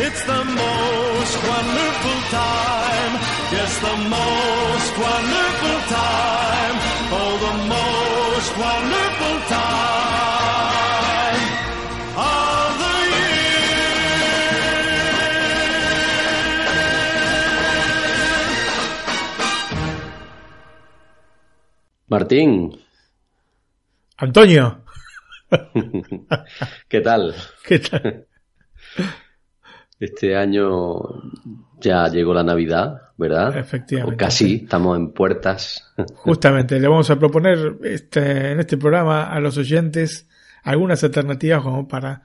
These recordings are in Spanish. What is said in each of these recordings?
It's the most wonderful time. Yes, the most wonderful time. Oh, the most wonderful time of the Martín, Antonio, ¿qué tal? ¿qué tal? Este año ya llegó la Navidad, ¿verdad? Efectivamente. O casi, estamos en puertas. Justamente, le vamos a proponer este, en este programa a los oyentes algunas alternativas como para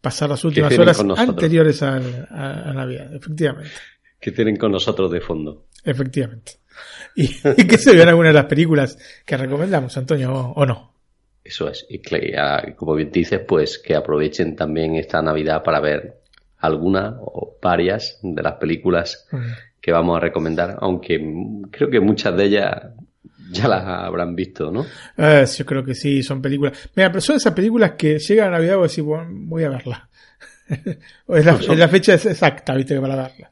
pasar las últimas horas anteriores a, a Navidad. Efectivamente, que tienen con nosotros de fondo. efectivamente. ¿Y, y qué se ven algunas de las películas que recomendamos, Antonio, o, o no? Eso es. Y que, ah, como bien dices, pues que aprovechen también esta Navidad para ver alguna o varias de las películas que vamos a recomendar, aunque creo que muchas de ellas ya las habrán visto, ¿no? Eh, yo creo que sí, son películas. Mira, pero son esas películas que llegan a Navidad y decís, bueno, voy a verla. o es la, Pues son- la fecha es exacta, viste, para verla.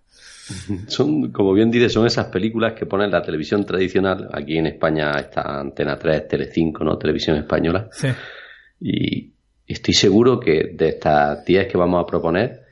Son, como bien dices, son esas películas que ponen la televisión tradicional. Aquí en España está Antena 3, Telecinco, ¿no? Televisión española. Sí. Y estoy seguro que de estas 10 que vamos a proponer,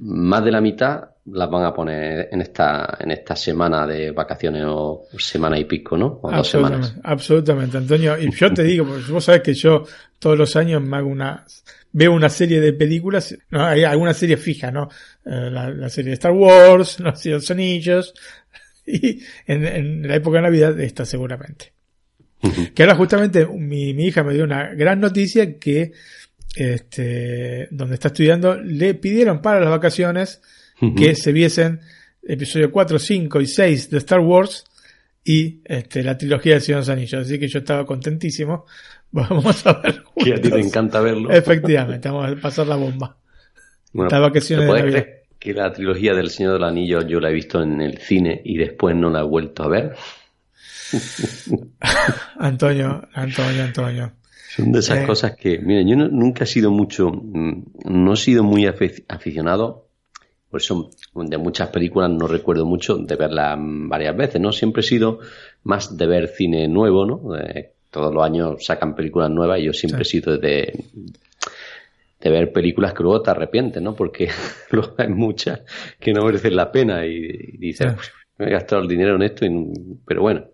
más de la mitad las van a poner en esta, en esta semana de vacaciones o semana y pico, ¿no? O dos semanas. Absolutamente, Antonio. Y yo te digo, porque vos sabés que yo todos los años me hago una, veo una serie de películas, no, hay alguna serie fija, ¿no? Eh, la, la serie de Star Wars, los Cien Anillos, y en, en la época de Navidad esta seguramente. Que ahora justamente mi, mi hija me dio una gran noticia que este, donde está estudiando, le pidieron para las vacaciones que se viesen episodio 4, 5 y 6 de Star Wars y este, la trilogía de Señor de los Anillos. Así que yo estaba contentísimo. Vamos a ver. Que a ti te encanta verlo. Efectivamente, vamos a pasar la bomba. Bueno, Las vacaciones ¿te de puedes Navidad. creer que la trilogía del Señor del Anillo yo la he visto en el cine y después no la he vuelto a ver? Antonio, Antonio, Antonio. Son de esas Eh. cosas que, miren, yo no- nunca he sido mucho, mm, no he sido muy afi- aficionado, por eso de muchas películas no recuerdo mucho de verlas varias veces, ¿no? Siempre he sido más de ver cine nuevo, ¿no? Eh, todos los años sacan películas nuevas y yo siempre he sido de, de ver películas que luego te arrepientes, ¿no? Porque luego hay muchas que no merecen la pena y, y dices, Sí. "Uf, me he gastado el dinero en esto, y- pero bueno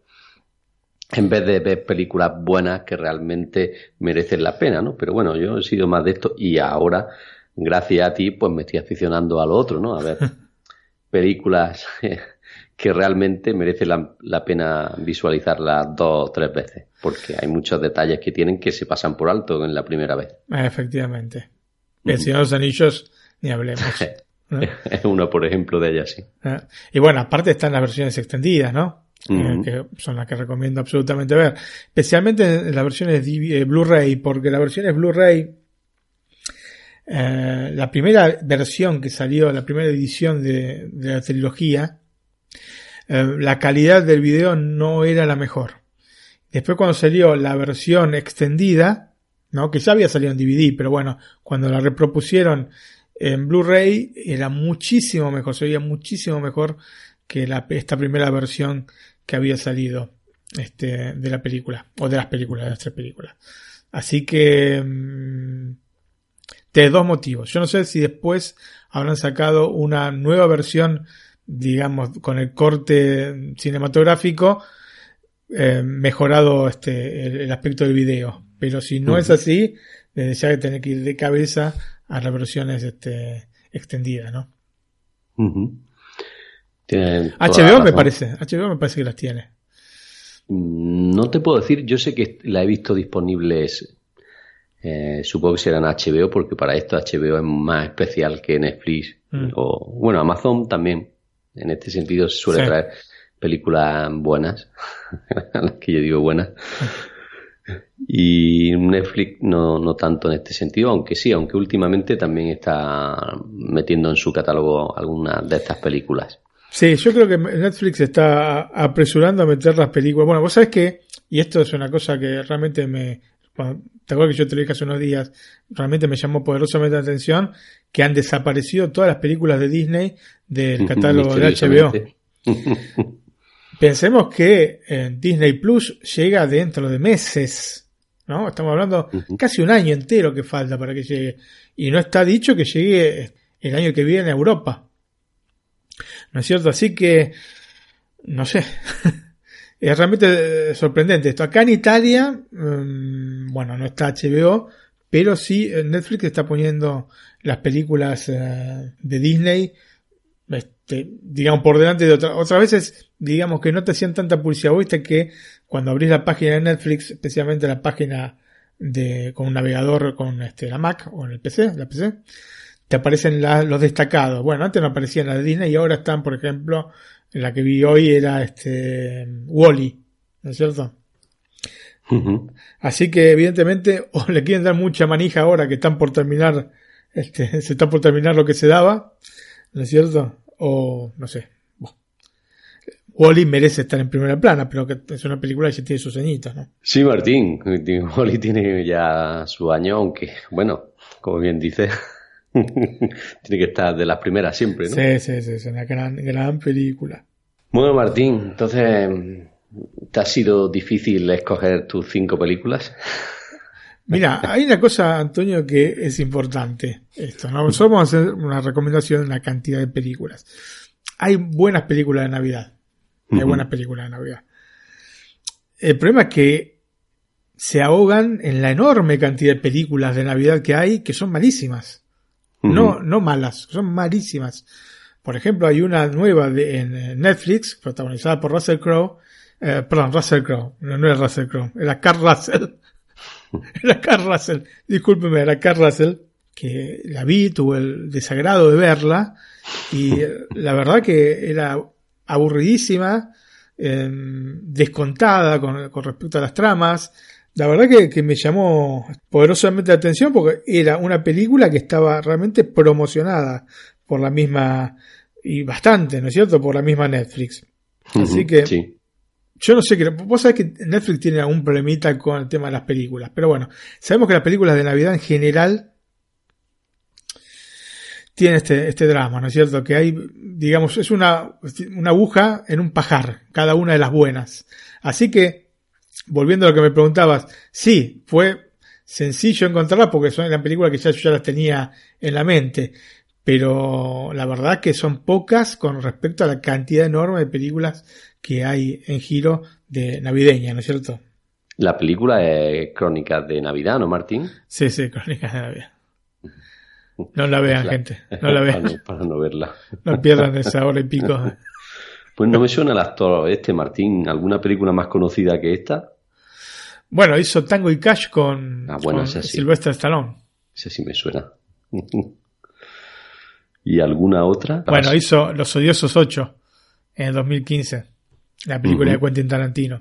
en vez de ver películas buenas que realmente merecen la pena, ¿no? Pero bueno, yo he sido más de esto y ahora, gracias a ti, pues me estoy aficionando a lo otro, ¿no? A ver películas que realmente merece la, la pena visualizarlas dos o tres veces, porque hay muchos detalles que tienen que se pasan por alto en la primera vez. Efectivamente. El Señor de los Anillos, ni hablemos. ¿no? Es uno, por ejemplo, de ellas, sí. Eh, Y bueno, aparte están las versiones extendidas, ¿no? Que son las que recomiendo absolutamente ver. Especialmente en las versiones eh, Blu-ray, porque las versiones Blu-ray, eh, la primera versión que salió, la primera edición de, de la trilogía, eh, la calidad del video no era la mejor. Después cuando salió la versión extendida, ¿no? Que ya había salido en DVD, pero bueno, cuando la repropusieron en Blu-ray era muchísimo mejor, se veía muchísimo mejor que la, esta primera versión que había salido este, de la película, o de las películas, de las tres películas. Así que, mm, de dos motivos. Yo no sé si después habrán sacado una nueva versión, digamos, con el corte cinematográfico, eh, mejorado este, el, el aspecto del video. Pero si no es así, desde ya que tener que ir de cabeza a las versiones este, extendidas, ¿no? HBO me parece, HBO me parece que las tiene. Mm, No te puedo decir, yo sé que la he visto disponibles, eh, supongo que serán HBO, porque para esto HBO es más especial que Netflix Mm. o, bueno, Amazon también, en este sentido suele Sí. traer películas buenas, a las que yo digo buenas, y Netflix no, no tanto en este sentido, aunque sí, aunque últimamente también está metiendo en su catálogo algunas de estas películas. Sí, yo creo que Netflix está apresurando a meter las películas. Bueno, vos sabés que, y esto es una cosa que realmente me, te acuerdas que yo te lo dije hace unos días, realmente me llamó poderosamente la atención que han desaparecido todas las películas de Disney del catálogo de HBO. Pensemos que eh, Disney Plus llega dentro de meses, ¿no? Estamos hablando casi un año entero que falta para que llegue. Y no está dicho que llegue el año que viene a Europa. ¿No es cierto? Así que, no sé. es realmente eh, sorprendente esto. Acá en Italia, mm, bueno, no está HBO, pero sí eh, Netflix está poniendo las películas eh, de Disney este, digamos, por delante de otra. Otras veces, digamos que no te hacían tanta publicidad. Viste que cuando abrís la página de Netflix, especialmente la página de, con un navegador con este, la Mac o en el PC, la PC, te aparecen la- los destacados. Bueno, antes no aparecían las de Disney y ahora están, por ejemplo, en la que vi hoy era este, Wally, ¿no es cierto? Así que evidentemente o le quieren dar mucha manija ahora que están por terminar, este, se está por terminar lo que se daba, ¿no es cierto? O no sé. Bueno. Wally merece estar en primera plana, pero que es una película que ya tiene sus añitos, ¿no? Sí, Martín, Wally tiene ya su año, aunque, bueno, como bien dice, tiene que estar de las primeras siempre, ¿no? Sí, sí, sí, es una gran, gran película. Bueno, Martín, entonces, ¿te ha sido difícil escoger tus cinco películas? Mira, hay una cosa, Antonio, que es importante. Esto, ¿no? Nosotros vamos a hacer una recomendación de una cantidad de películas. Hay buenas películas de Navidad. Hay buenas películas de Navidad. El problema es que se ahogan en la enorme cantidad de películas de Navidad que hay que son malísimas. No, no malas, son malísimas. Por ejemplo, hay una nueva de, en eh, Netflix, protagonizada por Russell Crowe. eh, perdón, Russell Crowe. No, no era Russell Crowe, era Carl Russell. era Carl Russell. Discúlpeme, era Carl Russell. Que la vi, tuve el desagrado de verla. Y eh, la verdad que era aburridísima, eh, descontada con, con respecto a las tramas. La verdad que, que me llamó poderosamente la atención porque era una película que estaba realmente promocionada por la misma, y bastante, ¿no es cierto?, por la misma Netflix. Así que Sí. yo no sé qué. Vos sabés que Netflix tiene algún problemita con el tema de las películas. Pero bueno, sabemos que las películas de Navidad en general tienen este, este drama, ¿no es cierto? Que hay, digamos, es una, una aguja en un pajar, cada una de las buenas. Así que, volviendo a lo que me preguntabas, sí, fue sencillo encontrarlas porque son las películas que ya yo ya las tenía en la mente. Pero la verdad que son pocas con respecto a la cantidad enorme de películas que hay en giro de navideña, ¿no es cierto? La película es Crónicas de Navidad, ¿no, Martín? Sí, sí, Crónicas de Navidad. No la vean, gente. No la vean. para, no, para no verla. No pierdan esa hora y pico. Pues no me suena el actor este, Martín. ¿Alguna película más conocida que esta? Bueno, hizo Tango y Cash con, Ah, bueno, con ese sí. Sylvester Stallone. Ese sí me suena. ¿Y alguna otra? Bueno, hizo Los Odiosos 8 en el 2015. La película Ujú. de Quentin Tarantino.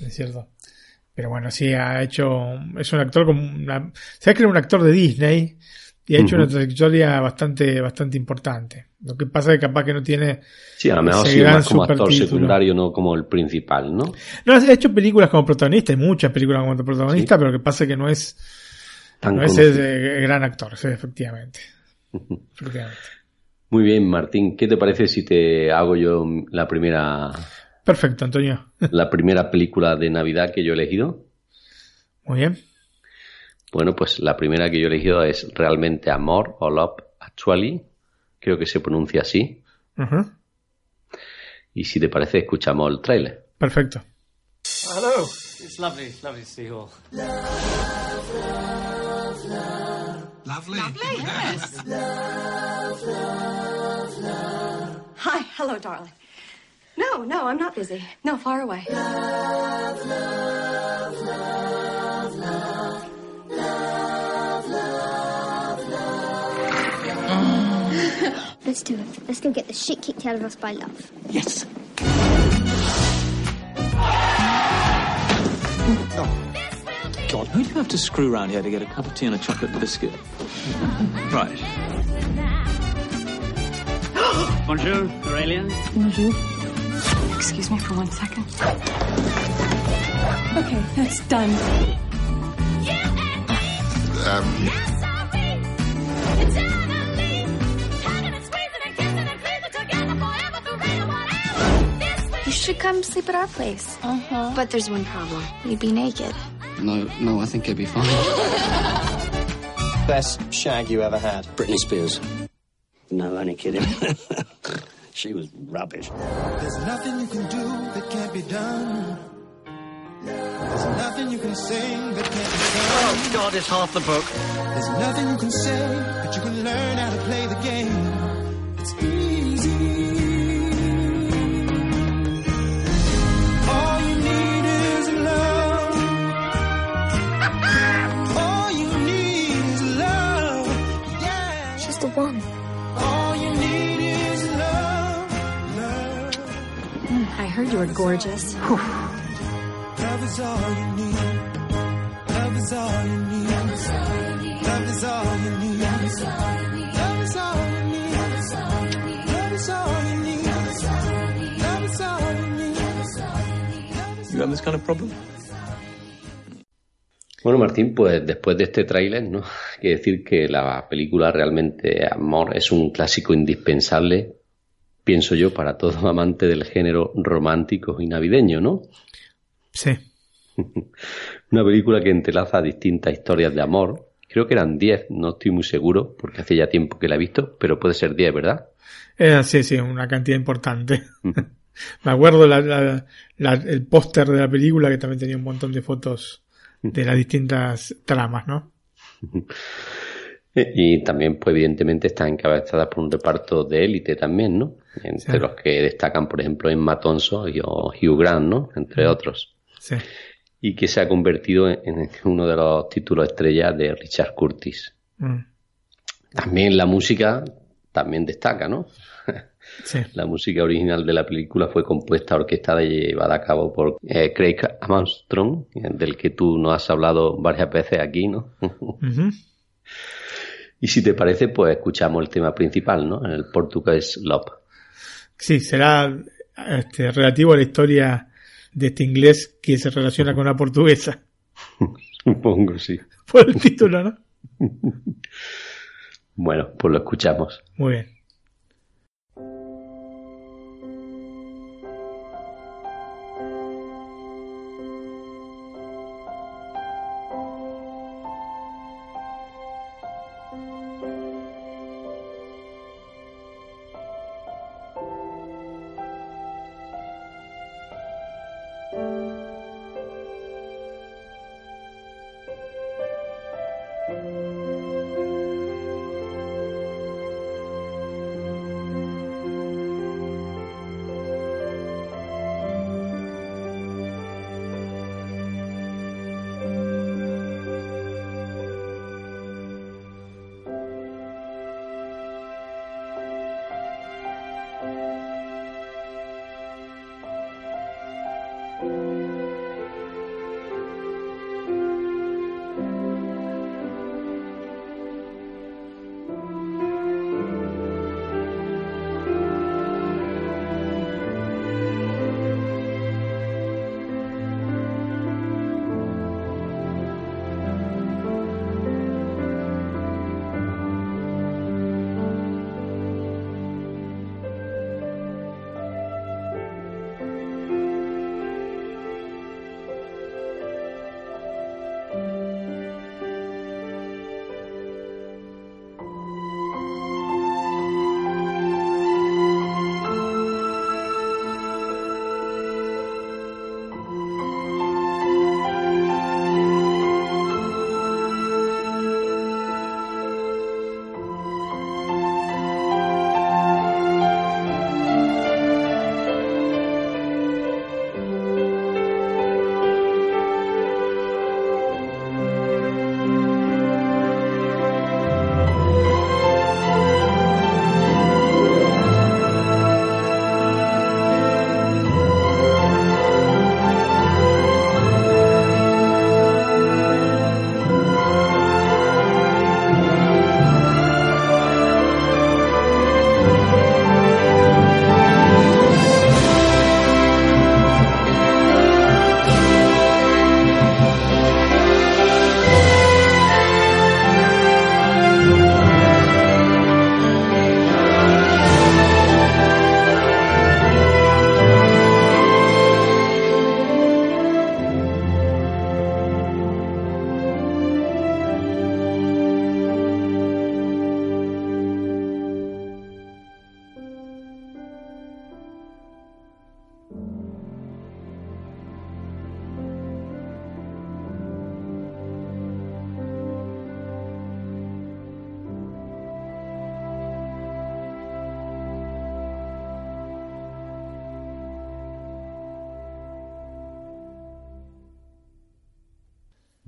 Es cierto. Pero bueno, sí, ha hecho. Es un actor como. Una, Sabes que era un actor de Disney y ha hecho una trayectoria bastante, bastante importante. Lo que pasa es que capaz que no tiene. Sí, a lo mejor sí, más como actor secundario, no como el principal, ¿no? No, ha hecho películas como protagonista, hay muchas películas como protagonista, pero lo que pasa es que no es. Tan no es el gran actor, sí, efectivamente. efectivamente. Muy bien, Martín. ¿Qué te parece si te hago yo la primera, Perfecto, Antonio. la primera película de Navidad que yo he elegido? Muy bien. Bueno, pues la primera que yo he elegido es realmente Amor o Love Actually. Creo que se pronuncia así. Y si te parece, escuchamos el tráiler. Perfecto. Hello. It's lovely, lovely to see you all. Lovely. Hi, hello, darling. No, no, I'm not busy. No, far away. Let's do it. Let's go get the shit kicked out of us by love. Yes. Oh. God, who do you have to screw around here to get a cup of tea and a chocolate biscuit? Right. Bonjour, Aurelian. Bonjour. Excuse me for one second. Okay, that's done. You should come sleep at our place. Uh-huh. But there's one problem. You'd be naked. No, no, I think it'd be fine. Best shag you ever had? Britney Spears. No, only kidding. she was rubbish. There's nothing you can do that can't be done. There's nothing you can sing that can't be done. Oh, God, it's half the book. There's nothing you can say, but you can learn how to play the game. It's you need. You have this kind of problem? Bueno, Martín, pues después de este tráiler, ¿no? Hay que decir que la película realmente Amor es un clásico indispensable, pienso yo, para todo amante del género romántico y navideño, ¿no? Sí. Una película que entrelaza distintas historias de amor. Creo que eran 10, no estoy muy seguro, porque hace ya tiempo que la he visto, pero puede ser 10, ¿verdad? Eh, sí, sí, una cantidad importante. Me acuerdo la, la- la- el póster de la película que también tenía un montón de fotos de las distintas tramas, ¿no? Eh, Y también, pues evidentemente, está encabezada por un reparto de élite también, ¿no? Entre Sí. los que destacan, por ejemplo, Emma Thompson y o Hugh Grant, ¿no? Entre otros. Sí. Y que se ha convertido en, en uno de los títulos estrella de Richard Curtis. Mm, También la música también destaca, ¿no? sí. La música original de la película fue compuesta, orquestada y llevada a cabo por eh, Craig Armstrong, del que tú nos has hablado varias veces aquí, ¿no? Ujú. y si te parece, pues escuchamos el tema principal, ¿no? El portugués Love. Sí, será este, relativo a la historia de este inglés que se relaciona con la portuguesa. Supongo, sí. Por el título, ¿no? bueno, pues lo escuchamos. Muy bien.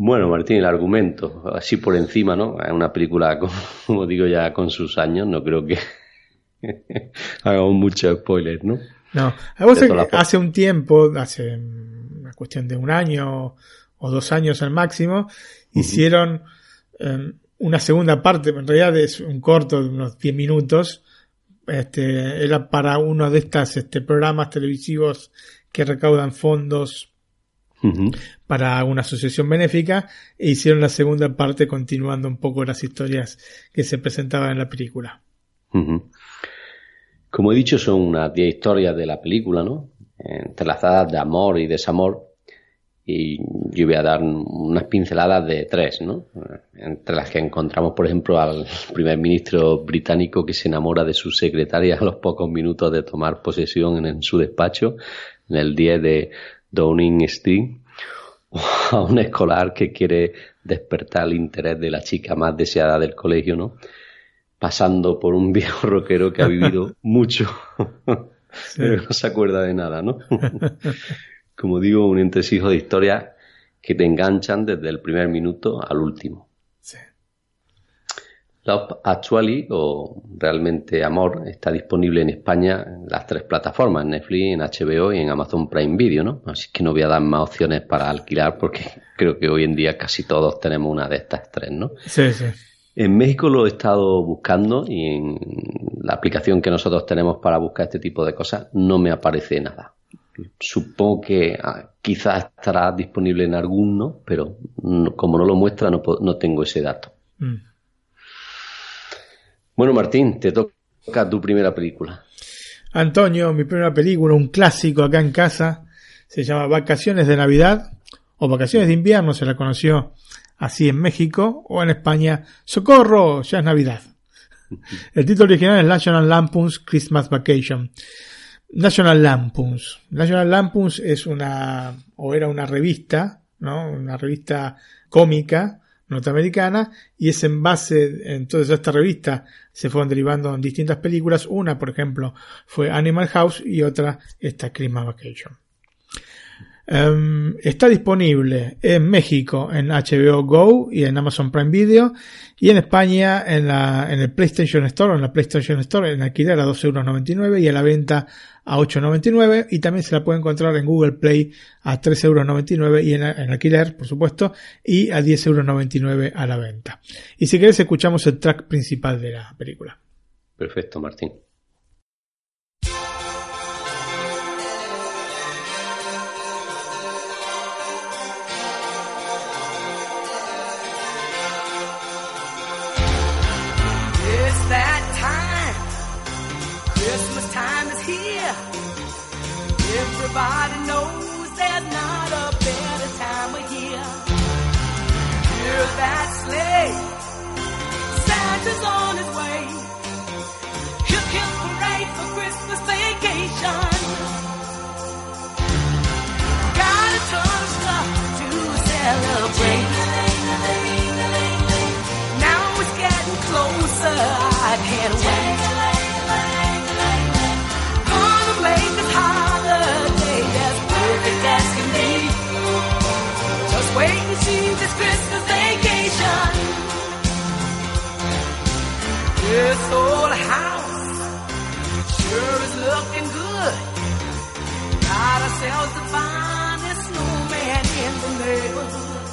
Bueno, Martín, el argumento, así por encima, ¿no? Es una película, como digo ya, con sus años, no creo que hagamos mucho spoiler, ¿no? No, hace un tiempo, hace una cuestión de un año o dos años al máximo, hicieron em, una segunda parte, en realidad es un corto de unos 10 minutos, este, era para uno de estos este, programas televisivos que recaudan fondos para una asociación benéfica e hicieron la segunda parte continuando un poco las historias que se presentaban en la película. Como he dicho, son unas 10 historias de la película, ¿no? Entrelazadas de amor y desamor. Y yo voy a dar unas pinceladas de tres, ¿no? Entre las que encontramos, por ejemplo, al primer ministro británico que se enamora de su secretaria a los pocos minutos de tomar posesión en, en su despacho, en el 10 de Downing Street o a un escolar que quiere despertar el interés de la chica más deseada del colegio, ¿no? Pasando por un viejo rockero que ha vivido mucho, pero no se acuerda de nada, ¿no? Como digo, un entresijo de historias que te enganchan desde el primer minuto al último. Love Actually o Realmente Amor está disponible en España en las tres plataformas, en Netflix, en HBO y en Amazon Prime Video, ¿no? Así que no voy a dar más opciones para alquilar porque creo que hoy en día casi todos tenemos una de estas tres, ¿no? Sí, sí. En México lo he estado buscando y en la aplicación que nosotros tenemos para buscar este tipo de cosas no me aparece nada. Supongo que ah, quizás estará disponible en alguno, pero como no lo muestra, no, no tengo ese dato. Mm. Bueno, Martín, te toca tu primera película. Antonio, mi primera película, un clásico acá en casa, se llama Vacaciones de Navidad o Vacaciones de Invierno, se la conoció así en México o en España. ¡Socorro! Ya es Navidad. El título original es National Lampoon's Christmas Vacation. National Lampoon's. National Lampoon's es una, o era una revista, ¿no? Una revista cómica norteamericana y es en base, entonces a esta revista se fueron derivando en distintas películas. Una, por ejemplo, fue Animal House y otra esta Christmas Vacation. Em, está disponible en México en HBO Go y en Amazon Prime Video y en España en, la, en el PlayStation Store en la PlayStation Store en alquiler a 2,99€ y a la venta a 8,99€ y también se la puede encontrar en Google Play a 3,99€ y en, en alquiler por supuesto y a 10,99€ a la venta. Y si querés escuchamos el track principal de la película. Perfecto, Martín. Christmas vacation. This old house sure is looking good. Got ourselves the finest snowman in the neighborhood.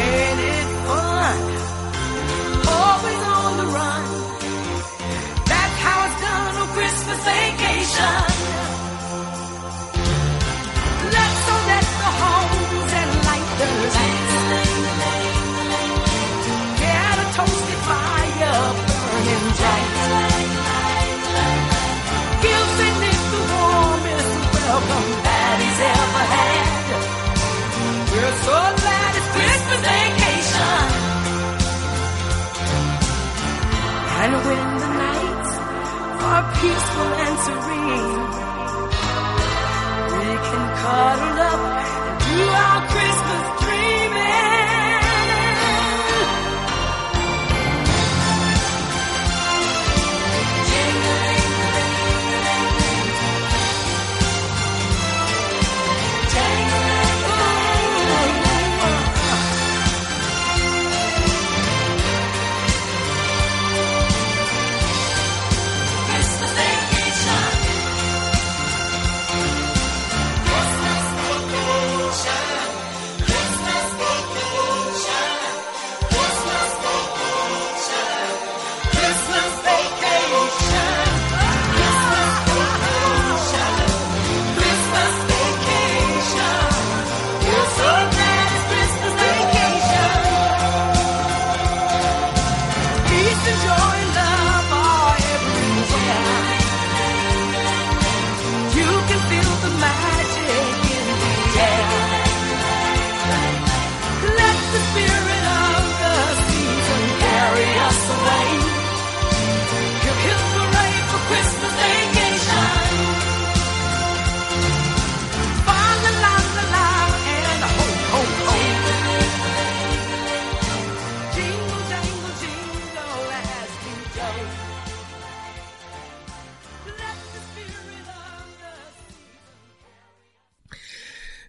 Ain't it fun? Always on the run. That's how it's done on Christmas vacation. Peaceful and serene, we can cuddle up and do our Christmas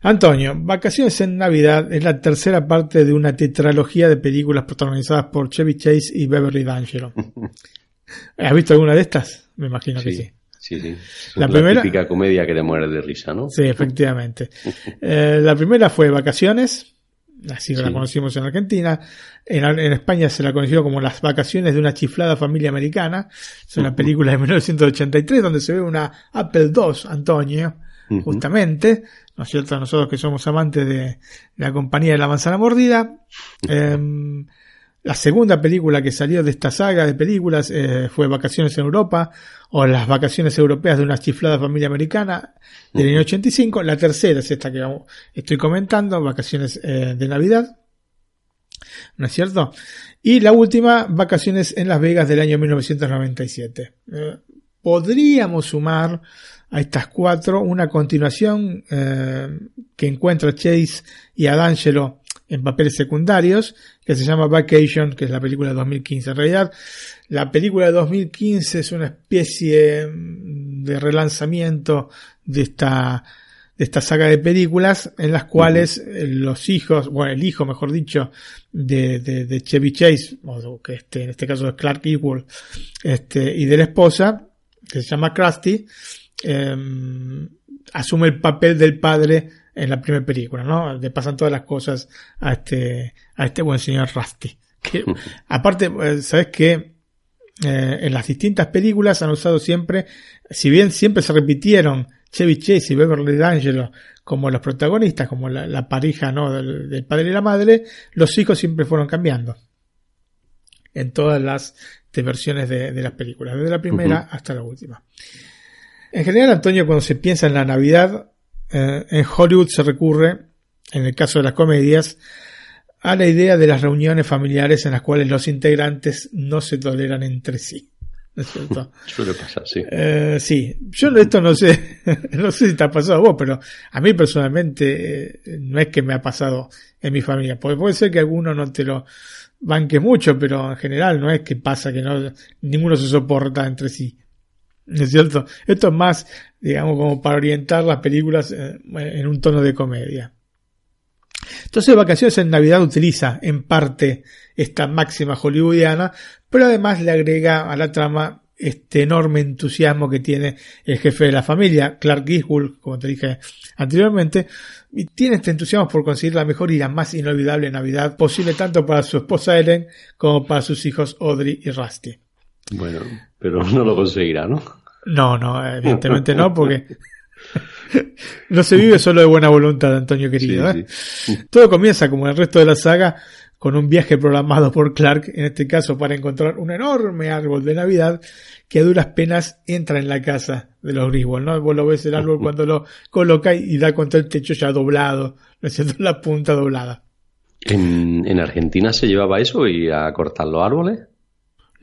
Antonio, Vacaciones en Navidad es la tercera parte de una tetralogía de películas protagonizadas por Chevy Chase y Beverly D'Angelo. ¿Has visto alguna de estas? Me imagino que sí. Sí, sí. Es La la primera- típica comedia que te mueres de risa, ¿no? Sí, efectivamente. Eh, la primera fue Vacaciones, así la conocimos en Argentina. En, en España se la conoció como Las vacaciones de una chiflada familia americana. Es una película de 1983 donde se ve una Apple II, Antonio, justamente, ¿no es cierto? Nosotros que somos amantes de la compañía de la manzana mordida. Em, la segunda película que salió de esta saga de películas eh, fue Vacaciones en Europa o Las Vacaciones Europeas de una chiflada familia americana del año 85. La tercera es esta que estoy comentando, Vacaciones eh, de Navidad. ¿No es cierto? Y la última, Vacaciones en Las Vegas del año 1997. Eh, podríamos sumar a estas cuatro una continuación que encuentra Chase y a D'Angelo en papeles secundarios, que se llama Vacation, que es la película de 2015. En realidad, la película de 2015 es una especie mm, de relanzamiento de esta, de esta saga de películas en las cuales eh, los hijos, bueno, el hijo, mejor dicho, de, de, Chevy Chase, o que este, en este caso es Clark Equal, este, y de la esposa, que se llama Krusty, em, asume el papel del padre en la primera película, ¿no? Le pasan todas las cosas a este, a este buen señor Rusty. Que, aparte, eh, ¿sabes qué? Eh, en las distintas películas han usado siempre, si bien siempre se repitieron Chevy Chase y Beverly D'Angelo como los protagonistas, como la, pareja ¿no? Del, padre y la madre, los hijos siempre fueron cambiando. En todas las versiones de, las películas, desde la primera hasta la última. En general, Antonio, cuando se piensa en la Navidad, eh, en Hollywood se recurre, en el caso de las comedias, a la idea de las reuniones familiares en las cuales los integrantes no se toleran entre sí. ¿No es cierto? Suele pasar, sí. Eh, sí, yo esto no sé, no sé si te ha pasado a vos, pero a mí personalmente eh, no es que me ha pasado en mi familia. Puede, puede ser que alguno no te lo banque mucho, pero en general no es que pasa que no, ninguno se soporta entre sí. ¿No es cierto? Esto es más, digamos, como para orientar las películas eh, en un tono de comedia. Entonces, Vacaciones en Navidad utiliza en parte esta máxima hollywoodiana, pero además le agrega a la trama este enorme entusiasmo que tiene el jefe de la familia, Clark Griswold, como te dije anteriormente, y tiene este entusiasmo por conseguir la mejor y la más inolvidable Navidad posible tanto para su esposa Ellen como para sus hijos Audrey y Rusty. Bueno, pero no lo conseguirá, ¿no? No, no, evidentemente no, porque no se vive solo de buena voluntad, Antonio querido. ¿eh? Todo comienza, como el resto de la saga, con un viaje programado por Clark, en este caso para encontrar un enorme árbol de Navidad que a duras penas entra en la casa de los Griswold, ¿no? Vos lo ves el árbol cuando lo coloca y da contra el techo ya doblado, ¿no es La punta doblada. ¿En, ¿En Argentina se llevaba eso y a cortar los árboles?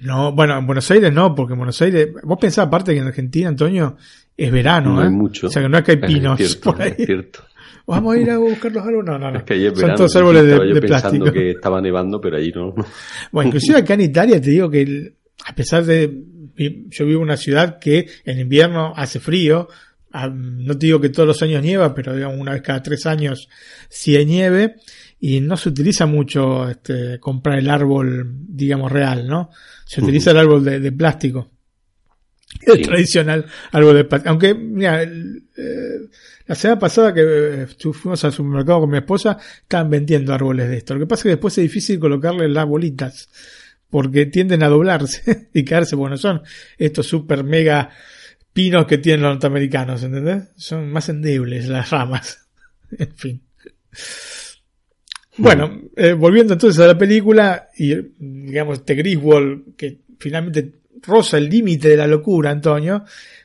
No, bueno, en Buenos Aires no, porque en Buenos Aires, vos pensás aparte que en Argentina, Antonio, es verano, no ¿eh? Hay mucho. O sea que no es que hay pinos es por ahí. Es cierto. Vamos a ir a buscar los árboles. No, no, no. Es que ayer Son verano, todos árboles de, yo plástico. que estaba nevando, pero allí no. Bueno, inclusive acá en Italia te digo que el- a pesar de yo vivo en una ciudad que en invierno hace frío, ah, no te digo que todos los años nieva, pero digamos una vez cada tres años sí hay nieve y no se utiliza mucho este, comprar el árbol, digamos, real, ¿no? Se utiliza el árbol de, de plástico. El Sí. tradicional árbol de plástico. Aunque, mira, el, eh, la semana pasada que eh, fu- fuimos al supermercado con mi esposa, estaban vendiendo árboles de esto. Lo que pasa es que después es difícil colocarle las bolitas, porque tienden a doblarse y caerse, porque no son estos super mega pinos que tienen los norteamericanos, ¿entendés? Son más endebles las ramas. en fin. Bueno, eh, volviendo entonces a la película, y digamos, este Griswold, que finalmente roza el límite de la locura, Antonio,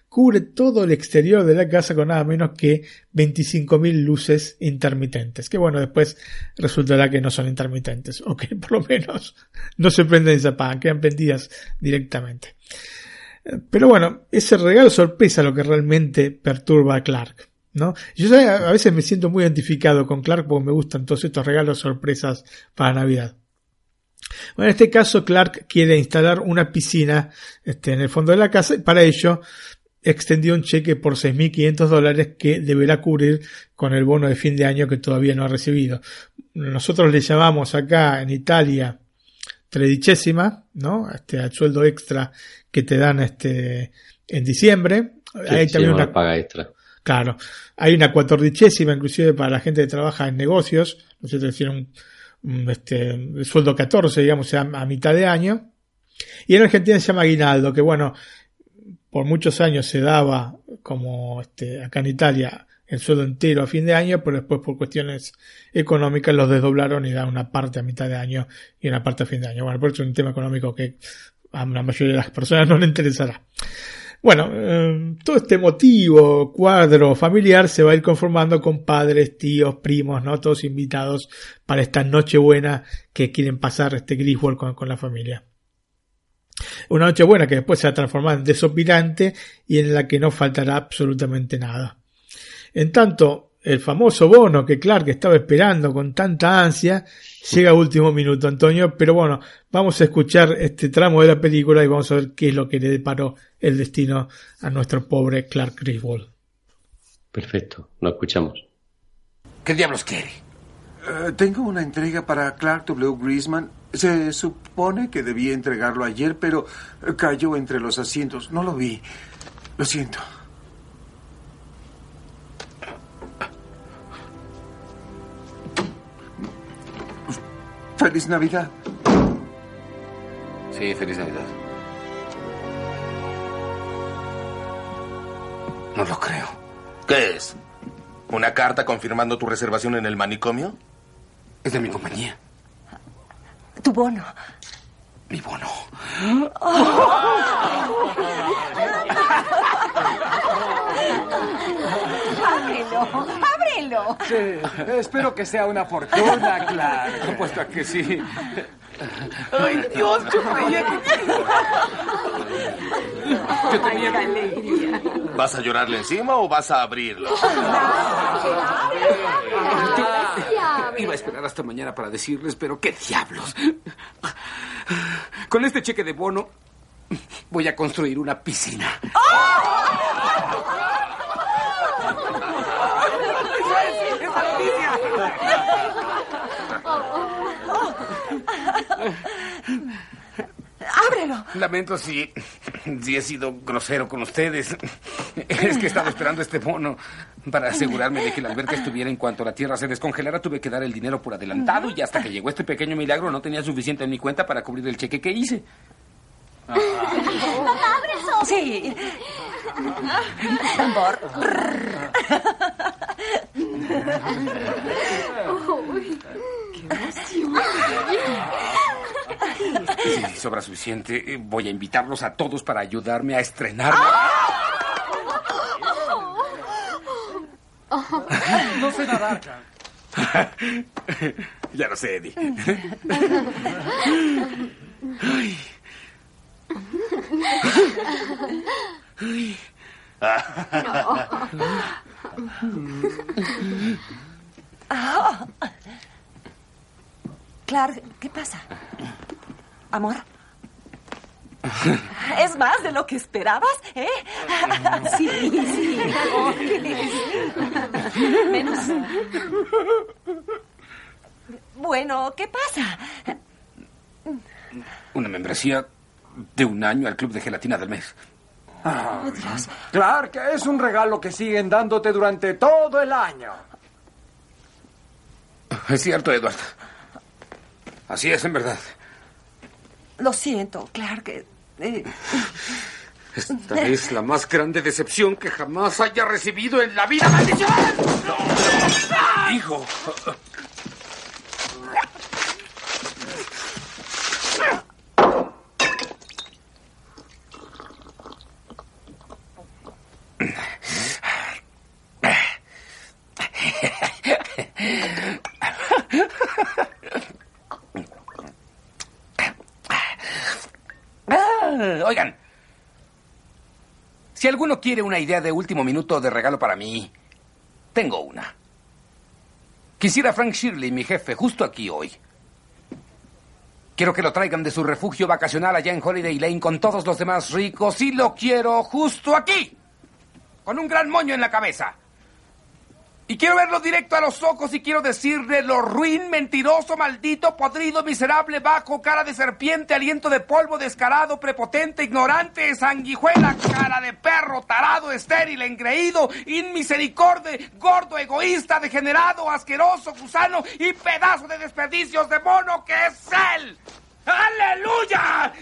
cubre todo el exterior de la casa con nada menos que 25.000 luces intermitentes, que bueno, después resultará que no son intermitentes, o que por lo menos no se prenden y se apagan, quedan prendidas directamente. Eh, Pero bueno, ese regalo sorpresa es lo que realmente perturba a Clark. ¿No? Yo a veces me siento muy identificado con Clark porque me gustan todos estos regalos sorpresas para Navidad. Bueno, en este caso Clark quiere instalar una piscina este, en el fondo de la casa y para ello extendió un cheque por 6.500 dólares que deberá cubrir con el bono de fin de año que todavía no ha recibido. Nosotros le llamamos acá en Italia tredicésima, ¿no? Este, al sueldo extra que te dan este, en diciembre. Sí, Hay se también una, paga extra. Claro, hay una cuatordicésima inclusive para la gente que trabaja en negocios, no sé, tiene un, un, este, el sueldo 14, digamos, sea, a mitad de año. Y en Argentina se llama aguinaldo, que bueno, por muchos años se daba como este, acá en Italia el sueldo entero a fin de año, pero después por cuestiones económicas los desdoblaron y dan una parte a mitad de año y una parte a fin de año. Bueno, por eso es un tema económico que a la mayoría de las personas no le interesará. Bueno, eh, todo este motivo, cuadro familiar se va a ir conformando con padres, tíos, primos, ¿no? Todos invitados para esta noche buena que quieren pasar este Griswold con, la familia. Una noche buena que después se va a transformar en desopilante y en la que no faltará absolutamente nada. En tanto, el famoso bono que Clark estaba esperando con tanta ansia, llega a último minuto, Antonio, pero bueno, vamos a escuchar este tramo de la película y vamos a ver qué es lo que le deparó el destino a nuestro pobre Clark Griswold. Perfecto, lo escuchamos. ¿Qué diablos quiere? Eh, tengo una entrega para Clark W. Grisman. Se supone que debía entregarlo ayer, pero cayó entre los asientos. No lo vi. Lo siento. Feliz Navidad. Sí, feliz Navidad. No lo creo. ¿Qué es? ¿Una carta confirmando tu reservación en el manicomio? Es de mi compañía. Tu bono. Mi bono. ¡Ábrelo! ¡Ábrelo! Sí, espero que sea una fortuna, Clark. Apuesto a que sí. ¡Ay, Dios! Yo creía que... Yo tenía... ¡Qué alegría! ¿Vas a llorarle encima o vas a abrirlo? Iba a esperar hasta mañana para decirles, pero qué diablos. Con este cheque de bono voy a construir una piscina. ¡Ábrelo! Lamento si, si he sido grosero con ustedes. Es que estaba esperando este bono para asegurarme de que la alberca estuviera en cuanto la tierra se descongelara. Tuve que dar el dinero por adelantado y hasta que llegó este pequeño milagro no tenía suficiente en mi cuenta para cubrir el cheque que hice. Sí. Tambor. Si sobra suficiente, eh, voy a invitarlos a todos para ayudarme a estrenar. No sé nadar, ya lo sé, Eddie. Ah. Clark, ¿qué pasa? Amor. ¿Es más de lo que esperabas, eh? Sí, sí. Menos. Bueno, ¿qué pasa? Una membresía de un año al club de gelatina del mes. Oh, Dios. Clark, es un regalo que siguen dándote durante todo el año. Es cierto, Edward. Así es, en verdad. Lo siento, Clark. eh, Esta es la más grande decepción que jamás haya recibido en la vida. ¡Maldición! Hijo. Oigan, si alguno quiere una idea de último minuto de regalo para mí, tengo una. Quisiera Frank Shirley, mi jefe, justo aquí hoy. Quiero que lo traigan de su refugio vacacional allá en Holiday Lane con todos los demás ricos y lo quiero justo aquí, con un gran moño en la cabeza. Y quiero verlo directo a los ojos y quiero decirle lo ruin, mentiroso, maldito, podrido, miserable, bajo, cara de serpiente, aliento de polvo, descarado, prepotente, ignorante, sanguijuela, cara de perro, tarado, estéril, engreído, inmisericorde, gordo, egoísta, degenerado, asqueroso, gusano y pedazo de desperdicios de mono que es él. ¡Aleluya!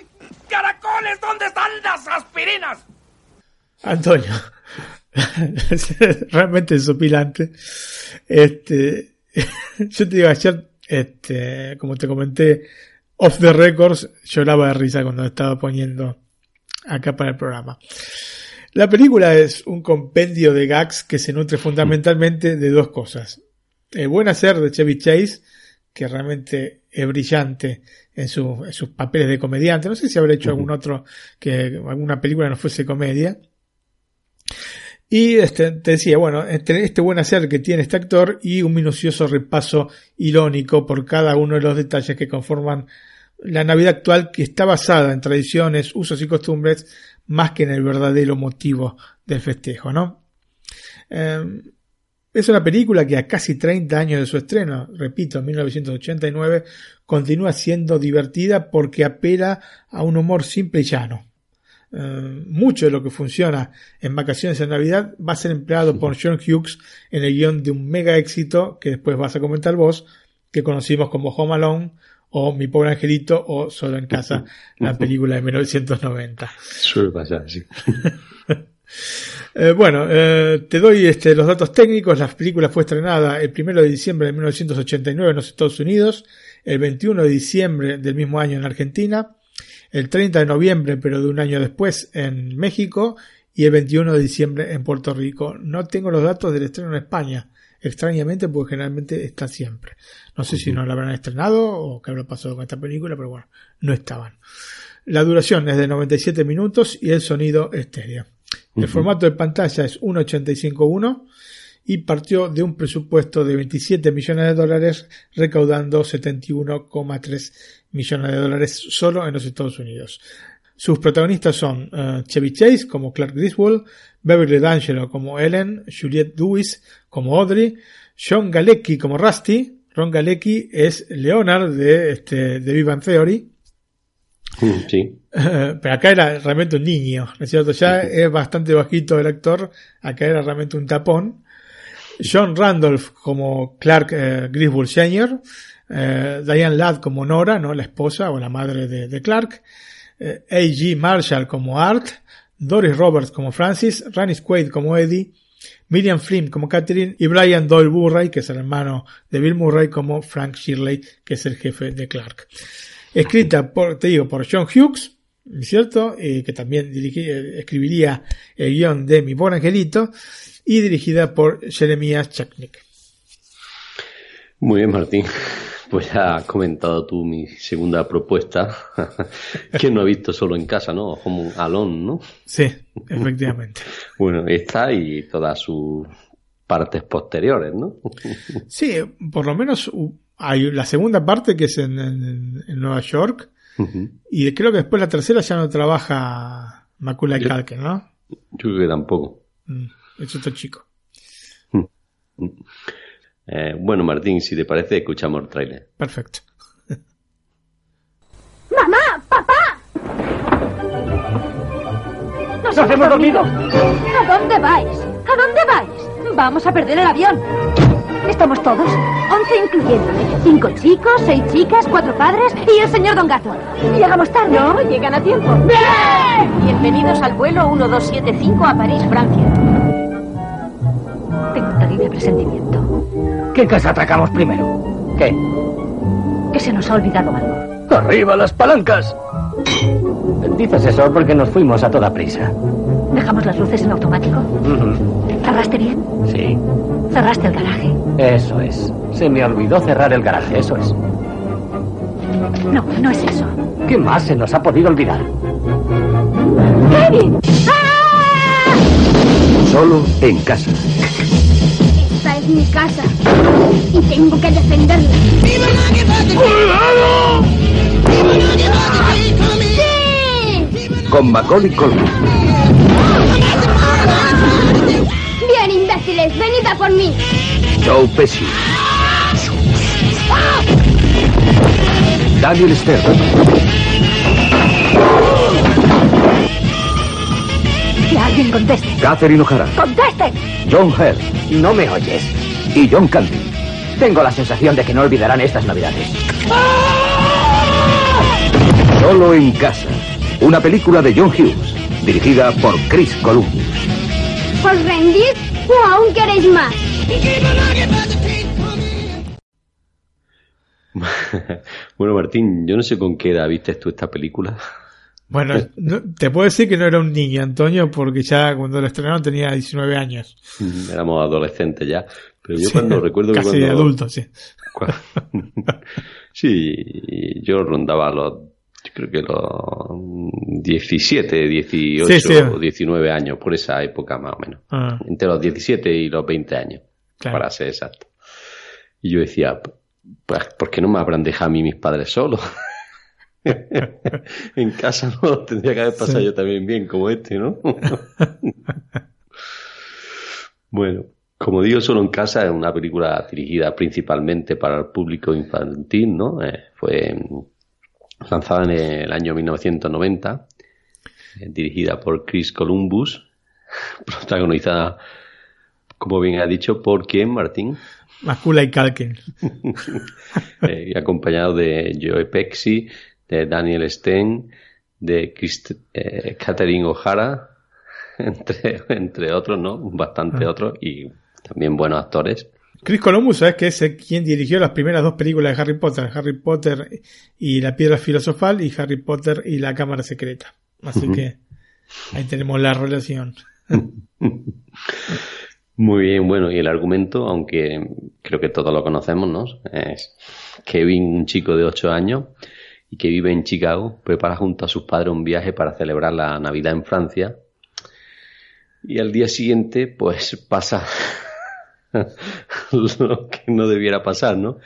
¡Caracoles, ¿dónde están las aspirinas? Antonio, Realmente desopilante. Este, yo te digo, ayer, este, como te comenté, off the records, lloraba de risa cuando estaba poniendo acá para el programa. La película es un compendio de gags que se nutre fundamentalmente de dos cosas. El buen hacer de Chevy Chase, que realmente es brillante en, en sus papeles de comediante. No sé si habrá hecho algún otro que alguna película no fuese comedia. Y este, te decía, bueno, este, este buen hacer que tiene este actor y un minucioso repaso irónico por cada uno de los detalles que conforman la Navidad actual que está basada en tradiciones, usos y costumbres más que en el verdadero motivo del festejo, ¿no? Em, es una película que a casi 30 años de su estreno, repito, en 1989, continúa siendo divertida porque apela a un humor simple y llano. Eh, mucho de lo que funciona en vacaciones en Navidad va a ser empleado por John Hughes en el guion de un mega éxito que después vas a comentar vos, que conocimos como Home Alone o Mi pobre angelito o Solo en casa, la película de 1990. Suele pasar, sí. Eh, bueno, eh, te doy este, los datos técnicos. La película fue estrenada el 1 de diciembre de 1989 en los Estados Unidos, el 21 de diciembre del mismo año en Argentina, el 30 de noviembre, pero de un año después, en México y el 21 de diciembre en Puerto Rico. No tengo los datos del estreno en España, extrañamente, porque generalmente está siempre. No sé si no la habrán estrenado o qué habrá pasado con esta película, pero bueno, no estaban. La duración es de 97 minutos y el sonido estéreo. El formato de pantalla es 1.85.1 y partió de un presupuesto de 27 millones de dólares recaudando 71,3 millones de dólares solo en los Estados Unidos. Sus protagonistas son uh, Chevy Chase como Clark Griswold, Beverly D'Angelo como Ellen, Juliette Lewis como Audrey, John Galecki como Rusty, Ron Galecki es Leonard de, este, de Vivan Theory, Sí. Pero acá era realmente un niño, ¿no es cierto? Ya es bastante bajito el actor, acá era realmente un tapón. John Randolph como Clark eh, Griswold Sr., eh, Diane Ladd como Nora, ¿no? La esposa o la madre de, Clark, eh, A.G. Marshall como Art, Doris Roberts como Francis, Rannis Quaid como Eddie, Miriam Flynn como Catherine y Brian Doyle Murray, que es el hermano de Bill Murray, como Frank Shirley, que es el jefe de Clark. Escrita por, te digo, por John Hughes, ¿cierto? Que también escribiría el guion de Mi Buen Angelito, y dirigida por Jeremiah Chaknik. Muy bien, Martín. Pues ya has comentado tú mi segunda propuesta, que no he visto solo en casa, ¿no? Como Alone, ¿no? Sí, efectivamente. bueno, esta y todas sus partes posteriores, ¿no? sí, por lo menos hay la segunda parte que es en, en, en Nueva York, uh -huh. y creo que después la tercera ya no trabaja Macaulay Culkin, ¿no? Yo creo que tampoco. Mm, es otro chico. Eh, bueno, Martín, si te parece, escuchamos el trailer. Perfecto. ¡Mamá! ¡Papá! ¡Nos, ¡Nos hemos dormido! ¿A dónde vais? ¿A dónde vais? Vamos a perder el avión. Estamos todos, once incluyéndome. Cinco chicos, seis chicas, cuatro padres y el señor Don Gato. Llegamos tarde. No, llegan a tiempo. ¡Bien! Bienvenidos al vuelo 1275 a París, Francia. Terrible presentimiento. ¿Qué casa atracamos primero? ¿Qué? Que se nos ha olvidado algo. ¡Arriba las palancas! Dices eso porque nos fuimos a toda prisa. ¿Dejamos las luces en automático? Uh -huh. ¿Cerraste bien? Sí. ¿Cerraste el garaje? Eso es. Se me olvidó cerrar el garaje, eso es. No, no es eso. ¿Qué más se nos ha podido olvidar? ¡Kevin! ¡Ah! Solo en casa. Es mi casa. Y tengo que defenderla. ¡Cuidado! Con Macaulay Culkin. Bien, imbéciles, venid a por mí. Joe Pesci. Daniel Stern. Que alguien conteste. Catherine O'Hara. ¡Conteste! John Hurt. No me oyes. Y John Candy. Tengo la sensación de que no olvidarán estas navidades. Solo en casa. Una película de John Hughes, dirigida por Chris Columbus. ¿Os rendís o aún queréis más? bueno, Martín, yo no sé con qué edad viste tú esta película. Bueno, no- te puedo decir que no era un niño, Antonio, porque ya cuando lo estrenaron tenía 19 años. Éramos adolescentes ya. Pero yo Sí, cuando recuerdo que casi cuando- adultos, sí. sí, yo rondaba los, yo creo que los 17, 18, Sí, sí. 19 años, por esa época más o menos. Ah. Entre los 17 y los 20 años, Claro. para ser exacto. Y yo decía, pues, ¿por qué no me habrán dejado a mí mis padres solos? en casa no tendría que haber pasado Sí. yo también bien como este, ¿no? bueno, como digo, Solo en casa es una película dirigida principalmente para el público infantil, ¿no? Eh, fue mm, lanzada en el año 1990, eh, dirigida por Chris Columbus, protagonizada, como bien ha dicho, por quién, Martín? Macula y Calken. Eh, y acompañado de Joe Pesci, de Daniel Stein, de Christ eh, Catherine O'Hara, entre, entre otros, ¿no? Bastante Ah. otros y también buenos actores. Chris Columbus, ¿sabes que es quien dirigió las primeras dos películas de Harry Potter? Harry Potter y la piedra filosofal y Harry Potter y la cámara secreta. Así que ahí tenemos la relación. Muy bien, bueno, y el argumento, aunque creo que todos lo conocemos, ¿no? Es Kevin, un chico de 8 años y que vive en Chicago, prepara junto a sus padres un viaje para celebrar la Navidad en Francia. Y al día siguiente, pues pasa lo que no debiera pasar, ¿no?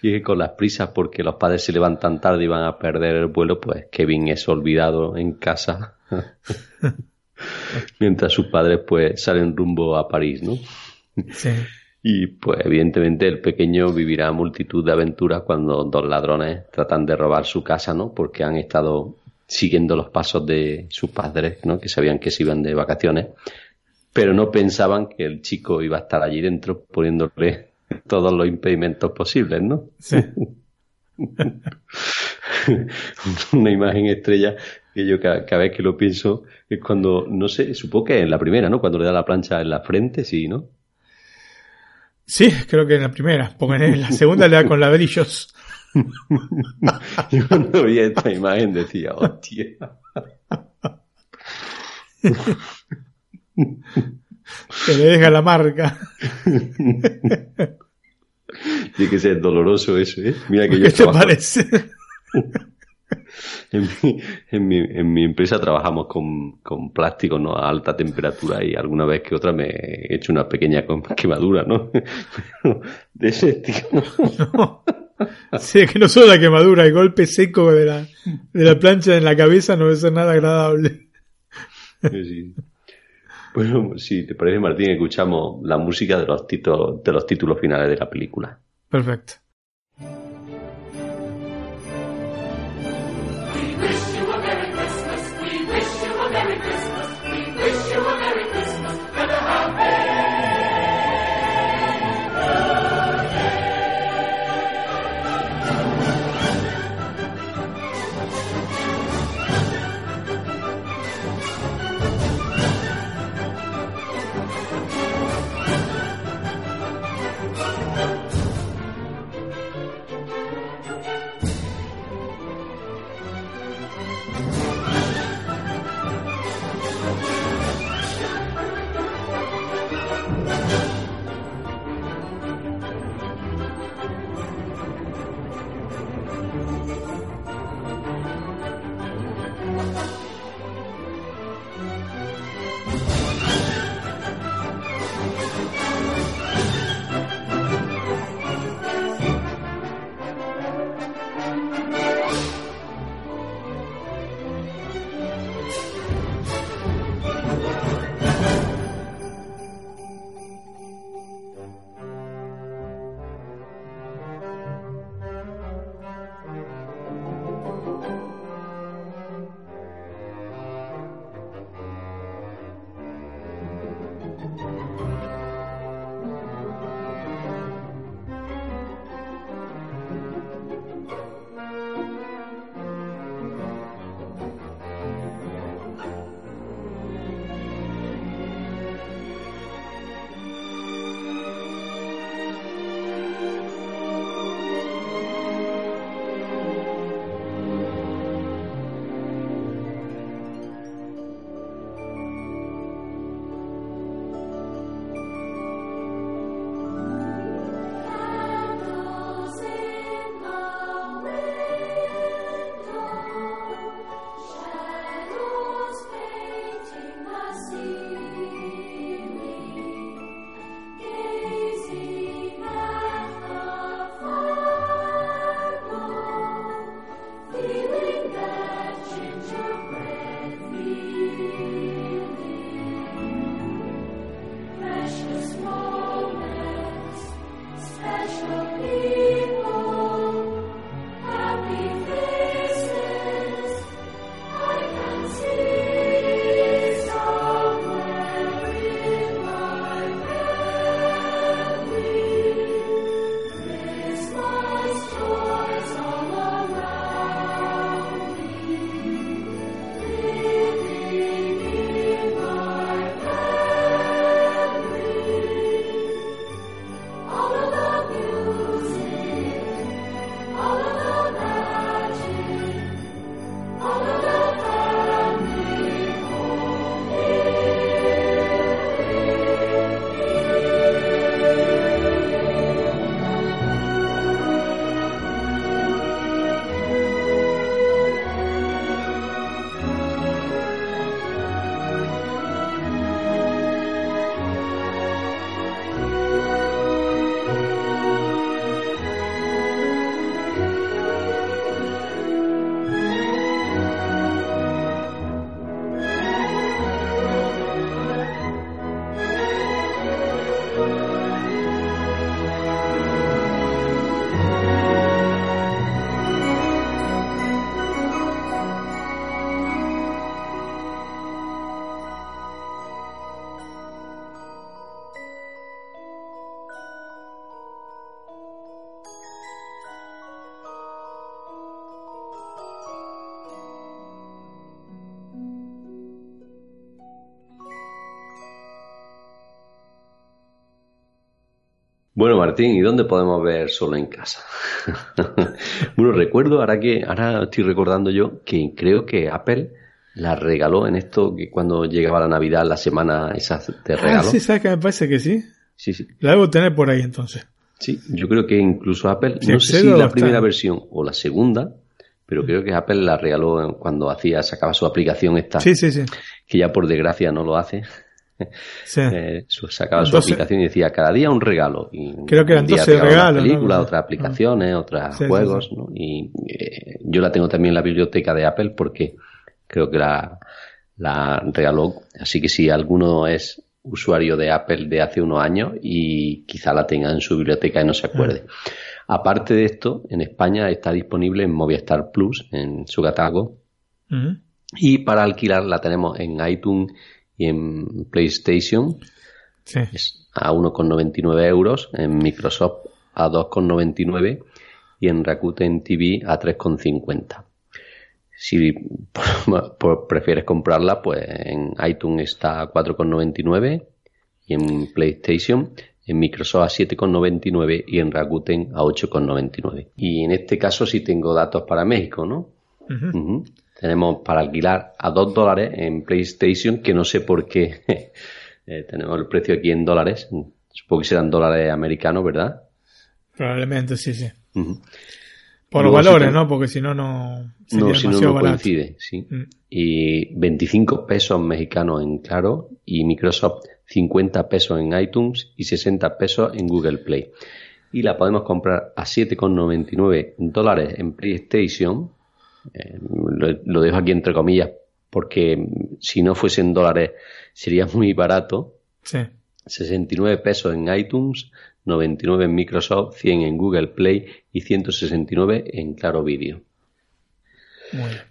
Y es que con las prisas, porque los padres se levantan tarde y van a perder el vuelo, pues Kevin es olvidado en casa. Mientras sus padres, pues, salen rumbo a París, ¿no? Sí. Y pues evidentemente el pequeño vivirá multitud de aventuras cuando dos ladrones tratan de robar su casa, ¿no? Porque han estado siguiendo los pasos de sus padres, ¿no? Que sabían que se iban de vacaciones, pero no pensaban que el chico iba a estar allí dentro poniéndole todos los impedimentos posibles, ¿no? Sí. Una imagen estrella que yo cada, cada vez que lo pienso es cuando, no sé, supongo que en la primera, ¿no? Cuando le da la plancha en la frente, sí, ¿no? Sí, creo que en la primera, porque en la segunda le da con ladrillos. Yo cuando vi esta imagen decía, hostia. Que le deja la marca. Tiene que ser doloroso eso, ¿eh? Mira que yo ¿Qué te trabajo- parece? En mi, en mi, en mi empresa trabajamos con, con plástico ¿no? a alta temperatura y alguna vez que otra me he hecho una pequeña quemadura, ¿no? Pero de ese estilo. Sí, es que no solo la quemadura, el golpe seco de la, de la plancha en la cabeza no debe ser nada agradable. Sí. Bueno, si te parece, Martín, escuchamos la música de los títulos, de los títulos finales de la película. Perfecto. Martín, ¿y dónde podemos ver solo en casa? bueno, recuerdo, ahora que ahora estoy recordando yo que creo que Apple la regaló en esto que cuando llegaba la Navidad, la semana esa de regalo. Ah, sí, ¿sabes que me parece que sí? Sí, sí. La debo tener por ahí entonces. Sí, yo creo que incluso Apple, Sí, no sé si la primera versión o la segunda, pero creo que Apple la regaló cuando hacía, sacaba su aplicación esta, Sí, sí, sí. que ya por desgracia no lo hace. Sí. Eh, sacaba su aplicación y decía cada día un regalo. Y Creo que eran un día 12 regalo una regalos, ¿no? película, Ah. otras aplicaciones, otros Sí, juegos. sí. ¿no? Y eh, yo la tengo también en la biblioteca de Apple porque creo que la, la regaló. Así que si alguno es usuario de Apple de hace unos años y quizá la tenga en su biblioteca y no se acuerde. Aparte de esto, en España está disponible en Movistar Plus, en su catálogo, y para alquilar la tenemos en iTunes y en PlayStation Sí. es a 1,99 euros, en Microsoft a 2,99 y en Rakuten TV a 3,50. Si por- por- prefieres comprarla, pues en iTunes está a 4,99 y en PlayStation, en Microsoft a 7,99 y en Rakuten a 8,99. Y en este caso sí tengo datos para México, ¿no? Ujú. Tenemos para alquilar a 2 dólares en PlayStation, que no sé por qué eh, tenemos el precio aquí en dólares. Supongo que serán dólares americanos, ¿verdad? Probablemente sí, sí. Por Luego valores, ¿no? Porque si no, no No, si no, no coincide, sí. Mm. Y 25 pesos mexicanos en Claro y Microsoft 50 pesos en iTunes y 60 pesos en Google Play. Y la podemos comprar a 7,99 dólares en PlayStation. Eh, lo, lo dejo aquí entre comillas porque si no fuesen dólares sería muy barato. Sí. 69 pesos en iTunes, 99 en Microsoft, 100 en Google Play y 169 en Claro Video.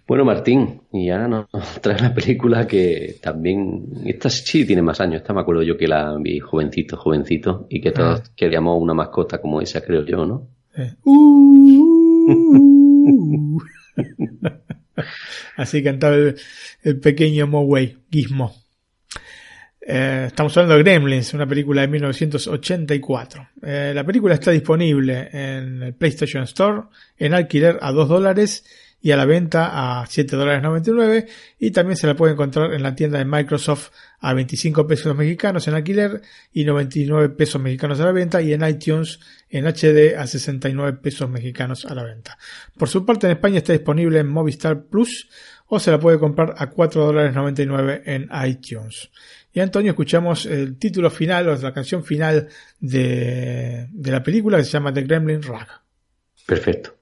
Bueno, Martín, y ahora nos trae una película que también, esta sí tiene más años, esta me acuerdo yo que la vi jovencito, jovencito, y que todos queríamos una mascota como esa, creo yo, ¿no? Eh. Uh. Así cantaba el, el pequeño Moway, Gizmo. Eh, estamos hablando de Gremlins, una película de 1984. Eh, la película está disponible en el PlayStation Store, en alquiler a 2 dólares y a la venta a 7 dólares 99 y también se la puede encontrar en la tienda de Microsoft a 25 pesos mexicanos en alquiler y 99 pesos mexicanos a la venta y en iTunes en HD a 69 pesos mexicanos a la venta. Por su parte en España está disponible en Movistar Plus o se la puede comprar a 4 dólares 99 en iTunes. Y Antonio, escuchamos el título final o la canción final de, de la película que se llama The Gremlin Rag. Perfecto.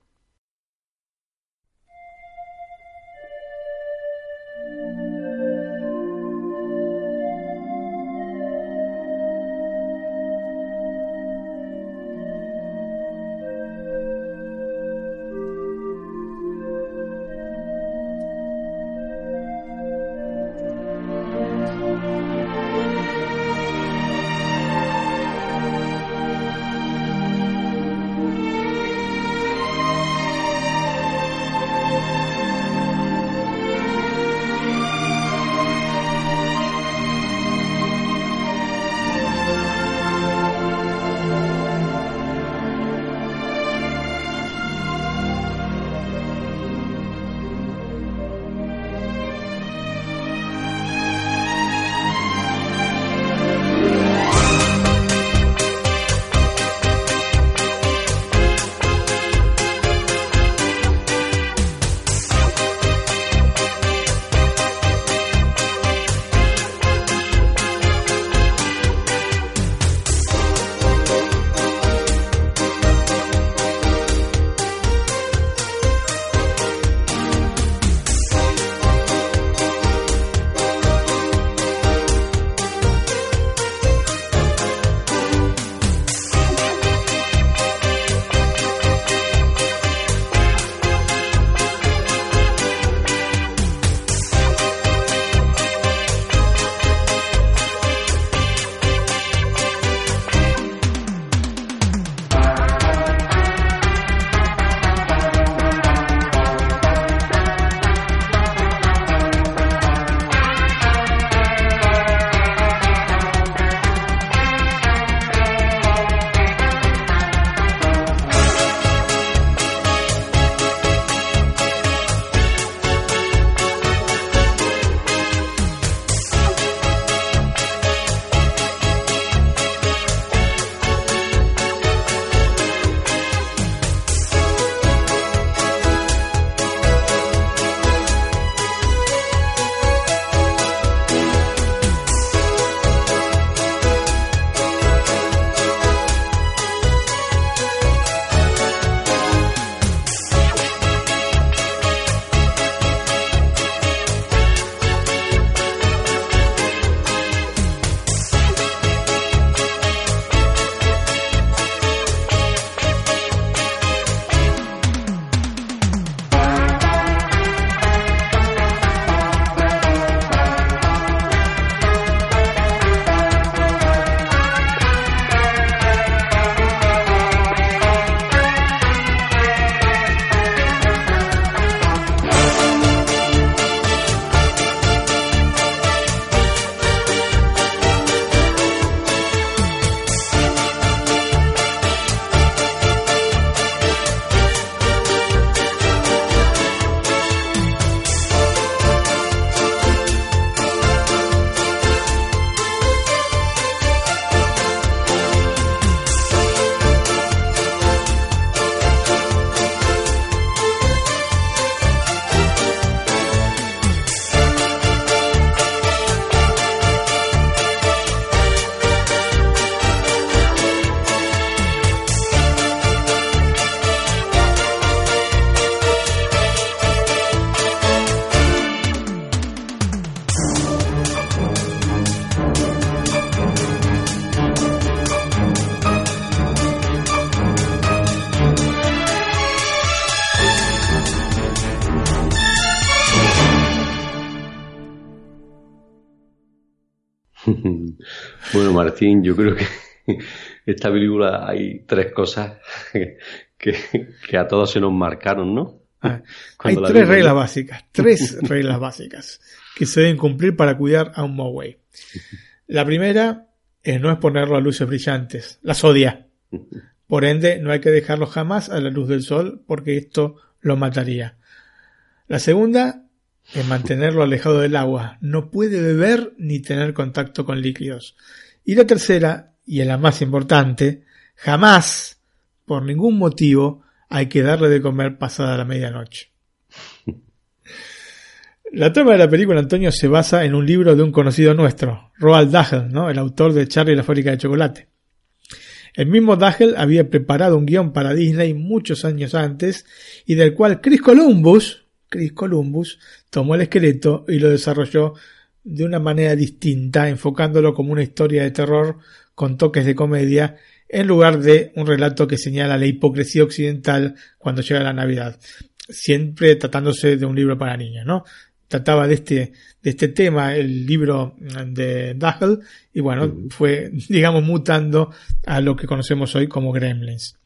Martín, yo creo que esta película hay tres cosas que, que a todos se nos marcaron, ¿no? Ah, hay tres reglas básicas, tres reglas básicas que se deben cumplir para cuidar a un Moway. La primera es no exponerlo a luces brillantes, las odia. Por ende, no hay que dejarlo jamás a la luz del sol porque esto lo mataría. La segunda es mantenerlo alejado del agua. No puede beber ni tener contacto con líquidos. Y la tercera, y es la más importante, jamás, por ningún motivo, hay que darle de comer pasada la medianoche. La trama de la película, Antonio, se basa en un libro de un conocido nuestro, Roald Dahl, el autor de Charlie y la fábrica de chocolate. El mismo Dahl había preparado un guion para Disney muchos años antes y del cual Chris Columbus, Chris Columbus tomó el esqueleto y lo desarrolló de una manera distinta, enfocándolo como una historia de terror con toques de comedia en lugar de un relato que señala la hipocresía occidental cuando llega la Navidad, siempre tratándose de un libro para niños, ¿no? Trataba de este, de este tema el libro de Dahl y bueno, fue, digamos, mutando a lo que conocemos hoy como Gremlins.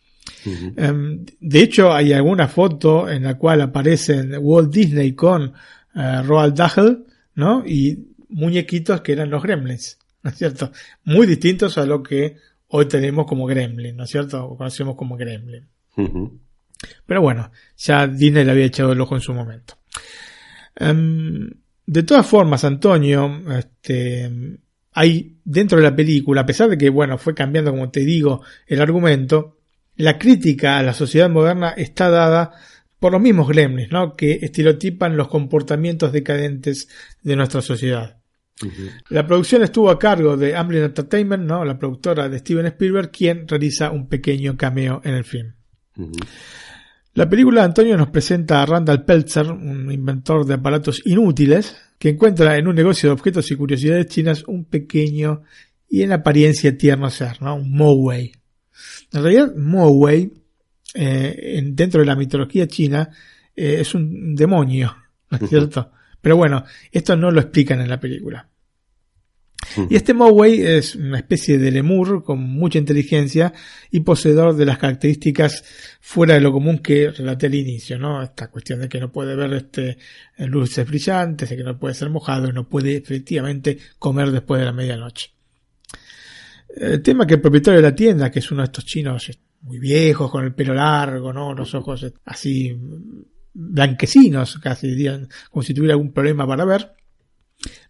Um, de hecho, hay alguna foto en la cual aparecen Walt Disney con uh, Roald Dahl, ¿no? Y muñequitos que eran los Gremlins, ¿no es cierto? Muy distintos a lo que hoy tenemos como Gremlin, ¿no es cierto? O conocemos como Gremlin. Pero bueno, ya Disney le había echado el ojo en su momento. Um, de todas formas, Antonio, este, hay dentro de la película, a pesar de que, bueno, fue cambiando, como te digo, el argumento, la crítica a la sociedad moderna está dada por los mismos gremlins, ¿no? Que estereotipan los comportamientos decadentes de nuestra sociedad. La producción estuvo a cargo de Amblin Entertainment, ¿no? La productora de Steven Spielberg, quien realiza un pequeño cameo en el film. La película de Antonio nos presenta a Randall Peltzer, un inventor de aparatos inútiles, que encuentra en un negocio de objetos y curiosidades chinas un pequeño y en apariencia tierno ser, ¿no? Un Moway. En realidad, Moway, eh, en- dentro de la mitología china, eh, es un demonio, ¿no es cierto? Pero bueno, esto no lo explican en la película. Y este Moway es una especie de lemur con mucha inteligencia y poseedor de las características fuera de lo común que relaté al inicio, ¿no? Esta cuestión de que no puede ver este luces brillantes, de que no puede ser mojado y no puede efectivamente comer después de la medianoche. El tema que el propietario de la tienda, que es uno de estos chinos muy viejos, con el pelo largo, ¿no? Los ojos así blanquecinos, casi dirían, como si tuviera algún problema para ver,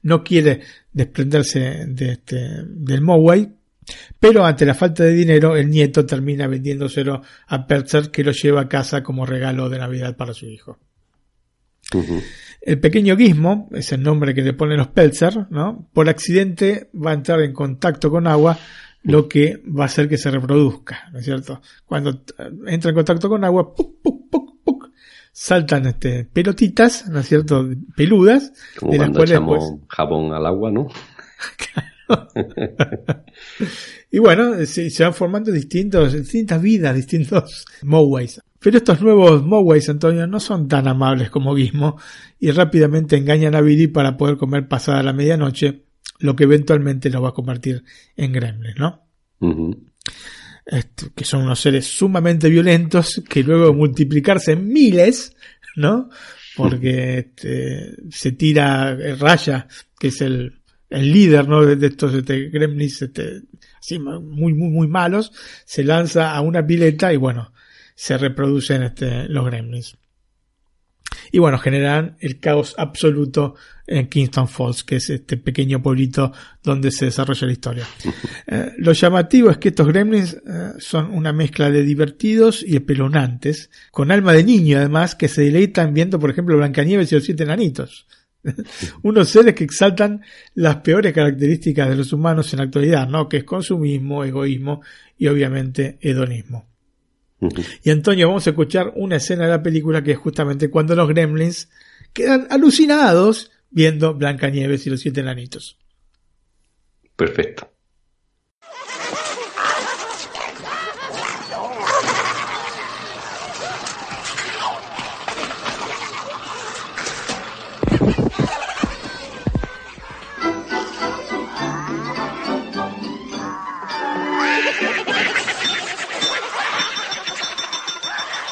no quiere desprenderse de este, del Moway, pero ante la falta de dinero, el nieto termina vendiéndoselo a Perzer, que lo lleva a casa como regalo de Navidad para su hijo. El pequeño Gizmo, es el nombre que le ponen los Pelzer, ¿no? Por accidente va a entrar en contacto con agua, lo que va a hacer que se reproduzca, ¿no es cierto? Cuando entra en contacto con agua, ¡puc, puc, puc, puc! saltan este, pelotitas, ¿no es cierto? Peludas, Como de las cuales echamos pues, jabón al agua, ¿no? Y bueno, se, se van formando distintos, distintas vidas, distintos Moways. Pero estos nuevos Moways, Antonio, no son tan amables como Gizmo y rápidamente engañan a Billy para poder comer pasada la medianoche, lo que eventualmente lo va a convertir en gremlins, ¿no? Este, que son unos seres sumamente violentos que luego de multiplicarse en miles, ¿no? Porque este, se tira eh, Raya, que es el, el líder, ¿no? De, estos este, gremlins, este, así muy, muy, muy malos, se lanza a una pileta y bueno, se reproducen este, los gremlins. Y bueno, generan el caos absoluto en Kingston Falls, que es este pequeño pueblito donde se desarrolla la historia. Eh, lo llamativo es que estos gremlins eh, son una mezcla de divertidos y espeluznantes, con alma de niño además, que se deleitan viendo, por ejemplo, Blancanieves y los siete enanitos. Unos seres que exaltan las peores características de los humanos en la actualidad, ¿no? Que es consumismo, egoísmo y obviamente hedonismo. Y Antonio, vamos a escuchar una escena de la película que es justamente cuando los gremlins quedan alucinados viendo Blancanieves y los siete enanitos. Perfecto.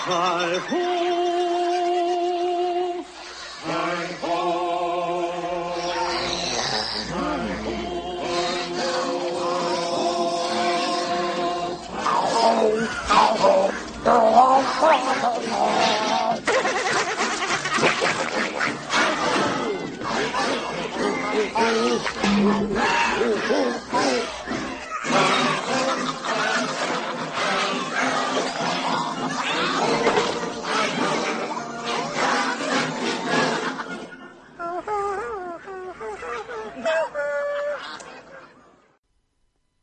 彩虹，彩虹，彩虹，彩虹，彩虹，彩虹，彩虹。Oh, oh, oh.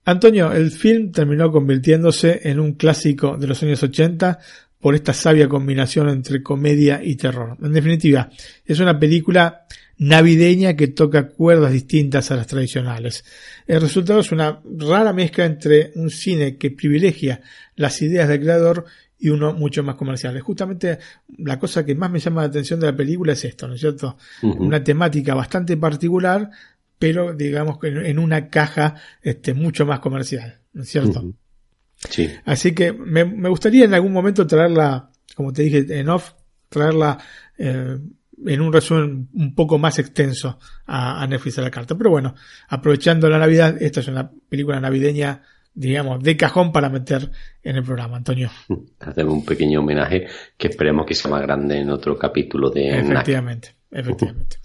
Antonio, el film terminó convirtiéndose en un clásico de los años 80 por esta sabia combinación entre comedia y terror. En definitiva, es una película navideña que toca cuerdas distintas a las tradicionales. El resultado es una rara mezcla entre un cine que privilegia las ideas del creador y uno mucho más comercial. Justamente la cosa que más me llama la atención de la película es esto, ¿no es cierto? Una temática bastante particular, pero digamos que en- una caja este, mucho más comercial, ¿no es cierto? Sí. Así que me, me gustaría en algún momento traerla, como te dije en off, traerla eh, en un resumen un poco más extenso a, a Netflix a la carta. Pero bueno, aprovechando la Navidad, esta es una película navideña, digamos, de cajón para meter en el programa, Antonio. Hacer un pequeño homenaje que esperemos que sea más grande en otro capítulo de. Efectivamente, efectivamente.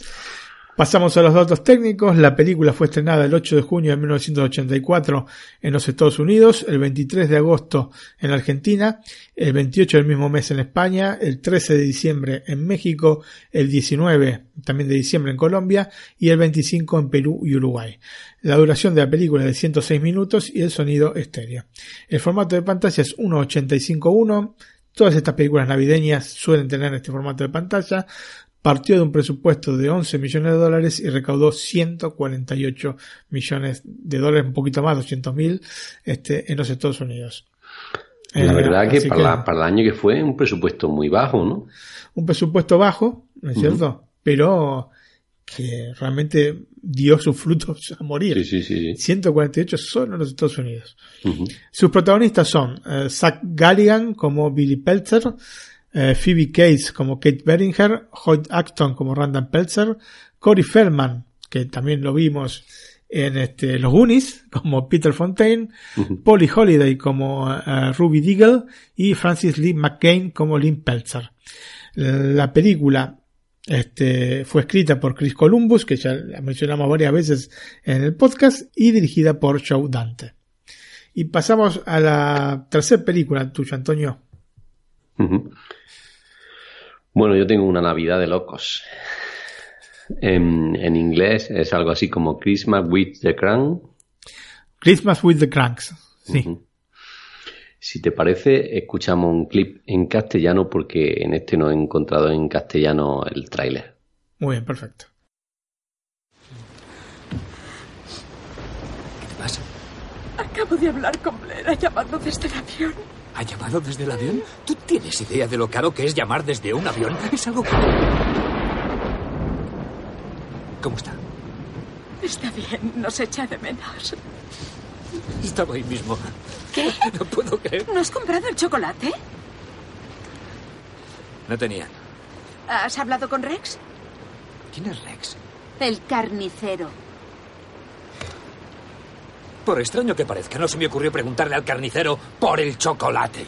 Pasamos a los datos técnicos. La película fue estrenada el 8 de junio de 1984 en los Estados Unidos, el 23 de agosto en Argentina, el 28 del mismo mes en España, el 13 de diciembre en México, el 19 también de diciembre en Colombia y el 25 en Perú y Uruguay. La duración de la película es de 106 minutos y el sonido estéreo. El formato de pantalla es 1.85.1. Todas estas películas navideñas suelen tener este formato de pantalla partió de un presupuesto de 11 millones de dólares y recaudó 148 millones de dólares, un poquito más, 200 mil, este, en los Estados Unidos. La Eh, verdad que para, la- para el año que fue un presupuesto muy bajo, ¿no? un presupuesto bajo, ¿no es cierto? Pero que realmente dio sus frutos a morir. Sí, sí, sí. 148 solo en los Estados Unidos. Sus protagonistas son eh, Zach Galligan como Billy Peltzer, eh, Phoebe Cates como Kate Beringer, Hoyt Acton como Randall Peltzer, Corey Feldman, que también lo vimos en este, Los Goonies, como Peter Fontaine, Polly Holiday como eh, Ruby Deagle y Francis Lee McCain como Lynn Peltzer. La película este, fue escrita por Chris Columbus, que ya la mencionamos varias veces en el podcast, y dirigida por Joe Dante. Y pasamos a la tercera película tuya, Antonio. Bueno, yo tengo una Navidad de locos. En, en inglés es algo así como Christmas with the Crown. Christmas with the Cranks. Sí. Si te parece, escuchamos un clip en castellano porque en este no he encontrado en castellano el tráiler. Muy bien, perfecto. ¿Qué te pasa? Acabo de hablar con Blair, ha llamado desde el avión. ¿Ha llamado desde el avión? ¿Tú tienes idea de lo caro que es llamar desde un avión? Es algo que... ¿Cómo está? Está bien, nos echa de menos. Estaba ahí mismo. ¿Qué? No puedo creer. ¿No has comprado el chocolate? No tenía. ¿Has hablado con Rex? ¿Quién es Rex? El carnicero. Por extraño que parezca, no se me ocurrió preguntarle al carnicero por el chocolate.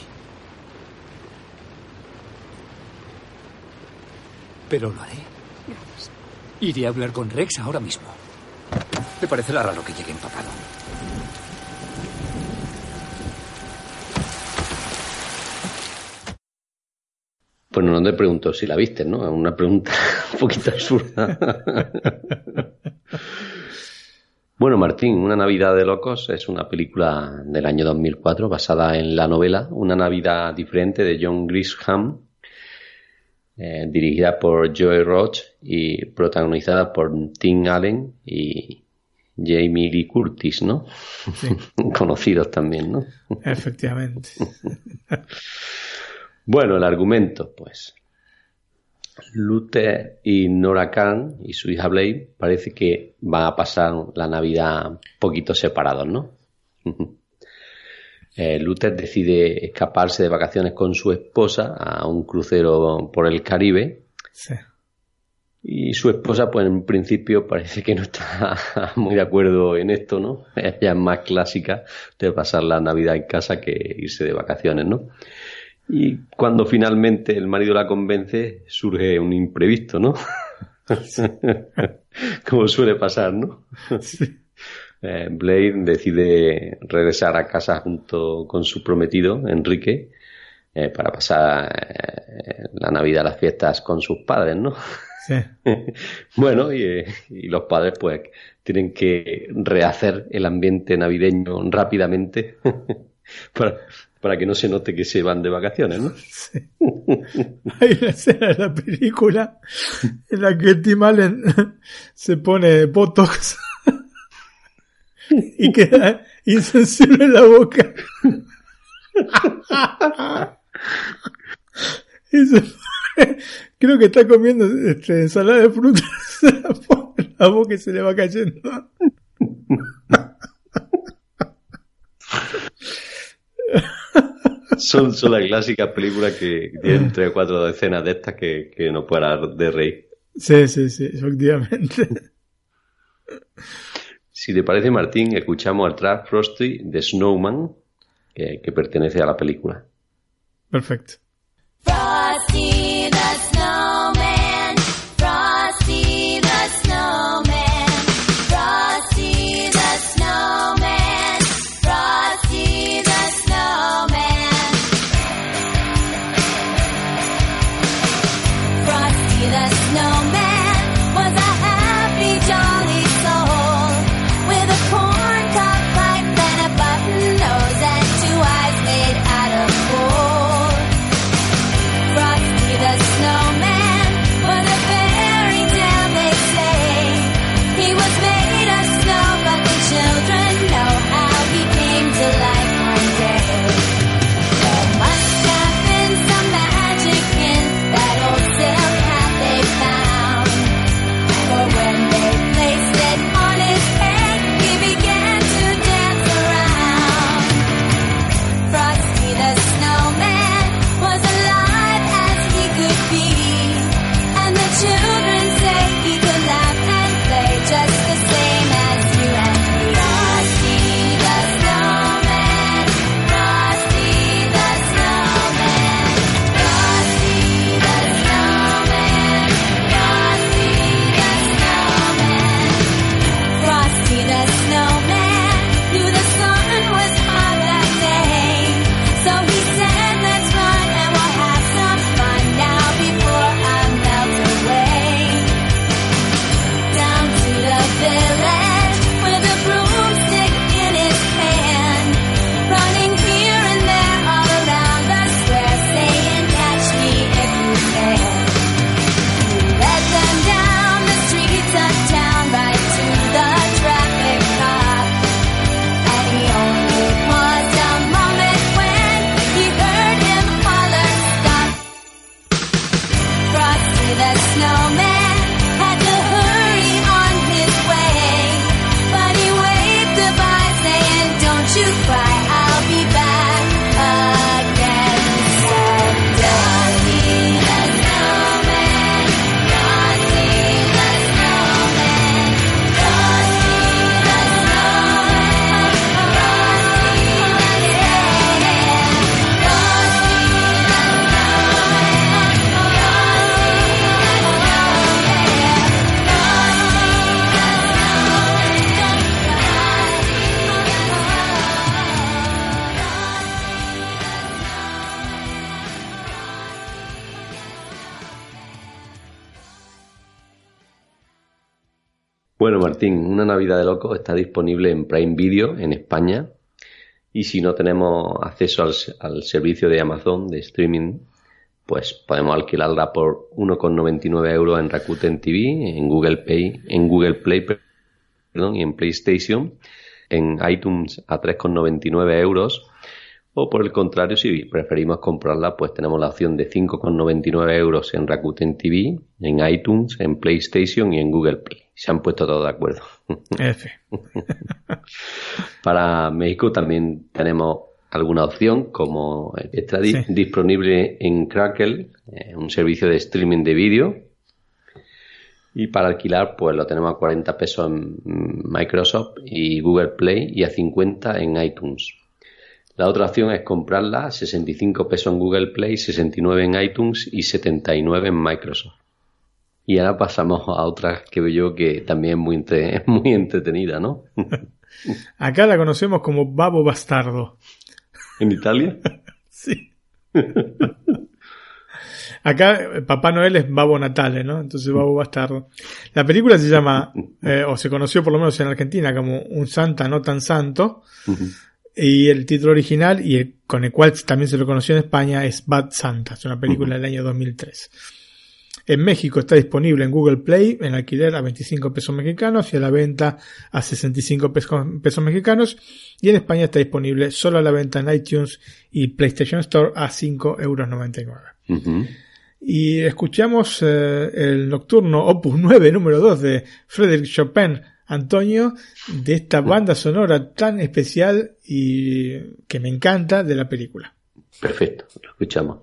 Pero lo haré. Iré a hablar con Rex ahora mismo. Me parecerá raro que llegue empapado. Bueno, no te pregunto si la viste, ¿no? Es una pregunta un poquito absurda. bueno, Martín, Una Navidad de Locos es una película del año 2004 basada en la novela Una Navidad Diferente de John Grisham, eh, dirigida por Joey Roach y protagonizada por Tim Allen y Jamie Lee Curtis, ¿no? Sí. Conocidos también, ¿no? Efectivamente. Bueno, el argumento, pues. Luther y Nora Khan y su hija Blake parece que van a pasar la Navidad un poquito separados, ¿no? eh, Luther decide escaparse de vacaciones con su esposa a un crucero por el Caribe. Sí. Y su esposa, pues en principio parece que no está muy de acuerdo en esto, ¿no? Ella es más clásica de pasar la Navidad en casa que irse de vacaciones, ¿no? Y cuando finalmente el marido la convence, surge un imprevisto, ¿no? Como suele pasar, ¿no? Eh, Blade decide regresar a casa junto con su prometido, Enrique, eh, para pasar eh, la Navidad, las fiestas con sus padres, ¿no? Sí. bueno, y, eh, y los padres pues tienen que rehacer el ambiente navideño rápidamente para, para que no se note que se van de vacaciones, ¿no? Hay una escena de la película en la que Tim Allen se pone botox y queda insensible en la boca. Se creo que está comiendo este, ensalada de frutas, la boca y se le va cayendo. Son, son las clásicas películas que tienen tres o cuatro decenas de estas que, que no parar de reír. Sí, sí, sí, efectivamente. Si te parece, Martín, escuchamos al track Frosty de Snowman, que, que pertenece a la película. Perfecto. Una Navidad de Locos está disponible en Prime Video en España. Y si no tenemos acceso al, servicio de Amazon de streaming, pues podemos alquilarla por 1,99 euros en Rakuten TV, en Google Play, en Google Play perdón, y en PlayStation, en iTunes a 3,99 euros. O por el contrario, si preferimos comprarla, pues tenemos la opción de 5,99 euros en Rakuten TV, en iTunes, en PlayStation y en Google Play. Se han puesto todos de acuerdo. F. Para México también tenemos alguna opción, como está Sí. disponible en Crackle, eh, un servicio de streaming de vídeo. Y para alquilar, pues lo tenemos a 40 pesos en Microsoft y Google Play y a 50 en iTunes. La otra opción es comprarla a 65 pesos en Google Play, 69 en iTunes y 79 en Microsoft. Y ahora pasamos a otra que veo yo que también es muy, entre- es muy entretenida, ¿no? Acá la conocemos como Babo Bastardo. ¿En Italia? Sí. Acá eh, Papá Noel es Babo Natale, ¿no? Entonces Babo Bastardo. La película se llama, eh, o se conoció por lo menos en Argentina como Un Santa no tan santo. Y el título original, y el- con el cual también se lo conoció en España, es Bad Santa. Es una película del año 2003. En México está disponible en Google Play en alquiler a 25 pesos mexicanos y a la venta a 65 pesos, mexicanos. Y en España está disponible solo a la venta en iTunes y PlayStation Store a 5,99 euros. Y escuchamos eh, el nocturno Opus 9, número 2 de Frédéric Chopin Antonio, de esta banda sonora tan especial y que me encanta de la película. Perfecto, lo escuchamos.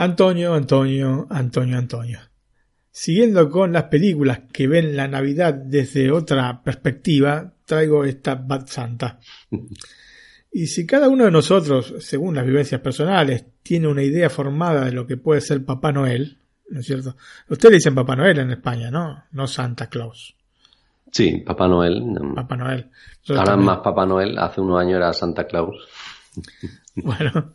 Antonio, Antonio, Antonio, Antonio. Siguiendo con las películas que ven la Navidad desde otra perspectiva, traigo esta Bad Santa. Y si cada uno de nosotros, según las vivencias personales, tiene una idea formada de lo que puede ser Papá Noel, ¿no es cierto? Ustedes dicen Papá Noel en España, ¿no? No Santa Claus. Sí, Papá Noel. Papá Noel. Nosotros Ahora también. más Papá Noel, hace unos años era Santa Claus. Bueno,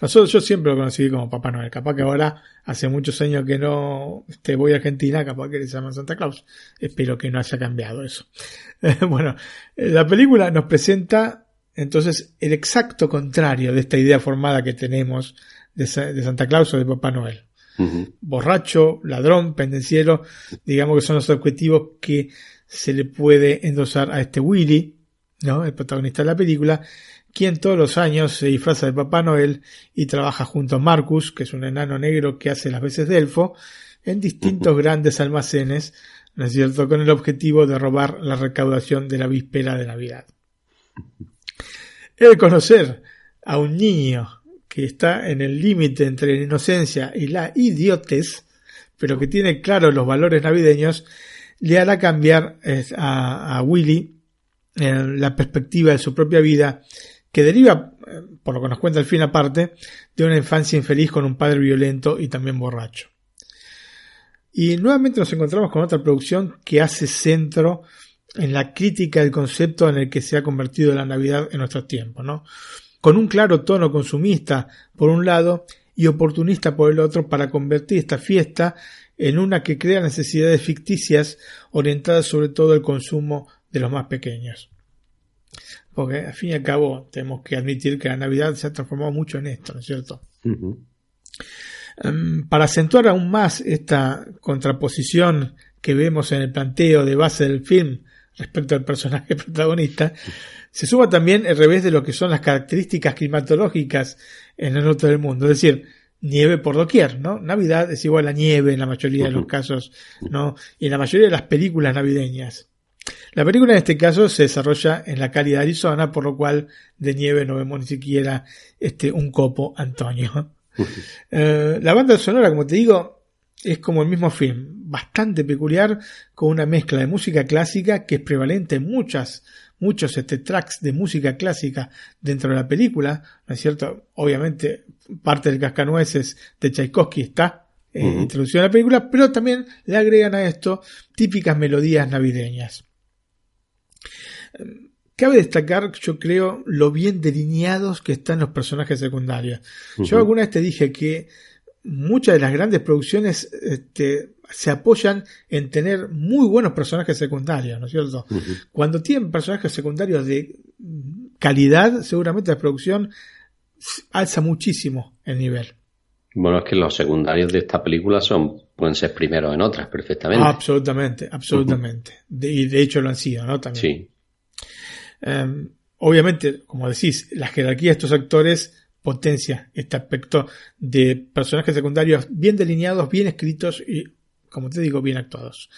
nosotros yo siempre lo conocí como Papá Noel. Capaz que ahora hace muchos años que no este, voy a Argentina, capaz que le llaman Santa Claus. Espero que no haya cambiado eso. bueno, la película nos presenta entonces el exacto contrario de esta idea formada que tenemos de, de Santa Claus o de Papá Noel. Uh -huh. Borracho, ladrón, pendenciero, digamos que son los objetivos que se le puede endosar a este Willy, ¿no? El protagonista de la película, quien todos los años se disfraza de Papá Noel y trabaja junto a Marcus, que es un enano negro que hace las veces de elfo, en distintos grandes almacenes, ¿no es cierto?, con el objetivo de robar la recaudación de la víspera de Navidad. El conocer a un niño que está en el límite entre la inocencia y la idiotez, pero que tiene claros los valores navideños, le hará cambiar a, a Willy eh, la perspectiva de su propia vida, que deriva, eh, por lo que nos cuenta el fin aparte, de una infancia infeliz con un padre violento y también borracho. Y nuevamente nos encontramos con otra producción que hace centro en la crítica del concepto en el que se ha convertido la Navidad en nuestros tiempos, ¿no? Con un claro tono consumista por un lado y oportunista por el otro para convertir esta fiesta en una que crea necesidades ficticias orientadas sobre todo al consumo de los más pequeños. Porque al fin y al cabo tenemos que admitir que la Navidad se ha transformado mucho en esto, ¿no es cierto? Uh -huh. um, para acentuar aún más esta contraposición que vemos en el planteo de base del film respecto al personaje protagonista, se suma también el revés de lo que son las características climatológicas en el norte del mundo. Es decir, nieve por doquier, ¿no? Navidad es igual a nieve en la mayoría de los casos, ¿no? Y en la mayoría de las películas navideñas. La película en este caso se desarrolla en la cálida Arizona, por lo cual de nieve no vemos ni siquiera este, un copo Antonio. eh, la banda sonora, como te digo, es como el mismo film, bastante peculiar, con una mezcla de música clásica que es prevalente en muchas, muchos este, tracks de música clásica dentro de la película, ¿no es cierto? Obviamente, parte del cascanueces de Tchaikovsky está eh, uh -huh. introducido en la película, pero también le agregan a esto típicas melodías navideñas. Cabe destacar, yo creo, lo bien delineados que están los personajes secundarios. Uh -huh. Yo alguna vez te dije que muchas de las grandes producciones este, se apoyan en tener muy buenos personajes secundarios, ¿no es cierto? Uh -huh. Cuando tienen personajes secundarios de calidad, seguramente la producción alza muchísimo el nivel. Bueno, es que los secundarios de esta película son pueden ser primeros en otras perfectamente. Absolutamente, absolutamente. Uh -huh. de, y de hecho lo han sido, ¿no? También. Sí. Um, obviamente, como decís, la jerarquía de estos actores potencia este aspecto de personajes secundarios bien delineados, bien escritos y, como te digo, bien actuados.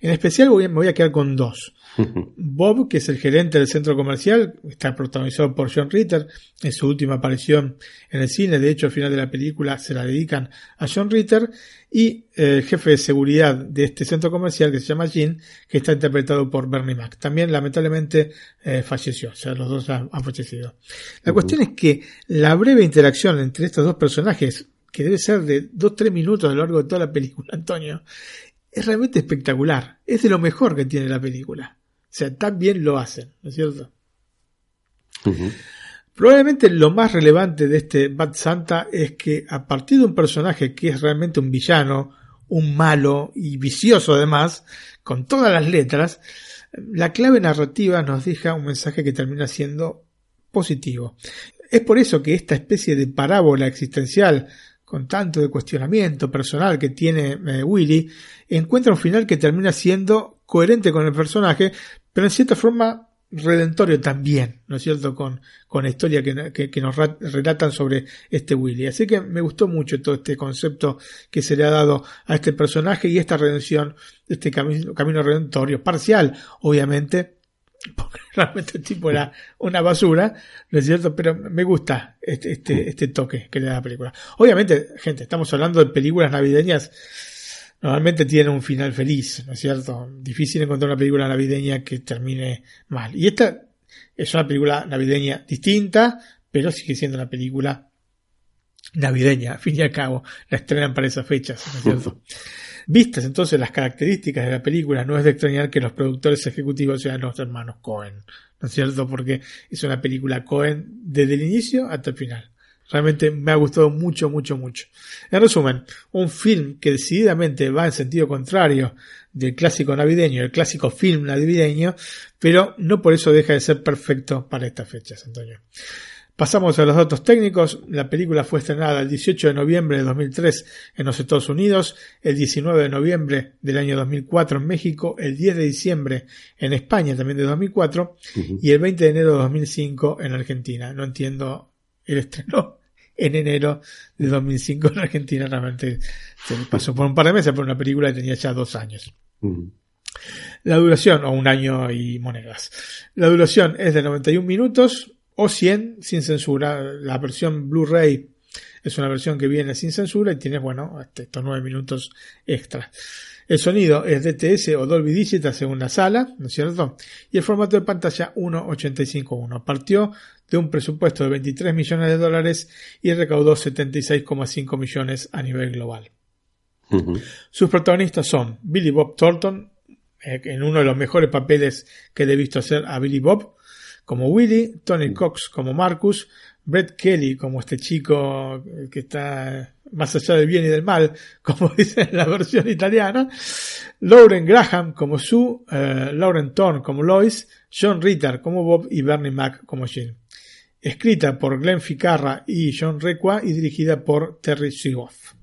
En especial voy, me voy a quedar con dos. Bob, que es el gerente del centro comercial, está protagonizado por John Ritter, en su última aparición en el cine, de hecho al final de la película se la dedican a John Ritter, y el jefe de seguridad de este centro comercial que se llama Jean, que está interpretado por Bernie Mac. También lamentablemente eh, falleció, o sea, los dos han, han fallecido. La uh -huh. cuestión es que la breve interacción entre estos dos personajes, que debe ser de 2-3 minutos a lo largo de toda la película, Antonio, es realmente espectacular. Es de lo mejor que tiene la película. O sea, tan bien lo hacen, ¿no es cierto? Uh -huh. Probablemente lo más relevante de este Bad Santa es que a partir de un personaje que es realmente un villano, un malo y vicioso además, con todas las letras, la clave narrativa nos deja un mensaje que termina siendo positivo. Es por eso que esta especie de parábola existencial con tanto de cuestionamiento personal que tiene eh, Willy, encuentra un final que termina siendo coherente con el personaje, pero en cierta forma redentorio también, ¿no es cierto?, con, con la historia que, que, nos relatan sobre este Willy. Así que me gustó mucho todo este concepto que se le ha dado a este personaje y esta redención, este camino redentorio, parcial, obviamente, porque realmente el tipo era una basura, ¿no es cierto? Pero me gusta este, este, este toque que le da la película. Obviamente, gente, estamos hablando de películas navideñas, normalmente tienen un final feliz, ¿no es cierto? Difícil encontrar una película navideña que termine mal. Y esta es una película navideña distinta, pero sigue siendo una película navideña, al fin y al cabo, la estrenan para esas fechas, ¿no es cierto? Vistas entonces las características de la película, no es de extrañar que los productores ejecutivos sean los hermanos Cohen, ¿no es cierto? Porque es una película Cohen desde el inicio hasta el final. Realmente me ha gustado mucho, mucho, mucho. En resumen, un film que decididamente va en sentido contrario del clásico navideño, el clásico film navideño, pero no por eso deja de ser perfecto para estas fechas, Antonio. Pasamos a los datos técnicos. La película fue estrenada el 18 de noviembre de 2003 en los Estados Unidos, el 19 de noviembre del año 2004 en México, el 10 de diciembre en España también de 2004 y el 20 de enero de 2005 en Argentina. No entiendo el estreno en enero de 2005 en Argentina. Realmente se pasó por un par de meses por una película que tenía ya dos años. La duración, o un año y monedas. La duración es de 91 minutos o 100 sin censura. La versión Blu-ray es una versión que viene sin censura y tiene, bueno, hasta estos 9 minutos extra. El sonido es DTS o Dolby Digital según la sala, ¿no es cierto? Y el formato de pantalla 1.85.1. Partió de un presupuesto de 23 millones de dólares y recaudó 76,5 millones a nivel global. Sus protagonistas son Billy Bob Thornton, eh, en uno de los mejores papeles que he visto hacer a Billy Bob, como Willy, Tony Cox como Marcus, Brett Kelly como este chico que está más allá del bien y del mal, como dice en la versión italiana, Lauren Graham como Sue, eh, Lauren Thorne como Lois, John Ritter como Bob y Bernie Mac como Jean. Escrita por Glenn Ficarra y John Requa y dirigida por Terry Seagoff.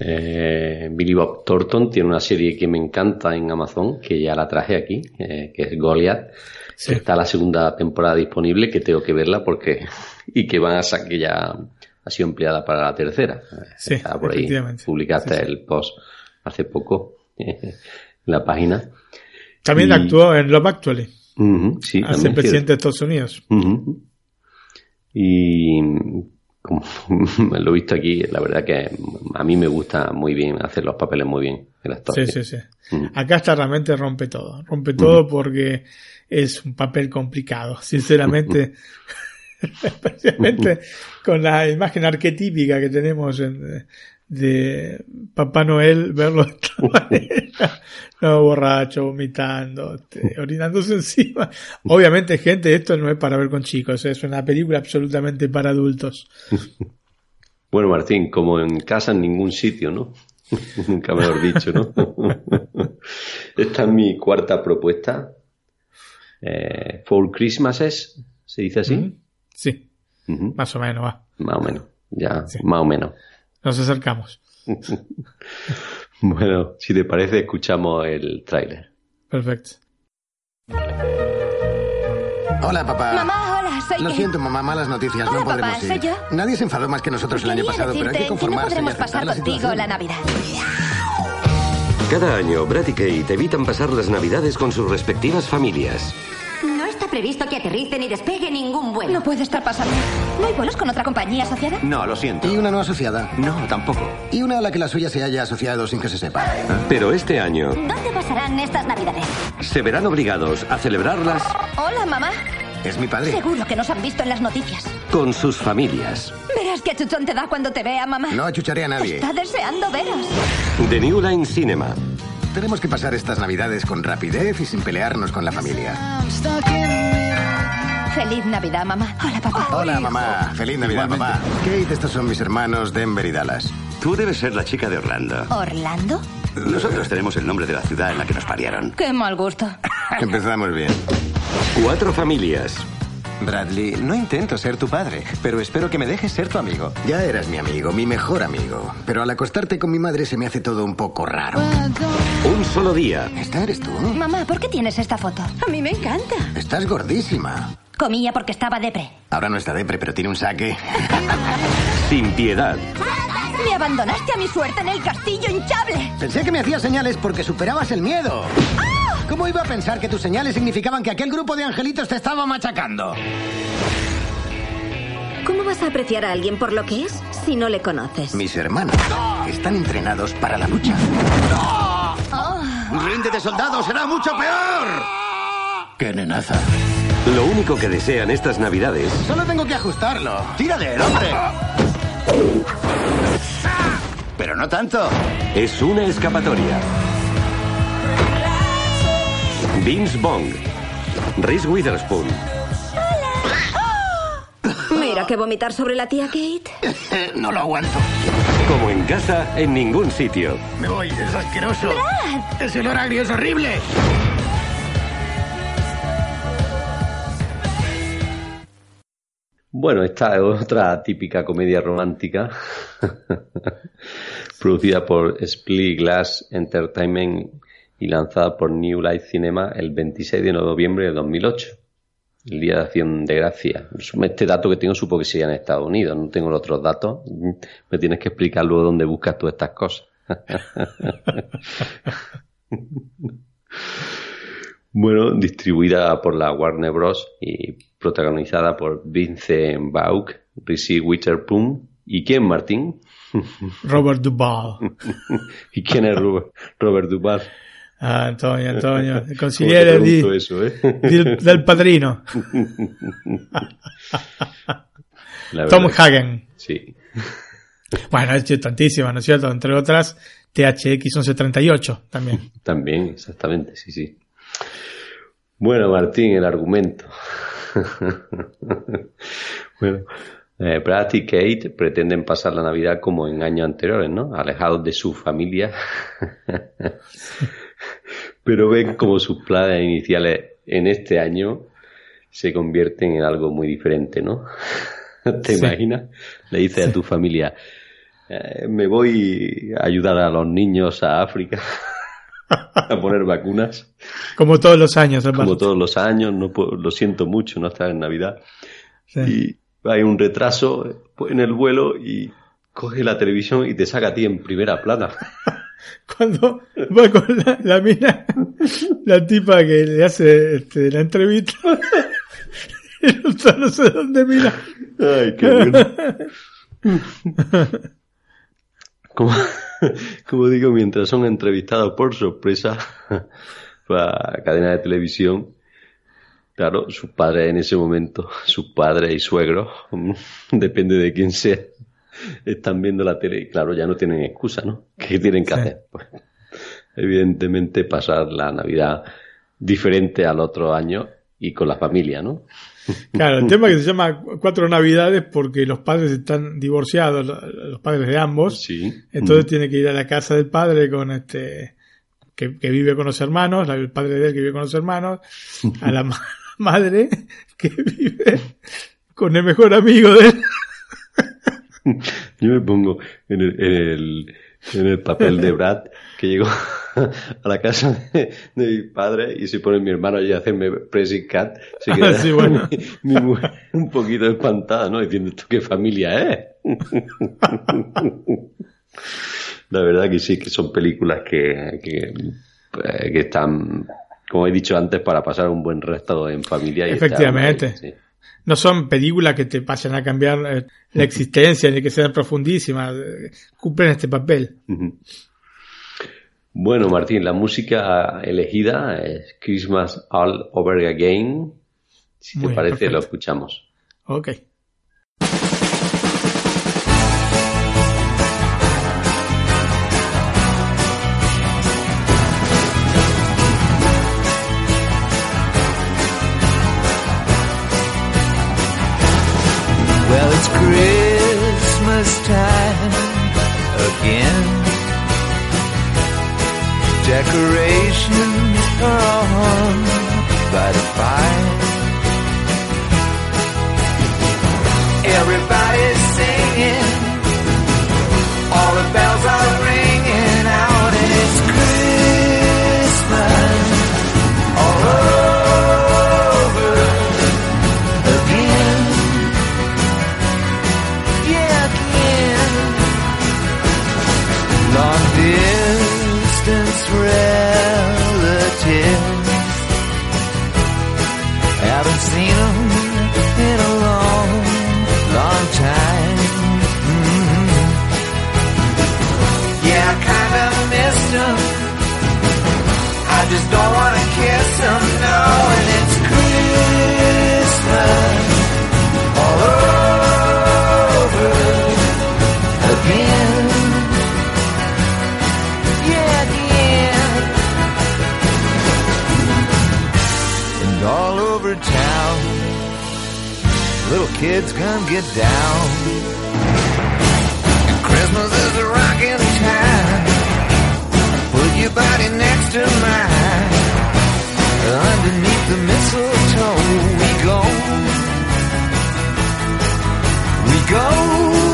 eh, Billy Bob Thornton tiene una serie que me encanta en Amazon, que ya la traje aquí, eh, que es Goliath. Sí. Está la segunda temporada disponible, que tengo que verla porque. y que van a sacar que ya ha sido empleada para la tercera. Sí, Está por ahí. Publicaste Sí, sí. el post hace poco en la página. También Y- actuó en Love Actually, Ujú, sí, hace presidente de. Estados Unidos. Y como lo he visto aquí, la verdad que a mí me gusta muy bien hacer los papeles muy bien el actor. Sí, sí, sí. Acá está realmente rompe todo. Rompe todo porque es un papel complicado. Sinceramente, especialmente con la imagen arquetípica que tenemos en- de Papá Noel, verlo de esta manera. No, borracho, vomitando, este, orinándose encima. Obviamente, gente, esto no es para ver con chicos, es una película absolutamente para adultos. Bueno, Martín, como en casa en ningún sitio, ¿no? Nunca mejor dicho, ¿no? Esta es mi cuarta propuesta. Eh, Four Christmases, ¿se dice así? Sí, más o menos, va. Más o menos, ya, más o menos. Nos acercamos. Bueno, si te parece, escuchamos el tráiler. Perfecto. Hola, papá. Mamá, hola, soy Lo siento, mamá, malas noticias. Hola, no podremos papá, ir. soy yo. Nadie se enfadó más que nosotros el año Quería pasado, pero hay que que no conformarse y podremos aceptar pasar la contigo situación. la Navidad. Cada año, Brad y Kate evitan pasar las Navidades con sus respectivas familias. No está previsto que aterrice ni despegue ningún vuelo. No puede estar pasando. ¿No hay vuelos con otra compañía asociada? No, lo siento. ¿Y una no asociada? No, tampoco. ¿Y una a la que la suya se haya asociado sin que se sepa? Pero este año ¿Dónde pasarán estas Navidades? se verán obligados a celebrarlas Hola, mamá. Es mi padre. Seguro que nos han visto en las noticias. con sus familias. Verás qué chuchón te da cuando te vea, mamá. No achucharé a nadie. Está deseando veros. The New Line Cinema. Tenemos que pasar estas navidades con rapidez y sin pelearnos con la familia. Feliz Navidad, mamá. Hola, papá. Hola, mamá. Feliz Navidad, papá. Kate, estos son mis hermanos Denver y Dallas. Tú debes ser la chica de Orlando. ¿Orlando? Nosotros tenemos el nombre de la ciudad en la que nos parieron. Qué mal gusto. Empezamos bien. Cuatro familias. Bradley, no intento ser tu padre, pero espero que me dejes ser tu amigo. Ya eras mi amigo, mi mejor amigo. Pero al acostarte con mi madre se me hace todo un poco raro. Un solo día. ¿Esta eres tú? Mamá, ¿por qué tienes esta foto? A mí me encanta. Estás gordísima. Comía porque estaba depre. Ahora no está depre, pero tiene un saque. Sin piedad. Me abandonaste a mi suerte en el castillo hinchable. Pensé que me hacías señales porque superabas el miedo. ¡Ah! ¿Cómo iba a pensar que tus señales significaban que aquel grupo de angelitos te estaba machacando? ¿Cómo vas a apreciar a alguien por lo que es si no le conoces? Mis hermanos están entrenados para la lucha. Oh. ¡Rinde de soldado será mucho peor! ¡Qué nenaza! Lo único que desean estas navidades Solo tengo que ajustarlo. ¡Tírale, el hombre! Pero no tanto. es una escapatoria. Vince Bong, Reese Witherspoon, Mira que vomitar sobre la tía Kate. no lo aguanto. como en casa en ningún sitio. Me voy, es asqueroso. Ese olor agrio es horrible. Bueno, esta es otra típica comedia romántica producida por Split Glass Entertainment y lanzada por New Light Cinema el 26 de noviembre de 2008, el Día de Acción de Gracia. Este dato que tengo supongo que sería en Estados Unidos, no tengo los otros datos. Me tienes que explicar luego dónde buscas tú estas cosas. Bueno, distribuida por la Warner Bros. y protagonizada por Vincent Vaughn, Reese Witherspoon y quién, Martín? Robert Duvall. ¿Y quién es Robert, Robert Duvall? Ah, Antonio, Antonio. El ¿Cómo te consigliere di- pregunto eso, eh? del, del padrino. Tom Hagen. Sí. Bueno, ha hecho tantísimas, ¿no es cierto? Entre otras, THX 1138 también. También, exactamente, sí, sí. Bueno, Martín, el argumento. bueno, eh, Brad y Kate pretenden pasar la Navidad como en años anteriores, ¿no? Alejados de su familia. Pero ven como sus planes iniciales en este año se convierten en algo muy diferente, ¿no? ¿Te Sí. imaginas? Le dices a tu familia, eh, me voy a ayudar a los niños a África a poner vacunas. Como todos los años, aparte. Como todos los años, no puedo- lo siento mucho no estar en Navidad. Sí. Y hay un retraso en el vuelo y coge la televisión y te saca a ti en primera plana. Cuando va con la, la mina, la tipa que le hace este, la entrevista, y no, sé dónde mira. Ay, qué. Como, como digo, mientras son entrevistados por sorpresa la cadena de televisión, claro, sus padres en ese momento, sus padres y suegros, depende de quién sea, están viendo la tele y claro, ya no tienen excusa, ¿no? ¿Qué tienen que Sí. hacer? Pues, evidentemente pasar la Navidad diferente al otro año y con la familia, ¿no? Claro, el tema que se llama Cuatro Navidades porque los padres están divorciados, lo- los padres de ambos. Sí. Entonces tiene que ir a la casa del padre con este que, que vive con los hermanos, el padre de él que vive con los hermanos, a la ma- madre que vive con el mejor amigo de él. Yo me pongo en el, en el, en el papel de Brad, que llegó a la casa de, de mi padre y se pone mi hermano allí a hacerme pressing cat. Se queda Sí, bueno. mi, mi mujer un poquito espantada, ¿no? Diciendo, ¿esto qué familia es? La verdad que sí, que son películas que, que, eh, que están, como he dicho antes, para pasar un buen resto en familia. Y Efectivamente. sí. No son películas que te pasen a cambiar eh, la existencia ni que sean profundísimas. eh, Cumplen este papel. Ujú. Bueno, Martín, la música elegida es Christmas All Over Again. Si te Muy parece, lo escuchamos. Ok. Decorations are on by the fire. Everybody's just don't wanna kiss him now, and it's Christmas all over again. Yeah, again. And all over town, little kids come get down. And Christmas is a rockin' time. Your body next to mine. Underneath the mistletoe we go. We go.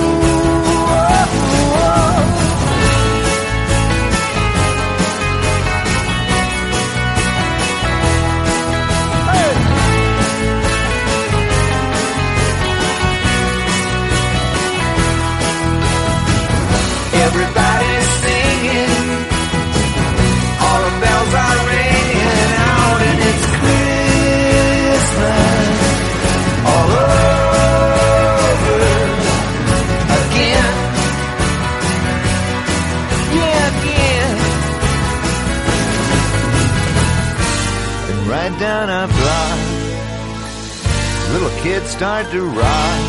Kids start to rock.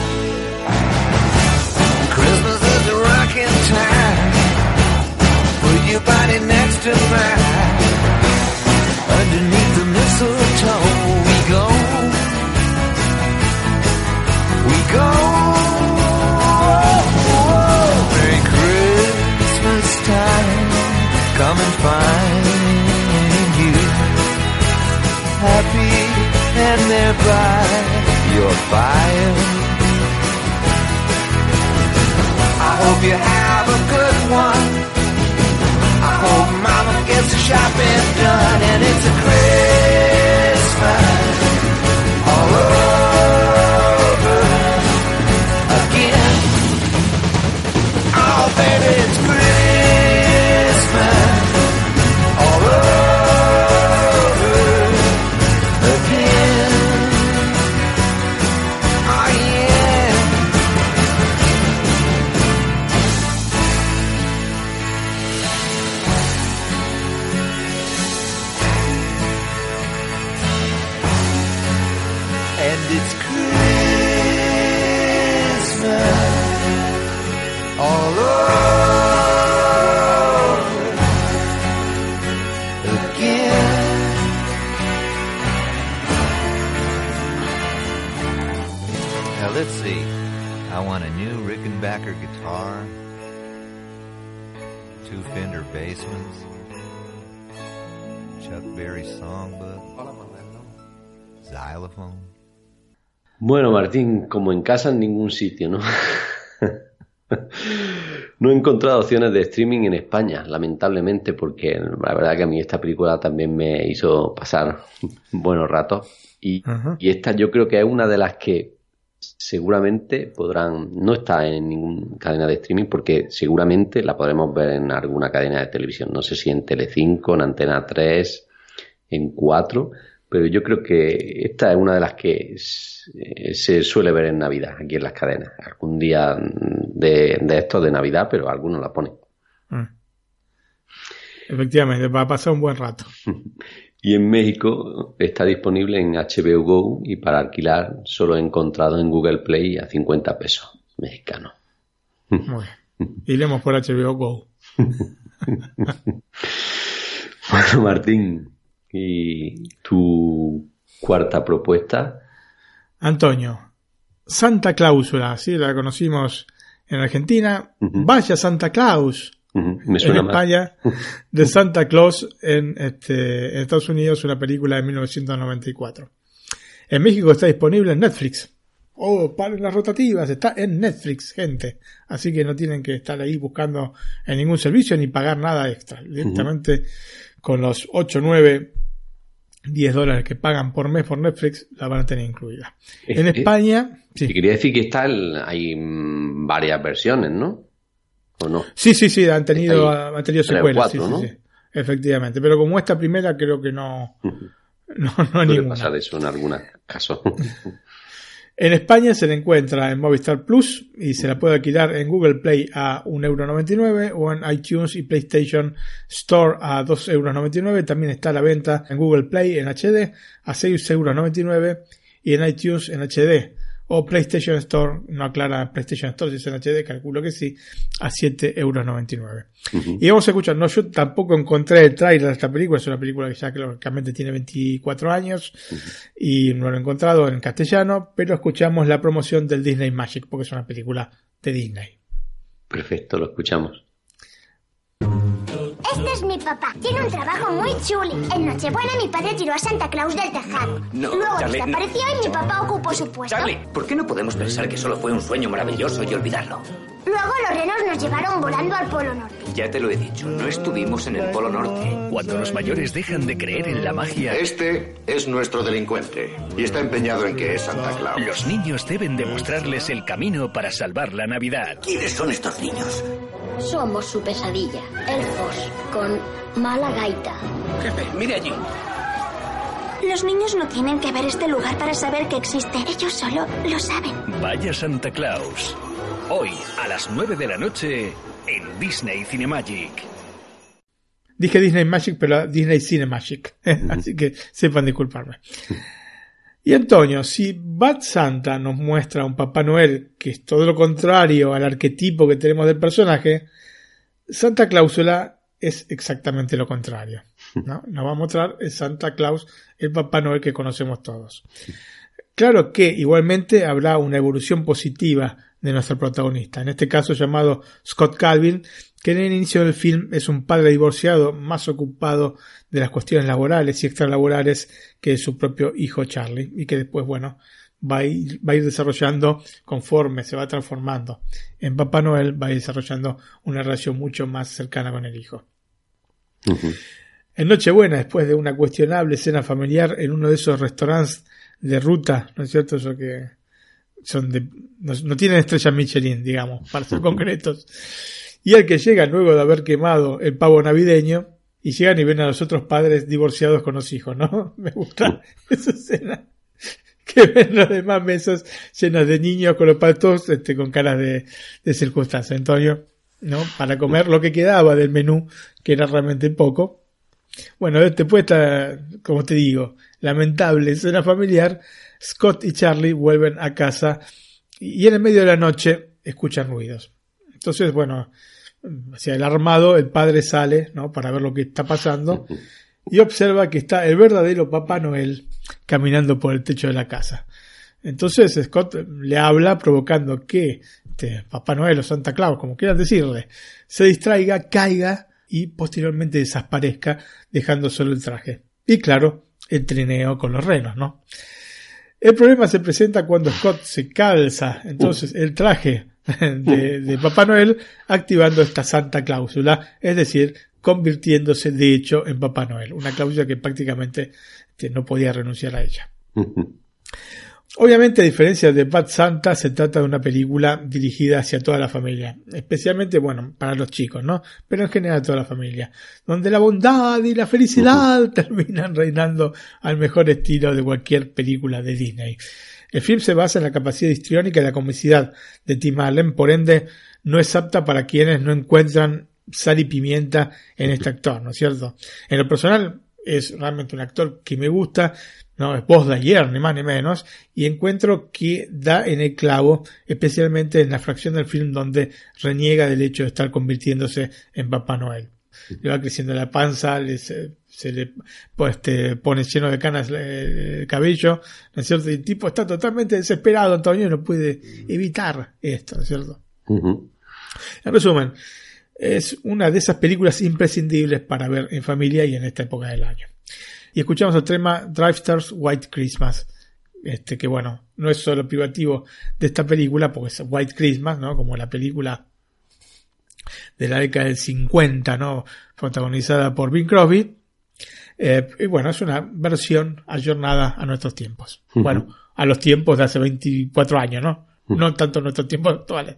Christmas is a rocking time. Put your body next to mine. Underneath the mistletoe we go. We go. Merry Christmas time. Come and find you. Happy and thereby your fire. I hope you have a good one. I hope mama gets the shopping done and it's a Christmas all over again. Oh, baby, it's Christmas Bueno, Martín, como en casa en ningún sitio, ¿no? no he encontrado opciones de streaming en España, lamentablemente, porque la verdad que a mí esta película también me hizo pasar buenos ratos. Y, esta yo creo que es una de las que seguramente podrán, no está en ninguna cadena de streaming porque seguramente la podremos ver en alguna cadena de televisión. No sé si en Telecinco, en Antena 3, en 4, pero yo creo que esta es una de las que se suele ver en Navidad, aquí en las cadenas. Algún día de, de estos de Navidad, pero algunos la ponen. Mm. Efectivamente, va a pasar un buen rato. Y en México está disponible en HBO Go y para alquilar solo he encontrado en Google Play a 50 pesos mexicanos. Muy bien. Iremos por HBO Go. Bueno, Martín, ¿y tu cuarta propuesta? Antonio, Santa Cláusula, sí, la conocimos en Argentina. Vaya Santa Claus. Me suena en. España, de Santa Claus en, este, en Estados Unidos, una película de 1994. En México está disponible en Netflix. Oh, paren las rotativas, está en Netflix, gente. Así que no tienen que estar ahí buscando en ningún servicio ni pagar nada extra. Directamente con los 8, 9, 10 dólares que pagan por mes por Netflix, la van a tener incluida. En España, Te quería decir que está el- hay mm, varias versiones, ¿no? ¿O no? Sí, sí, sí, han tenido, han tenido secuelas. sí, ¿no? sí, sí. Efectivamente. Pero como esta primera, creo que no. No, no Puede ninguna. pasar eso en algunos casos. En España se la encuentra en Movistar Plus y se la puede alquilar en Google Play a 1,99€ o en iTunes y PlayStation Store a 2,99€. También está a la venta en Google Play en HD a 6,99€ y en iTunes en HD o PlayStation Store, no aclara PlayStation Store si es en HD, calculo que sí, a 7,99€. Y vamos a escuchar, no, yo tampoco encontré el trailer de esta película, es una película que ya lógicamente tiene 24 años y no lo he encontrado en castellano, pero escuchamos la promoción del Disney Magic porque es una película de Disney. Perfecto, lo escuchamos. Este es mi papá. Tiene un trabajo muy chuli. En Nochebuena mi padre tiró a Santa Claus del tejado. No, Luego Charlie, no. desapareció y mi papá ocupó su puesto. Charlie, ¿por qué no podemos pensar que solo fue un sueño maravilloso y olvidarlo? Luego los renos nos llevaron volando al Polo Norte. Ya te lo he dicho, no estuvimos en el Polo Norte. Cuando los mayores dejan de creer en la magia, Este es nuestro delincuente y está empeñado en que es Santa Claus. los niños deben demostrarles el camino para salvar la Navidad. ¿Quiénes son estos niños? Somos su pesadilla. Elfos con mala gaita. Jefe, mire allí. Los niños no tienen que ver este lugar para saber que existe. Ellos solo lo saben. Vaya Santa Claus. Hoy, a las 9 de la noche, en Disney Cinemagic. Dije Disney Magic, pero Disney Cinemagic. Así que sepan disculparme. Y Antonio, si Bad Santa nos muestra a un Papá Noel que es todo lo contrario al arquetipo que tenemos del personaje, Santa Cláusula es exactamente lo contrario. ¿no? Nos va a mostrar el Santa Claus, el Papá Noel que conocemos todos. Claro que igualmente habrá una evolución positiva de nuestro protagonista, en este caso llamado Scott Calvin, que en el inicio del film es un padre divorciado más ocupado de las cuestiones laborales y extralaborales que su propio hijo Charlie, y que después, bueno, va a ir, va a ir desarrollando conforme se va transformando en Papá Noel, va a ir desarrollando una relación mucho más cercana con el hijo. En Nochebuena, después de una cuestionable cena familiar en uno de esos restaurantes de ruta, ¿no es cierto? Eso que son de, no, no tienen estrella Michelin, digamos, para ser concretos. Y al que llega luego de haber quemado el pavo navideño, y llegan y ven a los otros padres divorciados con los hijos, ¿no? Me gusta esa escena. Que ven las demás mesas llenas de niños con los patos, este, con caras de, de circunstancia, Antonio, ¿no? Para comer lo que quedaba del menú, que era realmente poco. Bueno, después esta, como te digo, lamentable escena familiar, Scott y Charlie vuelven a casa y en el medio de la noche escuchan ruidos. Entonces, bueno, hacia el armado, el padre sale, ¿no? Para ver lo que está pasando y observa que está el verdadero Papá Noel caminando por el techo de la casa. Entonces Scott le habla provocando que este, Papá Noel o Santa Claus, como quieran decirle, se distraiga, caiga y posteriormente desaparezca dejando solo el traje. Y claro, el trineo con los renos, ¿no? El problema se presenta cuando Scott se calza entonces el traje de, de, Papá Noel activando esta santa cláusula, es decir, convirtiéndose de hecho en Papá Noel, una cláusula que prácticamente este, no podía renunciar a ella. Obviamente, a diferencia de Bad Santa, se trata de una película dirigida hacia toda la familia, especialmente, bueno, para los chicos, ¿no? Pero en general toda la familia, donde la bondad y la felicidad terminan reinando al mejor estilo de cualquier película de Disney. El film se basa en la capacidad histriónica y la comicidad de Tim Allen, por ende, no es apta para quienes no encuentran sal y pimienta en este actor, ¿no es cierto? En lo personal, es realmente un actor que me gusta, no es voz de ayer, ni más ni menos, y encuentro que da en el clavo, especialmente en la fracción del film donde reniega del hecho de estar convirtiéndose en Papá Noel. Le va creciendo la panza, le, se, se, le pues, te pone lleno de canas eh, el cabello, ¿no es cierto? Y el tipo está totalmente desesperado, Antonio, y no puede evitar esto, ¿no es cierto? Uh -huh. En resumen, es una de esas películas imprescindibles para ver en familia y en esta época del año. Y escuchamos el tema Drivesters White Christmas. Este, que bueno, no es solo privativo de esta película, porque es White Christmas, ¿no? Como la película de la década del 50, ¿no? Protagonizada por Bing Crosby. Eh, y bueno, es una versión ayornada a nuestros tiempos. Uh -huh. Bueno, a los tiempos de hace 24 años, ¿no? Uh -huh. No tanto nuestros tiempos actuales.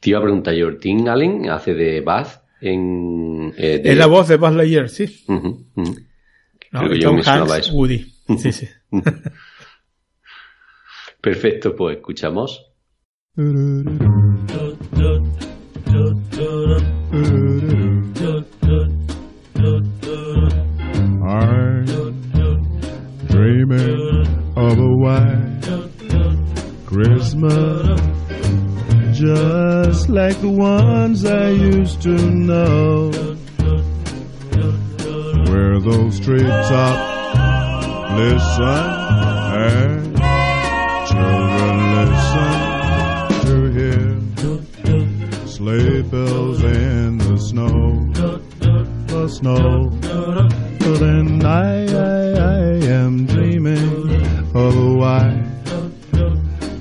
Te iba a preguntar yo, Tim Allen hace de Buzz en... Eh, de... Es la voz de Buzz Lightyear, sí. Uh -huh, uh -huh. No, Tom Hanks, Woody. Sí, sí. Perfecto, pues escuchamos. I'm dreaming of a white Christmas, just like the ones I used to know, where those treetops listen and children listen to hear sleigh bells in the snow, the snow. But then I, I, I am dreaming of a white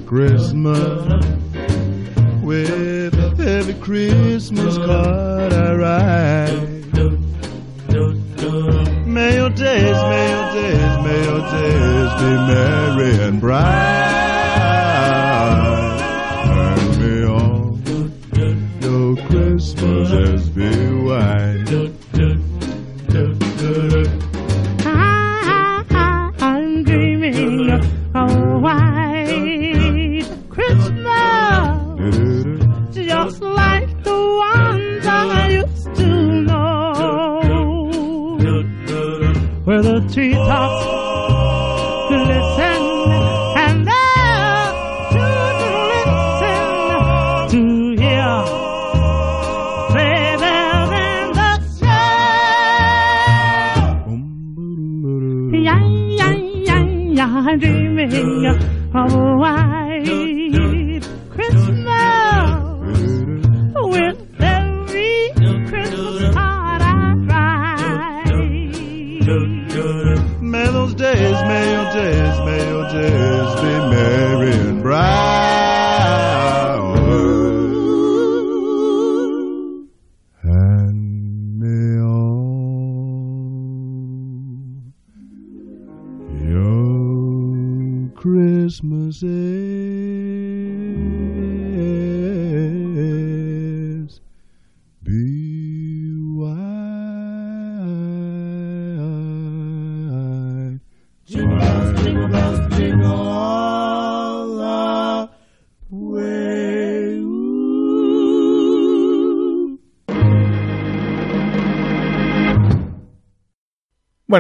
Christmas with every Christmas card I write. May your days, may your days, may your days be merry and bright. May all your Christmases be white. Just like the ones I used to know, where the treetops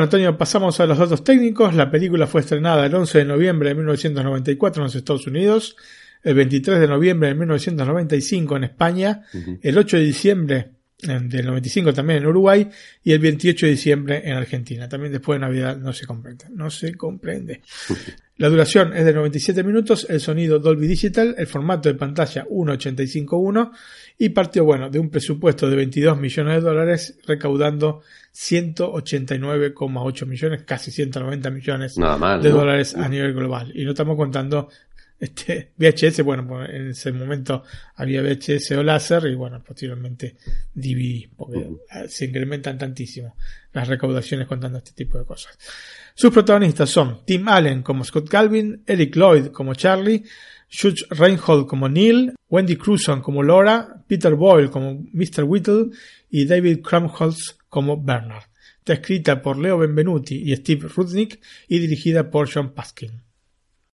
Bueno, Antonio, pasamos a los datos técnicos. La película fue estrenada el 11 de noviembre de 1994 en los Estados Unidos, el 23 de noviembre de 1995 en España, el 8 de diciembre del 95 también en Uruguay y el 28 de diciembre en Argentina. También después de Navidad no se comprende. No se comprende. La duración es de 97 minutos, el sonido Dolby Digital, el formato de pantalla 1.85.1 y partió, bueno, de un presupuesto de 22 millones de dólares recaudando 189,8 millones, casi 190 millones Nada mal, de ¿no? dólares a nivel global. Y no estamos contando este VHS, bueno, pues en ese momento había VHS o láser y bueno, posteriormente DVD, porque se incrementan tantísimo las recaudaciones contando este tipo de cosas. Sus protagonistas son Tim Allen como Scott Calvin, Eric Lloyd como Charlie, Judge Reinhold como Neil, Wendy Crewson como Laura, Peter Boyle como Mr. Whittle y David Krumholtz como Bernard. Está escrita por Leo Benvenuti y Steve Rudnick y dirigida por John Paskin.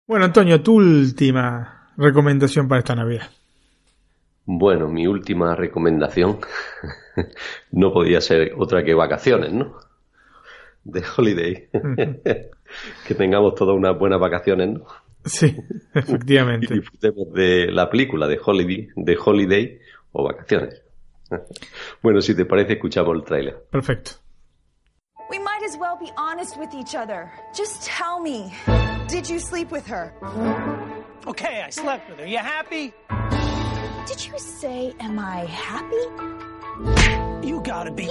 Bueno, Antonio, tu última recomendación para esta Navidad. Bueno, mi última recomendación no podía ser otra que vacaciones, ¿no? De holiday. que tengamos todas unas buenas vacaciones, ¿no? Sí, efectivamente. y disfrutemos de la película de Holiday, de Holiday o vacaciones. bueno, si te parece, escuchamos el tráiler. Perfecto. We might as well be honest with each other. Just tell me, did you sleep with her? Okay, I slept with her. You happy? Did you say, am I happy? You gotta be.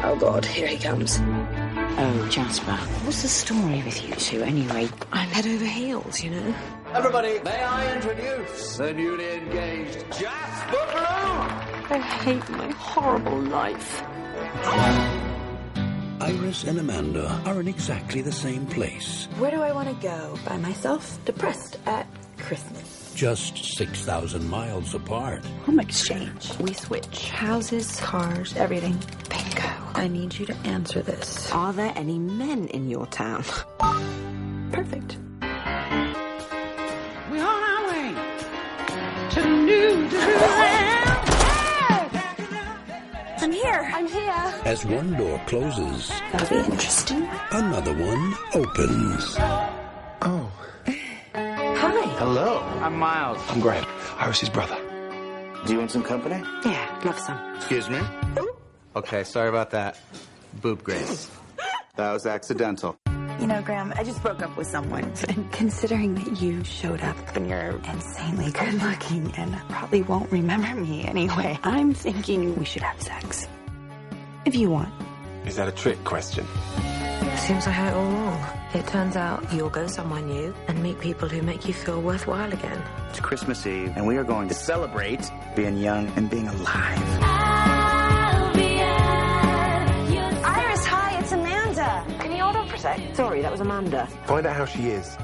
Oh God, here he comes. Oh, Jasper, what's the story with you two anyway? I'm head over heels, you know. Everybody, may I introduce the newly engaged Jasper Bloom? I hate my horrible life. Iris and Amanda are in exactly the same place. Where do I want to go by myself, depressed at Christmas? Just 6,000 miles apart. Home exchange. We switch houses, cars, everything. Bingo. I need you to answer this. Are there any men in your town? Perfect. We're on our way to New Jerusalem. I'm here. I'm here. As one door closes, That'll be interesting. another one opens. Oh. Hi. Hello. I'm Miles. I'm Graham, Iris's brother. Do you want some company? Yeah, love some. Excuse me? Okay, sorry about that. Boob Grace. That was accidental. You know, Graham, I just broke up with someone. And considering that you showed up and you're insanely good looking and probably won't remember me anyway, I'm thinking we should have sex. If you want. Is that a trick question? Seems I had it all wrong. It turns out you'll go somewhere new and meet people who make you feel worthwhile again. It's Christmas Eve, and we are going to celebrate being young and being alive. Sorry, that was Amanda. Find out how she is.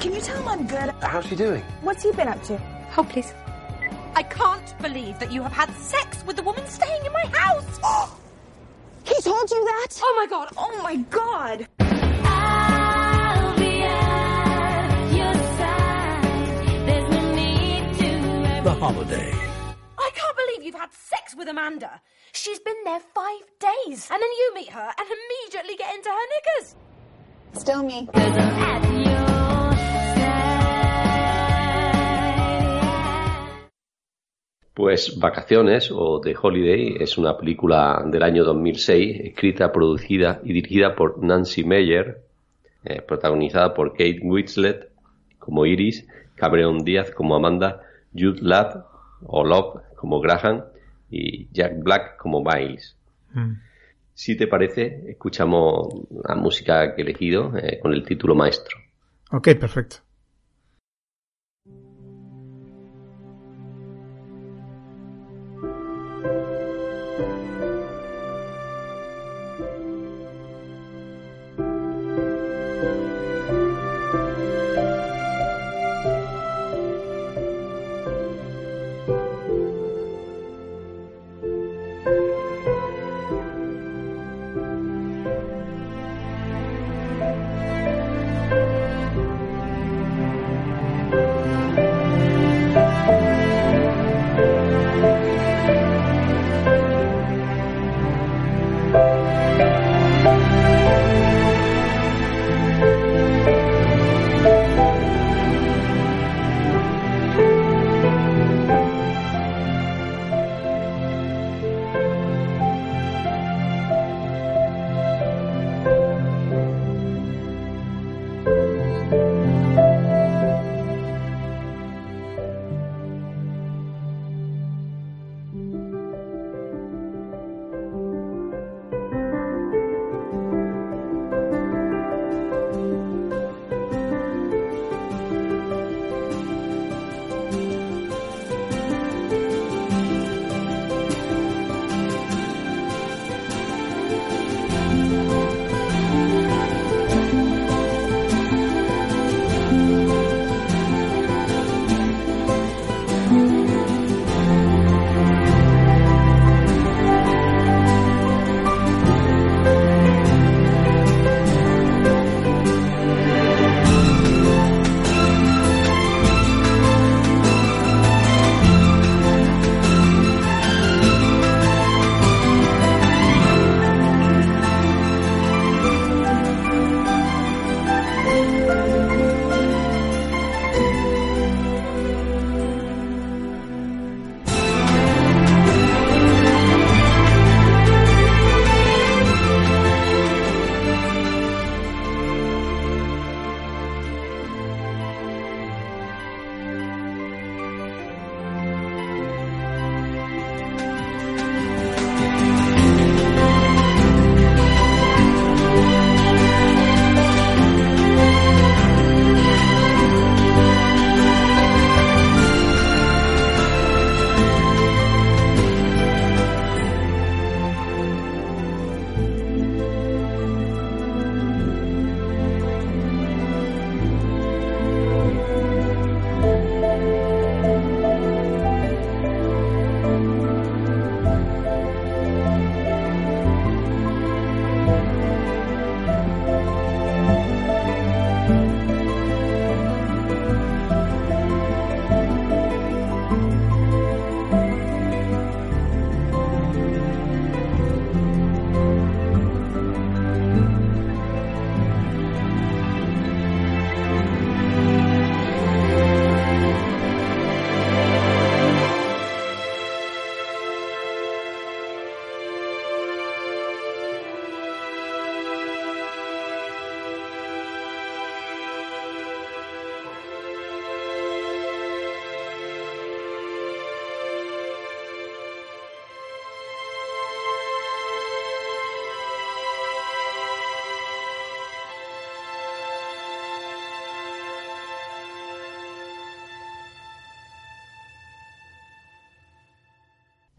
Can you tell him I'm good? How's she doing? What's he been up to? Hold, please. I can't believe that you have had sex with the woman staying in my house. He told you that? Oh my god. Oh my god. The holiday. I can't believe you've had sex with Amanda. She's been there five days. And then you meet her and immediately get into her knickers. Still me. Pues Vacaciones o The Holiday es una película del año 2006, escrita, producida y dirigida por Nancy Meyer, eh, protagonizada por Kate Winslet como Iris, Cameron Díaz como Amanda, Jude Law o Love como Graham y Jack Black como Miles. Mm. Si te parece, escuchamos la música que he elegido eh, con el título Maestro. Ok, perfecto.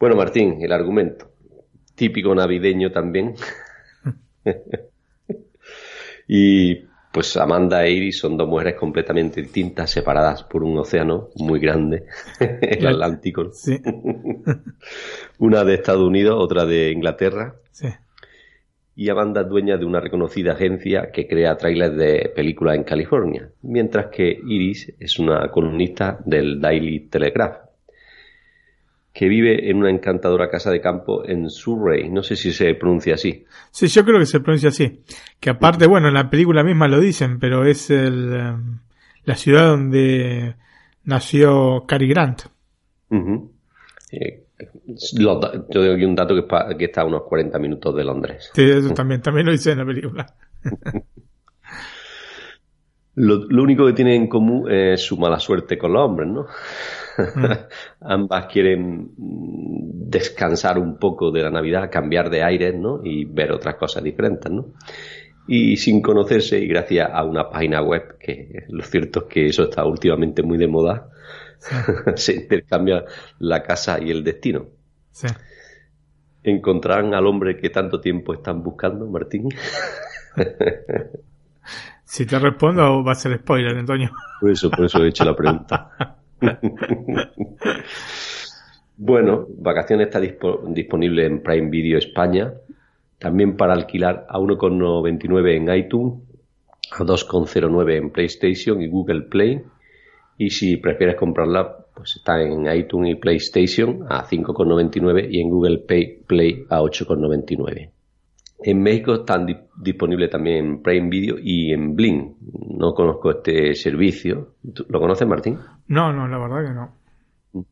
Bueno, Martín, el argumento. Típico navideño también. y pues Amanda e Iris son dos mujeres completamente distintas, separadas por un océano muy grande, el Atlántico. Sí. una de Estados Unidos, otra de Inglaterra. Sí. Y Amanda es dueña de una reconocida agencia que crea trailers de películas en California, mientras que Iris es una columnista del Daily Telegraph, que vive en una encantadora casa de campo en Surrey. No sé si se pronuncia así. Sí, yo creo que se pronuncia así. Que aparte, bueno, en la película misma lo dicen, pero es el, eh, la ciudad donde nació Cary Grant. Ujú. Eh, los da- yo doy aquí un dato que, está a unos 40 minutos de Londres. Sí, eso también, también lo dice en la película. Lo, lo único que tienen en común es su mala suerte con los hombres, ¿no? Ambas quieren mm, descansar un poco de la Navidad, cambiar de aires, ¿no? Y ver otras cosas diferentes, ¿no? Y sin conocerse, y gracias a una página web, que lo cierto es que eso está últimamente muy de moda, se intercambia la casa y el destino. Sí. ¿Encontrarán al hombre que tanto tiempo están buscando, Martín? Si te respondo, va a ser spoiler, Antonio. Por eso, por eso he hecho la pregunta. bueno, Vacaciones está dispo- disponible en Prime Video España, también para alquilar a 1,99 en iTunes, a 2,09 en PlayStation y Google Play, y si prefieres comprarla, pues está en iTunes y PlayStation a 5,99 y en Google Play a 8,99. En México están di- disponibles también en Prime Video y en Blim. No conozco este servicio. ¿Tú ¿Lo conoces, Martín? No, no, la verdad que no.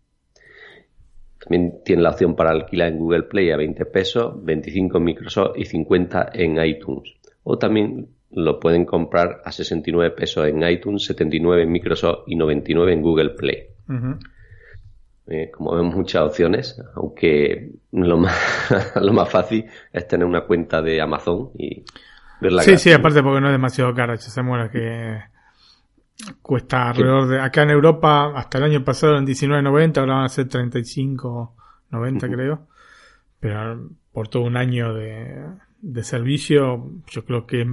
También tiene la opción para alquilar en Google Play a 20 pesos, 25 en Microsoft y 50 en iTunes. O también lo pueden comprar a 69 pesos en iTunes, 79 en Microsoft y 99 en Google Play. Eh, como vemos muchas opciones, aunque lo más, lo más fácil es tener una cuenta de Amazon y verla Sí, gratis. sí, aparte porque no es demasiado cara, ya se que cuesta alrededor de... Acá en Europa, hasta el año pasado en 19.90, ahora van a ser 35.90 creo. Pero por todo un año de, de servicio, yo creo que es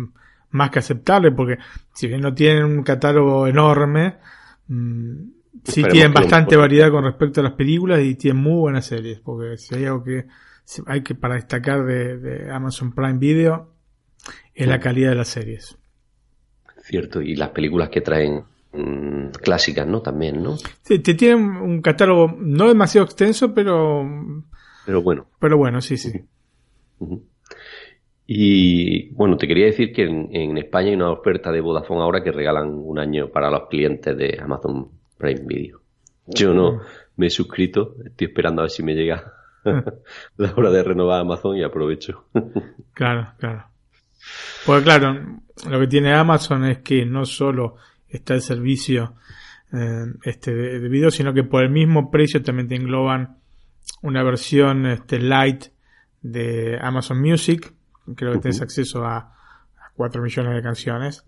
más que aceptable, porque si bien no tienen un catálogo enorme, mm, sí tienen lo bastante variedad con respecto a las películas y tienen muy buenas series, porque si hay algo que hay que para destacar de, de Amazon Prime Video es la calidad de las series. Cierto, y las películas que traen mm, clásicas, ¿no? También, ¿no? Sí, te tienen un catálogo no demasiado extenso, pero Pero bueno. pero bueno, sí, sí. Y bueno, te quería decir que en, en España hay una oferta de Vodafone ahora que regalan un año para los clientes de Amazon Prime Video. Yo no me he suscrito, estoy esperando a ver si me llega la hora de renovar Amazon y aprovecho. Claro, claro. Porque claro, lo que tiene Amazon es que no solo está el servicio eh, este de, de video, sino que por el mismo precio también te engloban una versión este light de Amazon Music, creo que tienes acceso a, a 4 millones de canciones.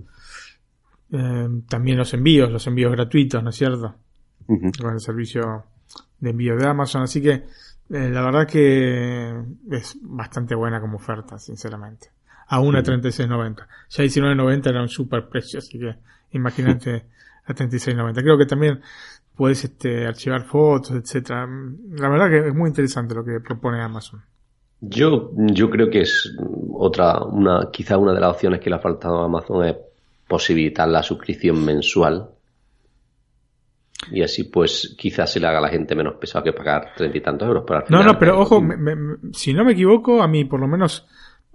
Eh, también los envíos, los envíos gratuitos, ¿no es cierto? Con el servicio de envío de Amazon, así que eh, la verdad que es bastante buena como oferta, sinceramente. A 36.90. Ya 19.90 era un super precio, así que imagínate a 36.90. Creo que también puedes este, archivar fotos, etcétera. La verdad que es muy interesante lo que propone Amazon. Yo, yo creo que es otra, una, quizá una de las opciones que le ha faltado a Amazon es posibilitar la suscripción mensual. Y así pues quizás se le haga a la gente menos pesado que pagar treinta y tantos euros. Pero al No, final, no, pero ojo, me- me- me- si no me equivoco, a mí por lo menos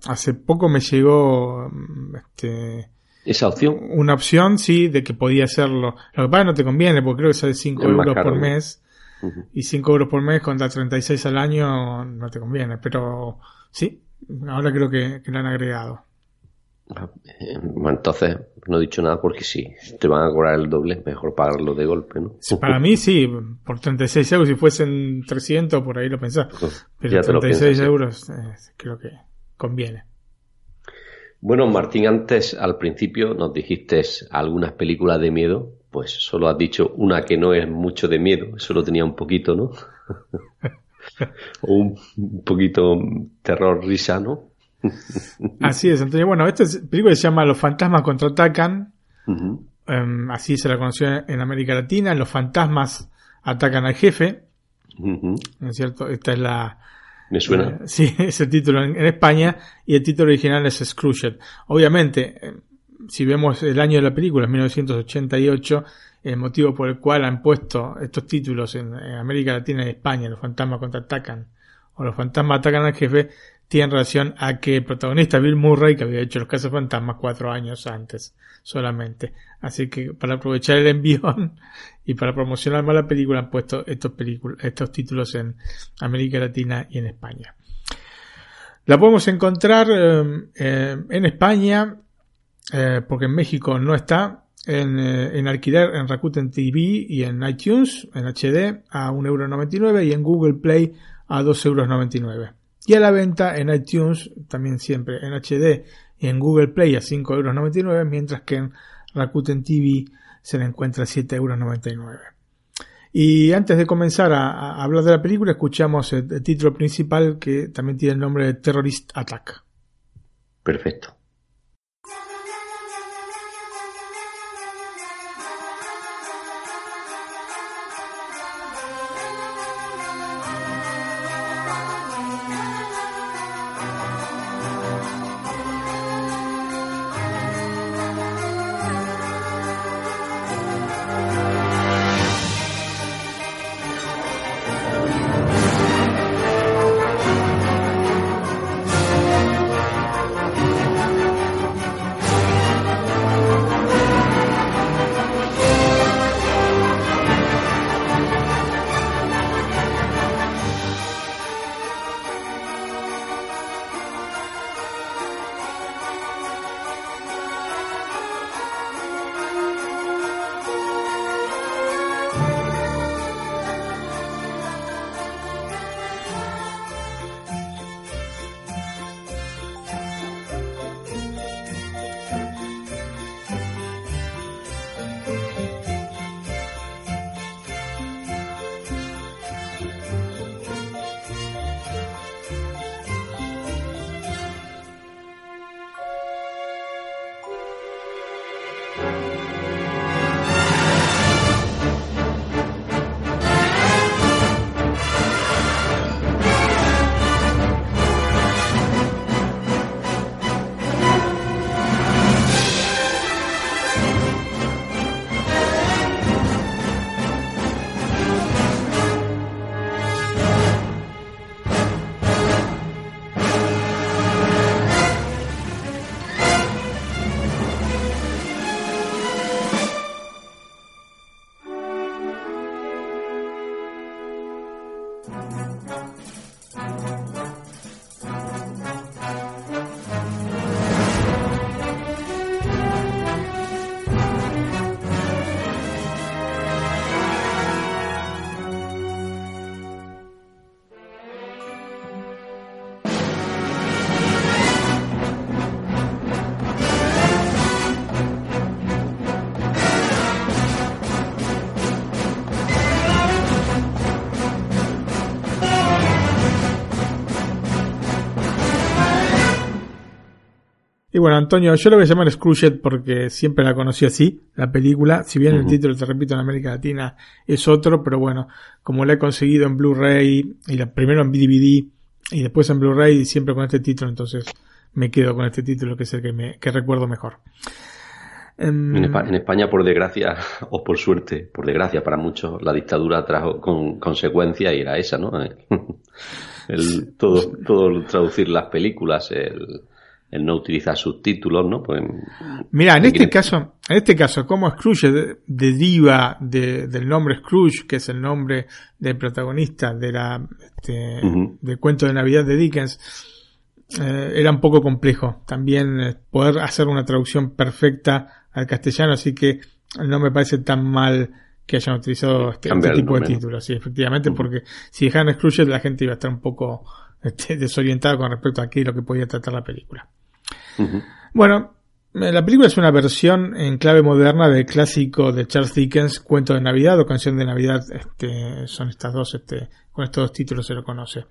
hace poco me llegó mm, este, esa opción. una opción, sí, de que podía hacerlo. Lo que pasa no te conviene, porque creo que sale 5 Es más euros caro, por mes. Y 5 euros por mes contra 36 al año no te conviene. Pero sí, ahora creo que, que lo han agregado. Bueno, entonces no he dicho nada porque si te van a cobrar el doble, mejor pagarlo de golpe, ¿no? Para mí sí, por 36 euros, si fuesen 300 por ahí lo pensás. Pero Ya te lo 36 piensas, euros eh, creo que conviene. Bueno, Martín, antes al principio nos dijiste algunas películas de miedo, pues solo has dicho una que no es mucho de miedo, solo tenía un poquito, ¿no? o un poquito terror risa, ¿no? Así es, Antonio. Bueno, esta película se llama Los fantasmas contraatacan. Em, así se la conoció en América Latina. Los fantasmas atacan al jefe. ¿No es cierto? Esta es la. Me suena. eh, sí, es el título en, en España. Y el título original es Scrooged. Obviamente, eh, si vemos el año de la película, 1988, el motivo por el cual han puesto estos títulos en, en América Latina y España, Los fantasmas contraatacan, o Los fantasmas atacan al jefe, tiene relación a que el protagonista Bill Murray, que había hecho Los Casos Fantasmas cuatro años antes solamente. Así que para aprovechar el envión y para promocionar más la película han puesto estos, estos títulos en América Latina y en España. La podemos encontrar eh, eh, en España, eh, porque en México no está, en, eh, en alquiler en Rakuten TV y en iTunes, en HD, a 1,99€ y en Google Play a 2,99€. Y a la venta en iTunes, también siempre en HD y en Google Play a 5,99€, mientras que en Rakuten TV se le encuentra a 7,99€. Y antes de comenzar a, hablar de la película, escuchamos el título principal que también tiene el nombre de Terrorist Attack. Perfecto. Y bueno, Antonio, yo lo voy a llamar Scrooged porque siempre la conocí así, la película. Si bien el título, te repito, en América Latina es otro, pero bueno, como la he conseguido en Blu-ray, y la, primero en DVD y después en Blu-ray, y siempre con este título, entonces me quedo con este título que es el que, me, que recuerdo mejor. Em, en España, por desgracia, o por suerte, por desgracia para muchos, la dictadura trajo con consecuencia y era esa, ¿no? El, todo, todo traducir las películas, el, el no utilizar subtítulos, ¿no? Pues, Mira, en ¿qué este quieren? caso, en este caso, como Scrooge de- deriva de- del nombre Scrooge, que es el nombre del protagonista de la este, del cuento de Navidad de Dickens, eh, era un poco complejo también eh, poder hacer una traducción perfecta al castellano, así que no me parece tan mal que hayan utilizado este, este tipo de títulos, sí, efectivamente, porque si dejaban Scrooge la gente iba a estar un poco este, desorientada con respecto a qué es lo que podía tratar la película. Bueno, Eh, La película es una versión en clave moderna del clásico de Charles Dickens, Cuento de Navidad o Canción de Navidad. Este, son estas dos, este, con estos dos títulos se lo conoce.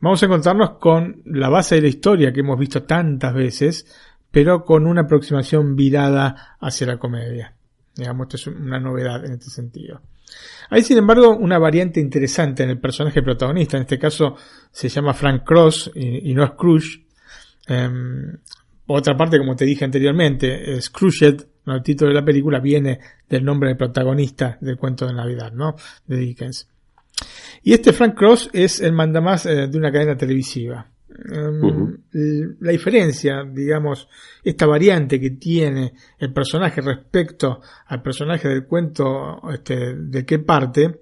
Vamos a encontrarnos con la base de la historia que hemos visto tantas veces, pero con una aproximación virada hacia la comedia. Digamos, esto es una novedad en este sentido. Hay, sin embargo, una variante interesante en el personaje protagonista. En este caso se llama Frank Cross y, no Scrooge. Em, otra parte, como te dije anteriormente, Scrooged, ¿no? el título de la película, viene del nombre del protagonista del cuento de Navidad, ¿no? De Dickens. Y este Frank Cross es el mandamás eh, de una cadena televisiva. Um, La diferencia, digamos, esta variante que tiene el personaje respecto al personaje del cuento este, de qué parte,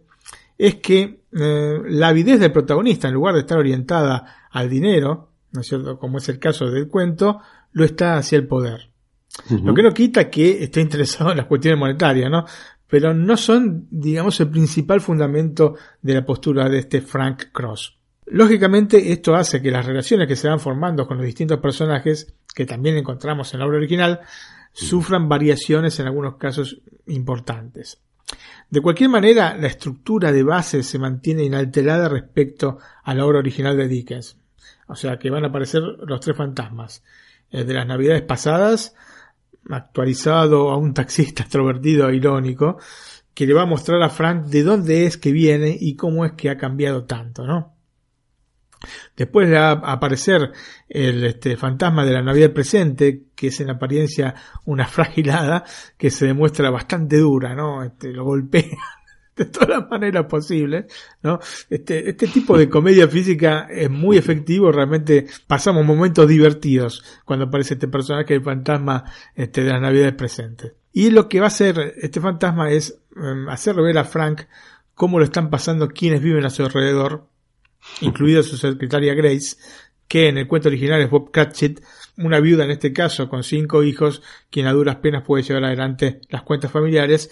es que eh, la avidez del protagonista, en lugar de estar orientada al dinero, ¿no es cierto? Como es el caso del cuento, lo está hacia el poder. Lo que no quita que esté interesado en las cuestiones monetarias, ¿no? Pero no son, digamos, el principal fundamento de la postura de este Frank Cross. Lógicamente, esto hace que las relaciones que se van formando con los distintos personajes, que también encontramos en la obra original, sufran variaciones en algunos casos importantes. De cualquier manera, la estructura de base se mantiene inalterada respecto a la obra original de Dickens. O sea que van a aparecer los tres fantasmas. El de las navidades pasadas, actualizado a un taxista extrovertido e irónico, que le va a mostrar a Frank de dónde es que viene y cómo es que ha cambiado tanto, ¿no? Después va a aparecer el este, fantasma de la Navidad presente, que es en apariencia una fragilada, que se demuestra bastante dura, ¿no? Este, lo golpea de todas las maneras posibles, ¿no? Este, este tipo de comedia física es muy efectivo, realmente pasamos momentos divertidos cuando aparece este personaje, el fantasma este, de las navidades presentes. Y lo que va a hacer este fantasma es um, hacerle ver a Frank cómo lo están pasando quienes viven a su alrededor, incluida su secretaria Grace, que en el cuento original es Bob Cratchit, una viuda en este caso con cinco hijos, quien a duras penas puede llevar adelante las cuentas familiares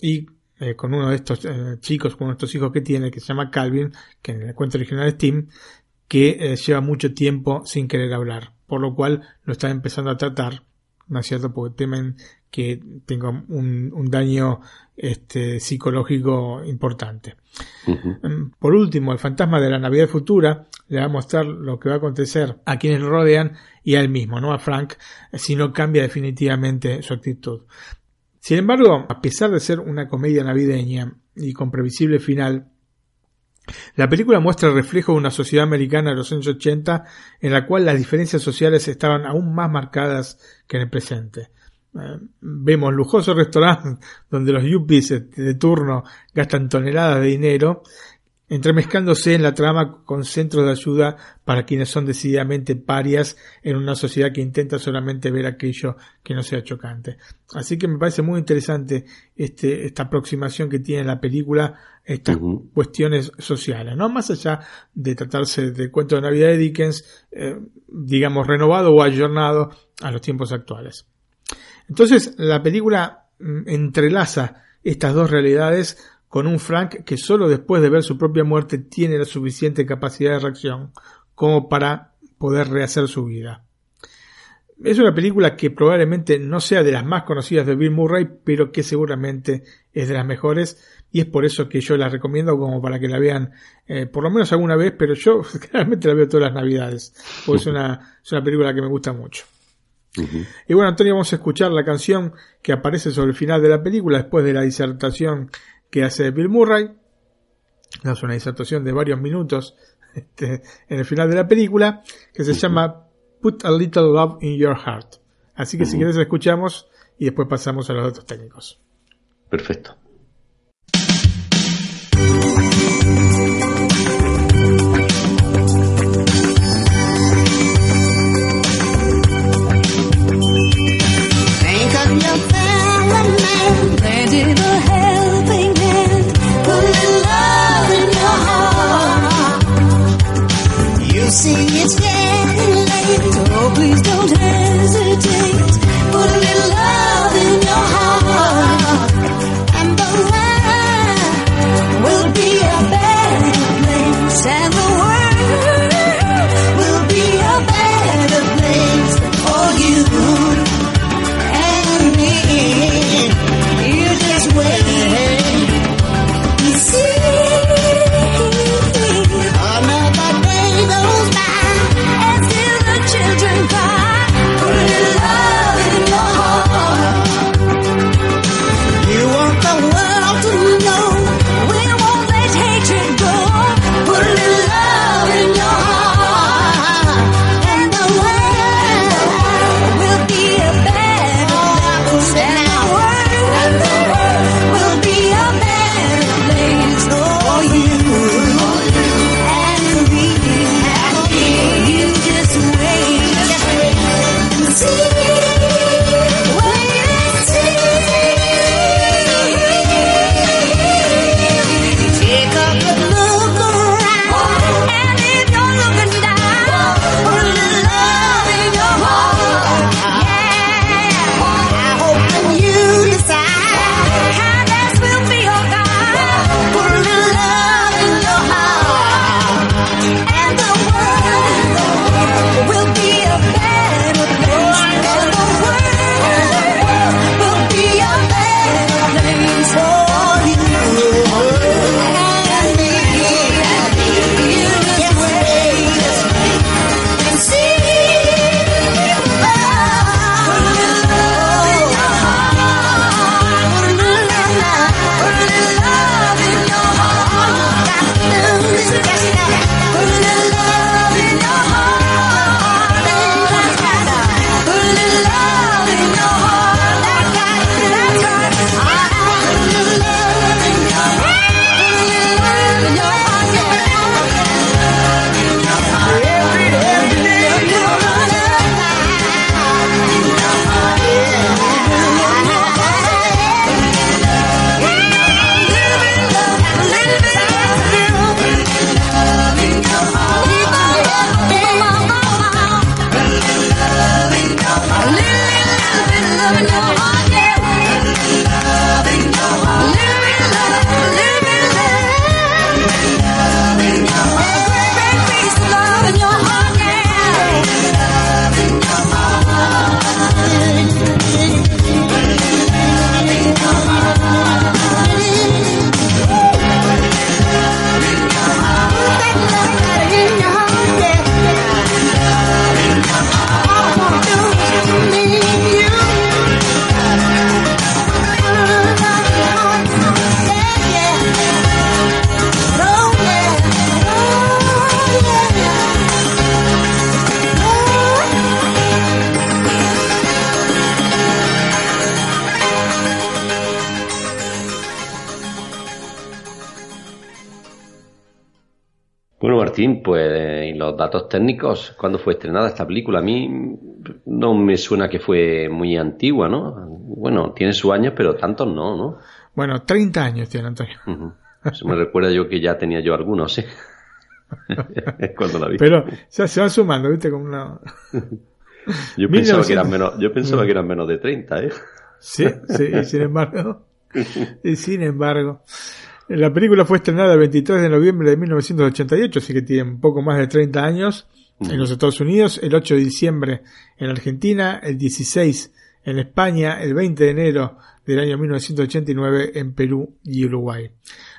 y eh, con uno de estos eh, chicos, con estos hijos que tiene, que se llama Calvin, que en el cuento original es Tim, que eh, lleva mucho tiempo sin querer hablar, por lo cual lo están empezando a tratar, ¿no es cierto? Porque temen que tenga un, un daño este, psicológico importante. Mm, Por último, el fantasma de la Navidad futura le va a mostrar lo que va a acontecer a quienes lo rodean y a él mismo, no a Frank, si no cambia definitivamente su actitud. Sin embargo, a pesar de ser una comedia navideña y con previsible final, la película muestra el reflejo de una sociedad americana de los años 80 en la cual las diferencias sociales estaban aún más marcadas que en el presente. Eh, vemos lujosos restaurantes donde los yuppies de turno gastan toneladas de dinero, entremezclándose en la trama con centros de ayuda para quienes son decididamente parias en una sociedad que intenta solamente ver aquello que no sea chocante. Así que me parece muy interesante este, esta aproximación que tiene la película estas cuestiones sociales, ¿no? Más allá de tratarse de cuento de Navidad de Dickens, eh, digamos, renovado o ayornado a los tiempos actuales. Entonces, la película mm, entrelaza estas dos realidades con un Frank que solo después de ver su propia muerte tiene la suficiente capacidad de reacción como para poder rehacer su vida. Es una película que probablemente no sea de las más conocidas de Bill Murray, pero que seguramente es de las mejores y es por eso que yo la recomiendo como para que la vean eh, por lo menos alguna vez, pero yo realmente la veo todas las navidades, porque es una, es una película que me gusta mucho. Y bueno, Antonio, vamos a escuchar la canción que aparece sobre el final de la película después de la disertación que hace Bill Murray. Es una disertación de varios minutos este, en el final de la película que se llama Put a Little Love in Your Heart. Así que si quieres escuchamos y después pasamos a los datos técnicos. Perfecto. Think of your See it's getting late, oh please don't datos técnicos, ¿cuándo fue estrenada esta película? A mí no me suena que fue muy antigua, ¿no? Bueno, tiene sus años, pero tantos no, ¿no? Bueno, 30 años tiene Antonio. Me recuerda yo que ya tenía yo algunos, ¿eh? Cuando la vi. Pero ya se van sumando, ¿viste? Como una... Yo pensaba, que eran menos, yo pensaba que eran menos de 30, ¿eh? Sí, sí, y sin embargo. Y sin embargo. La película fue estrenada el 23 de noviembre de 1988, así que tiene un poco más de 30 años en los Estados Unidos, el 8 de diciembre en Argentina, el 16 en España, el 20 de enero del año 1989 en Perú y Uruguay.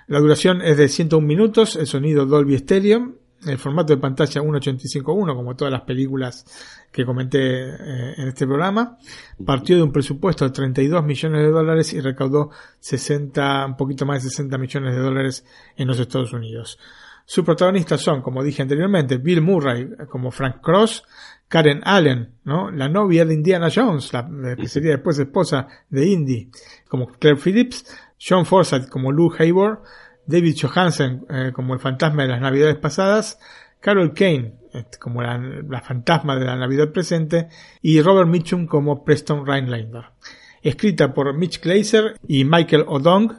La duración es de 101 minutos, el sonido Dolby Stereo, el formato de pantalla 1.85.1, como todas las películas que comenté eh, en este programa. Partió de un presupuesto de 32 millones de dólares y recaudó 60, un poquito más de 60 millones de dólares en los Estados Unidos. Sus protagonistas son, como dije anteriormente, Bill Murray como Frank Cross, Karen Allen, ¿no? la novia de Indiana Jones, la, que sería después esposa de Indy, como Claire Phillips, John Forsythe como Lou Hayward, David Johansen eh, como el fantasma de las navidades pasadas, Carol Kane este, como la, la, fantasma de la navidad presente y Robert Mitchum como Preston Rhinelander. Escrita por Mitch Glazer y Michael O'Dong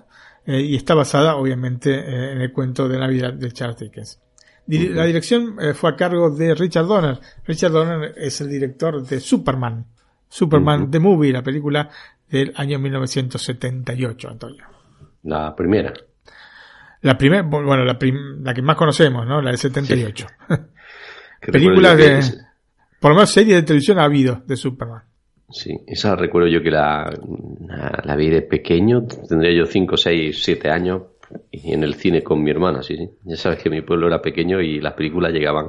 eh, y está basada obviamente eh, en el cuento de Navidad de Charles Dickens. La dirección fue a cargo de Richard Donner. Richard Donner es el director de Superman. Superman The Movie, la película del año 1978, Antonio. La primera. La primera, bueno, la, la, que más conocemos, ¿no? La del 78. Sí. Películas de... Por lo menos serie de televisión ha habido de Superman. Sí, esa recuerdo yo que la, la, la vi de pequeño, tendría yo 5, 6, 7 años, y en el cine con mi hermana, sí, sí. Ya sabes que mi pueblo era pequeño y las películas llegaban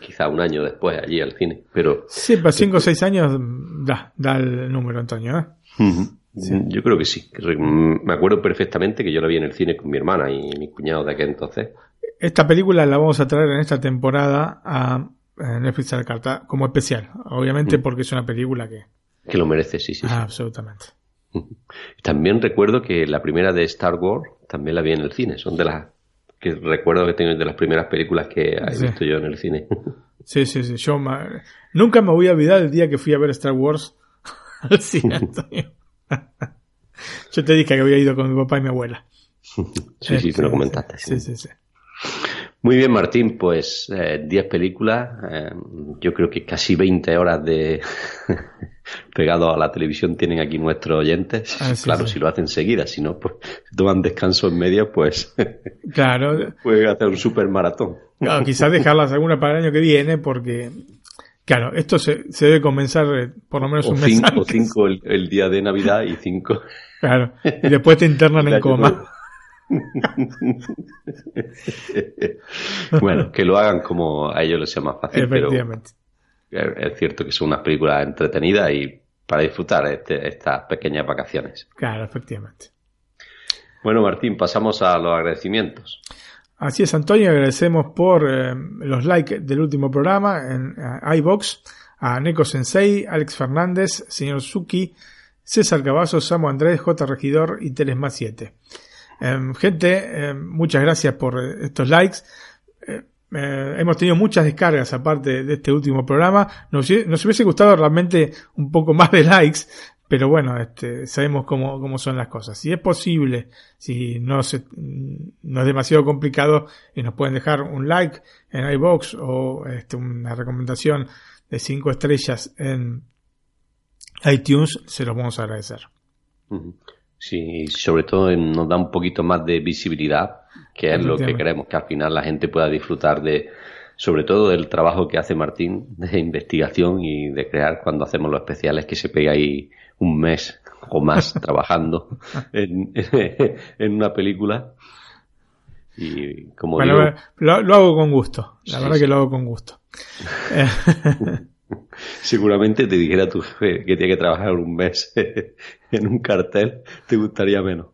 quizá un año después allí al cine, pero... Sí, para 5 o 6 años da, da el número, Antonio, ¿eh? Uh -huh. Sí. Yo creo que sí. Me acuerdo perfectamente que yo la vi en el cine con mi hermana y mi cuñado de aquel entonces. Esta película la vamos a traer en esta temporada a Netflix la carta como especial. Obviamente mm. porque es una película que... Que lo merece, sí, sí. Ah, sí. absolutamente. También recuerdo que la primera de Star Wars también la vi en el cine. Son de las que recuerdo que tengo de las primeras películas que he Sí. visto yo en el cine. Sí, sí, sí. Yo ma- nunca me voy a olvidar el día que fui a ver Star Wars al cine, Antonio. Yo te dije que había ido con mi papá y mi abuela. Sí, sí, te lo comentaste. Sí, sí, sí. Muy bien, Martín, pues eh, 10 películas, eh, yo creo que casi 20 horas de pegado a la televisión tienen aquí nuestros oyentes. Ah, sí, claro, sí. si lo hacen seguidas, si no, pues si toman descanso en medio, pues Claro, pueden hacer un super maratón. claro, quizás dejarlas alguna para el año que viene porque, claro, esto se, se debe comenzar eh, por lo menos O un mes cinco, o antes. cinco el, el día de Navidad y cinco. Claro, y después te internan en coma. bueno, que lo hagan como a ellos les sea más fácil, pero Efectivamente. es cierto que son unas películas entretenidas y para disfrutar este- estas pequeñas vacaciones. Claro, efectivamente. Bueno, Martín, pasamos a los agradecimientos. Así es, Antonio, agradecemos por eh, los likes del último programa en eh, iBox a Neko Sensei, Alex Fernández, señor Suki, César Cavazos, Samu Andrés, J. Regidor y Telesma 7. Em, gente, em, muchas gracias por eh, estos likes. Eh, hemos tenido muchas descargas aparte de este último programa. Nos hubiese gustado realmente un poco más de likes, pero bueno, este, sabemos cómo, cómo son las cosas. Si es posible, si no, se, no es demasiado complicado, y nos pueden dejar un like en iBox o este, una recomendación de 5 estrellas en iTunes, se los vamos a agradecer. Sí, y sobre todo nos da un poquito más de visibilidad, que es lo que queremos, que al final la gente pueda disfrutar de, sobre todo del trabajo que hace Martín de investigación y de crear cuando hacemos los especiales, que se pega ahí un mes o más trabajando en, en una película. Y como Bueno, digo, lo, lo hago con gusto, la Sí, verdad sí. que lo hago con gusto. Seguramente te dijera tu jefe que tiene que trabajar un mes en un cartel, te gustaría menos.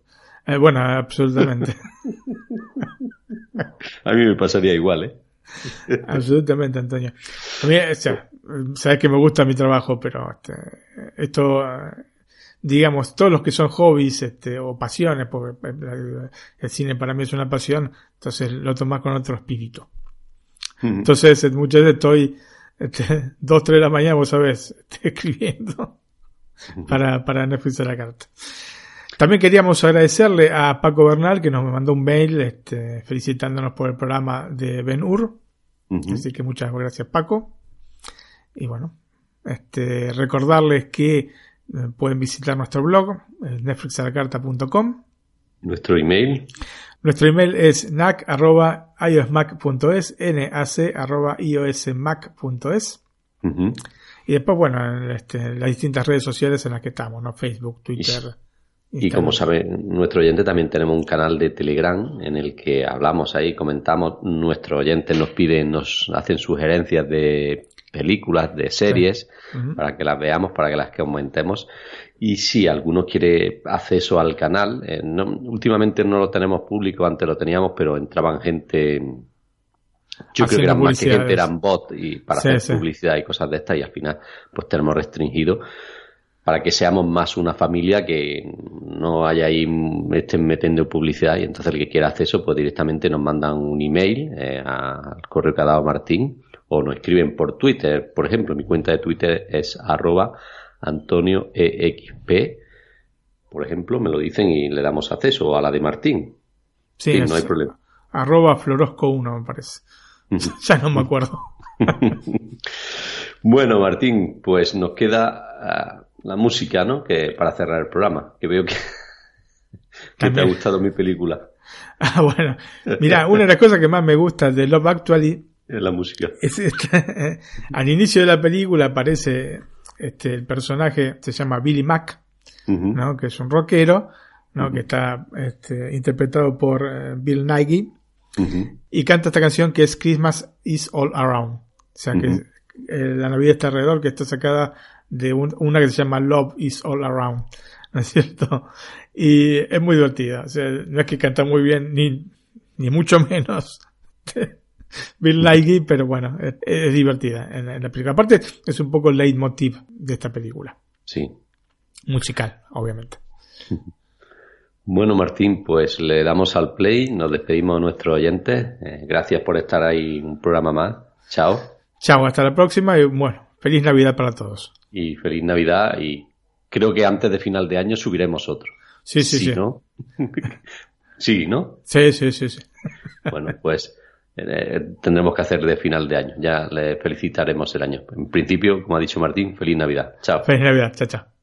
eh, bueno, absolutamente. A mí me pasaría igual, ¿eh? Absolutamente, Antonio. A mí, o sea, sabes que me gusta mi trabajo, pero este, esto, eh, digamos, todos los que son hobbies este, o pasiones, porque el, el cine para mí es una pasión, entonces lo tomas con otro espíritu. Entonces, eh, muchas veces estoy este, dos, tres de la mañana, vos sabés, escribiendo para, para Netflix a la carta. También queríamos agradecerle a Paco Bernal que nos mandó un mail este, felicitándonos por el programa de Ben Hur. Así que muchas gracias Paco. Y bueno, este, recordarles que eh, pueden visitar nuestro blog, eh, netflixalacarta.com. Nuestro email. Nuestro email es nac.iosmac.es, nac.iosmac.es. Y después, bueno, este, las distintas redes sociales en las que estamos, ¿no? Facebook, Twitter. Y como sabe nuestro oyente, también tenemos un canal de Telegram en el que hablamos ahí, comentamos, nuestros oyentes nos piden, nos hacen sugerencias de películas, de series, para que las veamos, para que las comentemos. Y si alguno quiere acceso al canal, eh, últimamente no lo tenemos público, antes lo teníamos, pero entraban gente, yo creo que eran más que gente, eran bot y para hacer publicidad y cosas de estas, y al final pues tenemos restringido para que seamos más una familia que no haya ahí estén metiendo publicidad. Y entonces el que quiera acceso pues directamente nos mandan un email eh, al correo que ha dado Martín o nos escriben por Twitter. Por ejemplo mi cuenta de Twitter es arroba antonioexp por ejemplo me lo dicen y le damos acceso a la de Martín. Sí, no hay problema. arroba florosco 1 me parece. Ya no me acuerdo. Bueno Martín pues nos queda ah, la música, ¿no? Que para cerrar el programa, que veo que, que te ha gustado mi película. Ah, bueno. Mira, una de las cosas que más me gusta de Love Actually es la música. Es este, al inicio de la película aparece este el personaje se llama Billy Mack, ¿no? Que es un rockero, ¿no? Que está este, interpretado por eh, Bill Nighy y canta esta canción que es Christmas is all around, o sea que eh, la Navidad está alrededor, que está sacada de una que se llama Love is All Around, ¿no es cierto? Y es muy divertida, o sea, no es que canta muy bien, ni, ni mucho menos Bill Nighy, pero bueno, es, divertida en, la película. Aparte, es un poco el leitmotiv de esta película. Sí. Musical, obviamente. Bueno, Martín, pues le damos al play, nos despedimos a nuestros oyentes. Eh, gracias por estar ahí un programa más. Chao. Chao, hasta la próxima y bueno, feliz Navidad para todos y feliz Navidad y creo que antes de final de año subiremos otro. Sí, sí, sí. ¿no? sí, ¿no? Sí, sí, sí, sí. bueno, pues eh, tendremos que hacer de final de año. Ya le felicitaremos el año. En principio, como ha dicho Martín, feliz Navidad. Chao. Feliz Navidad. Chao, chao.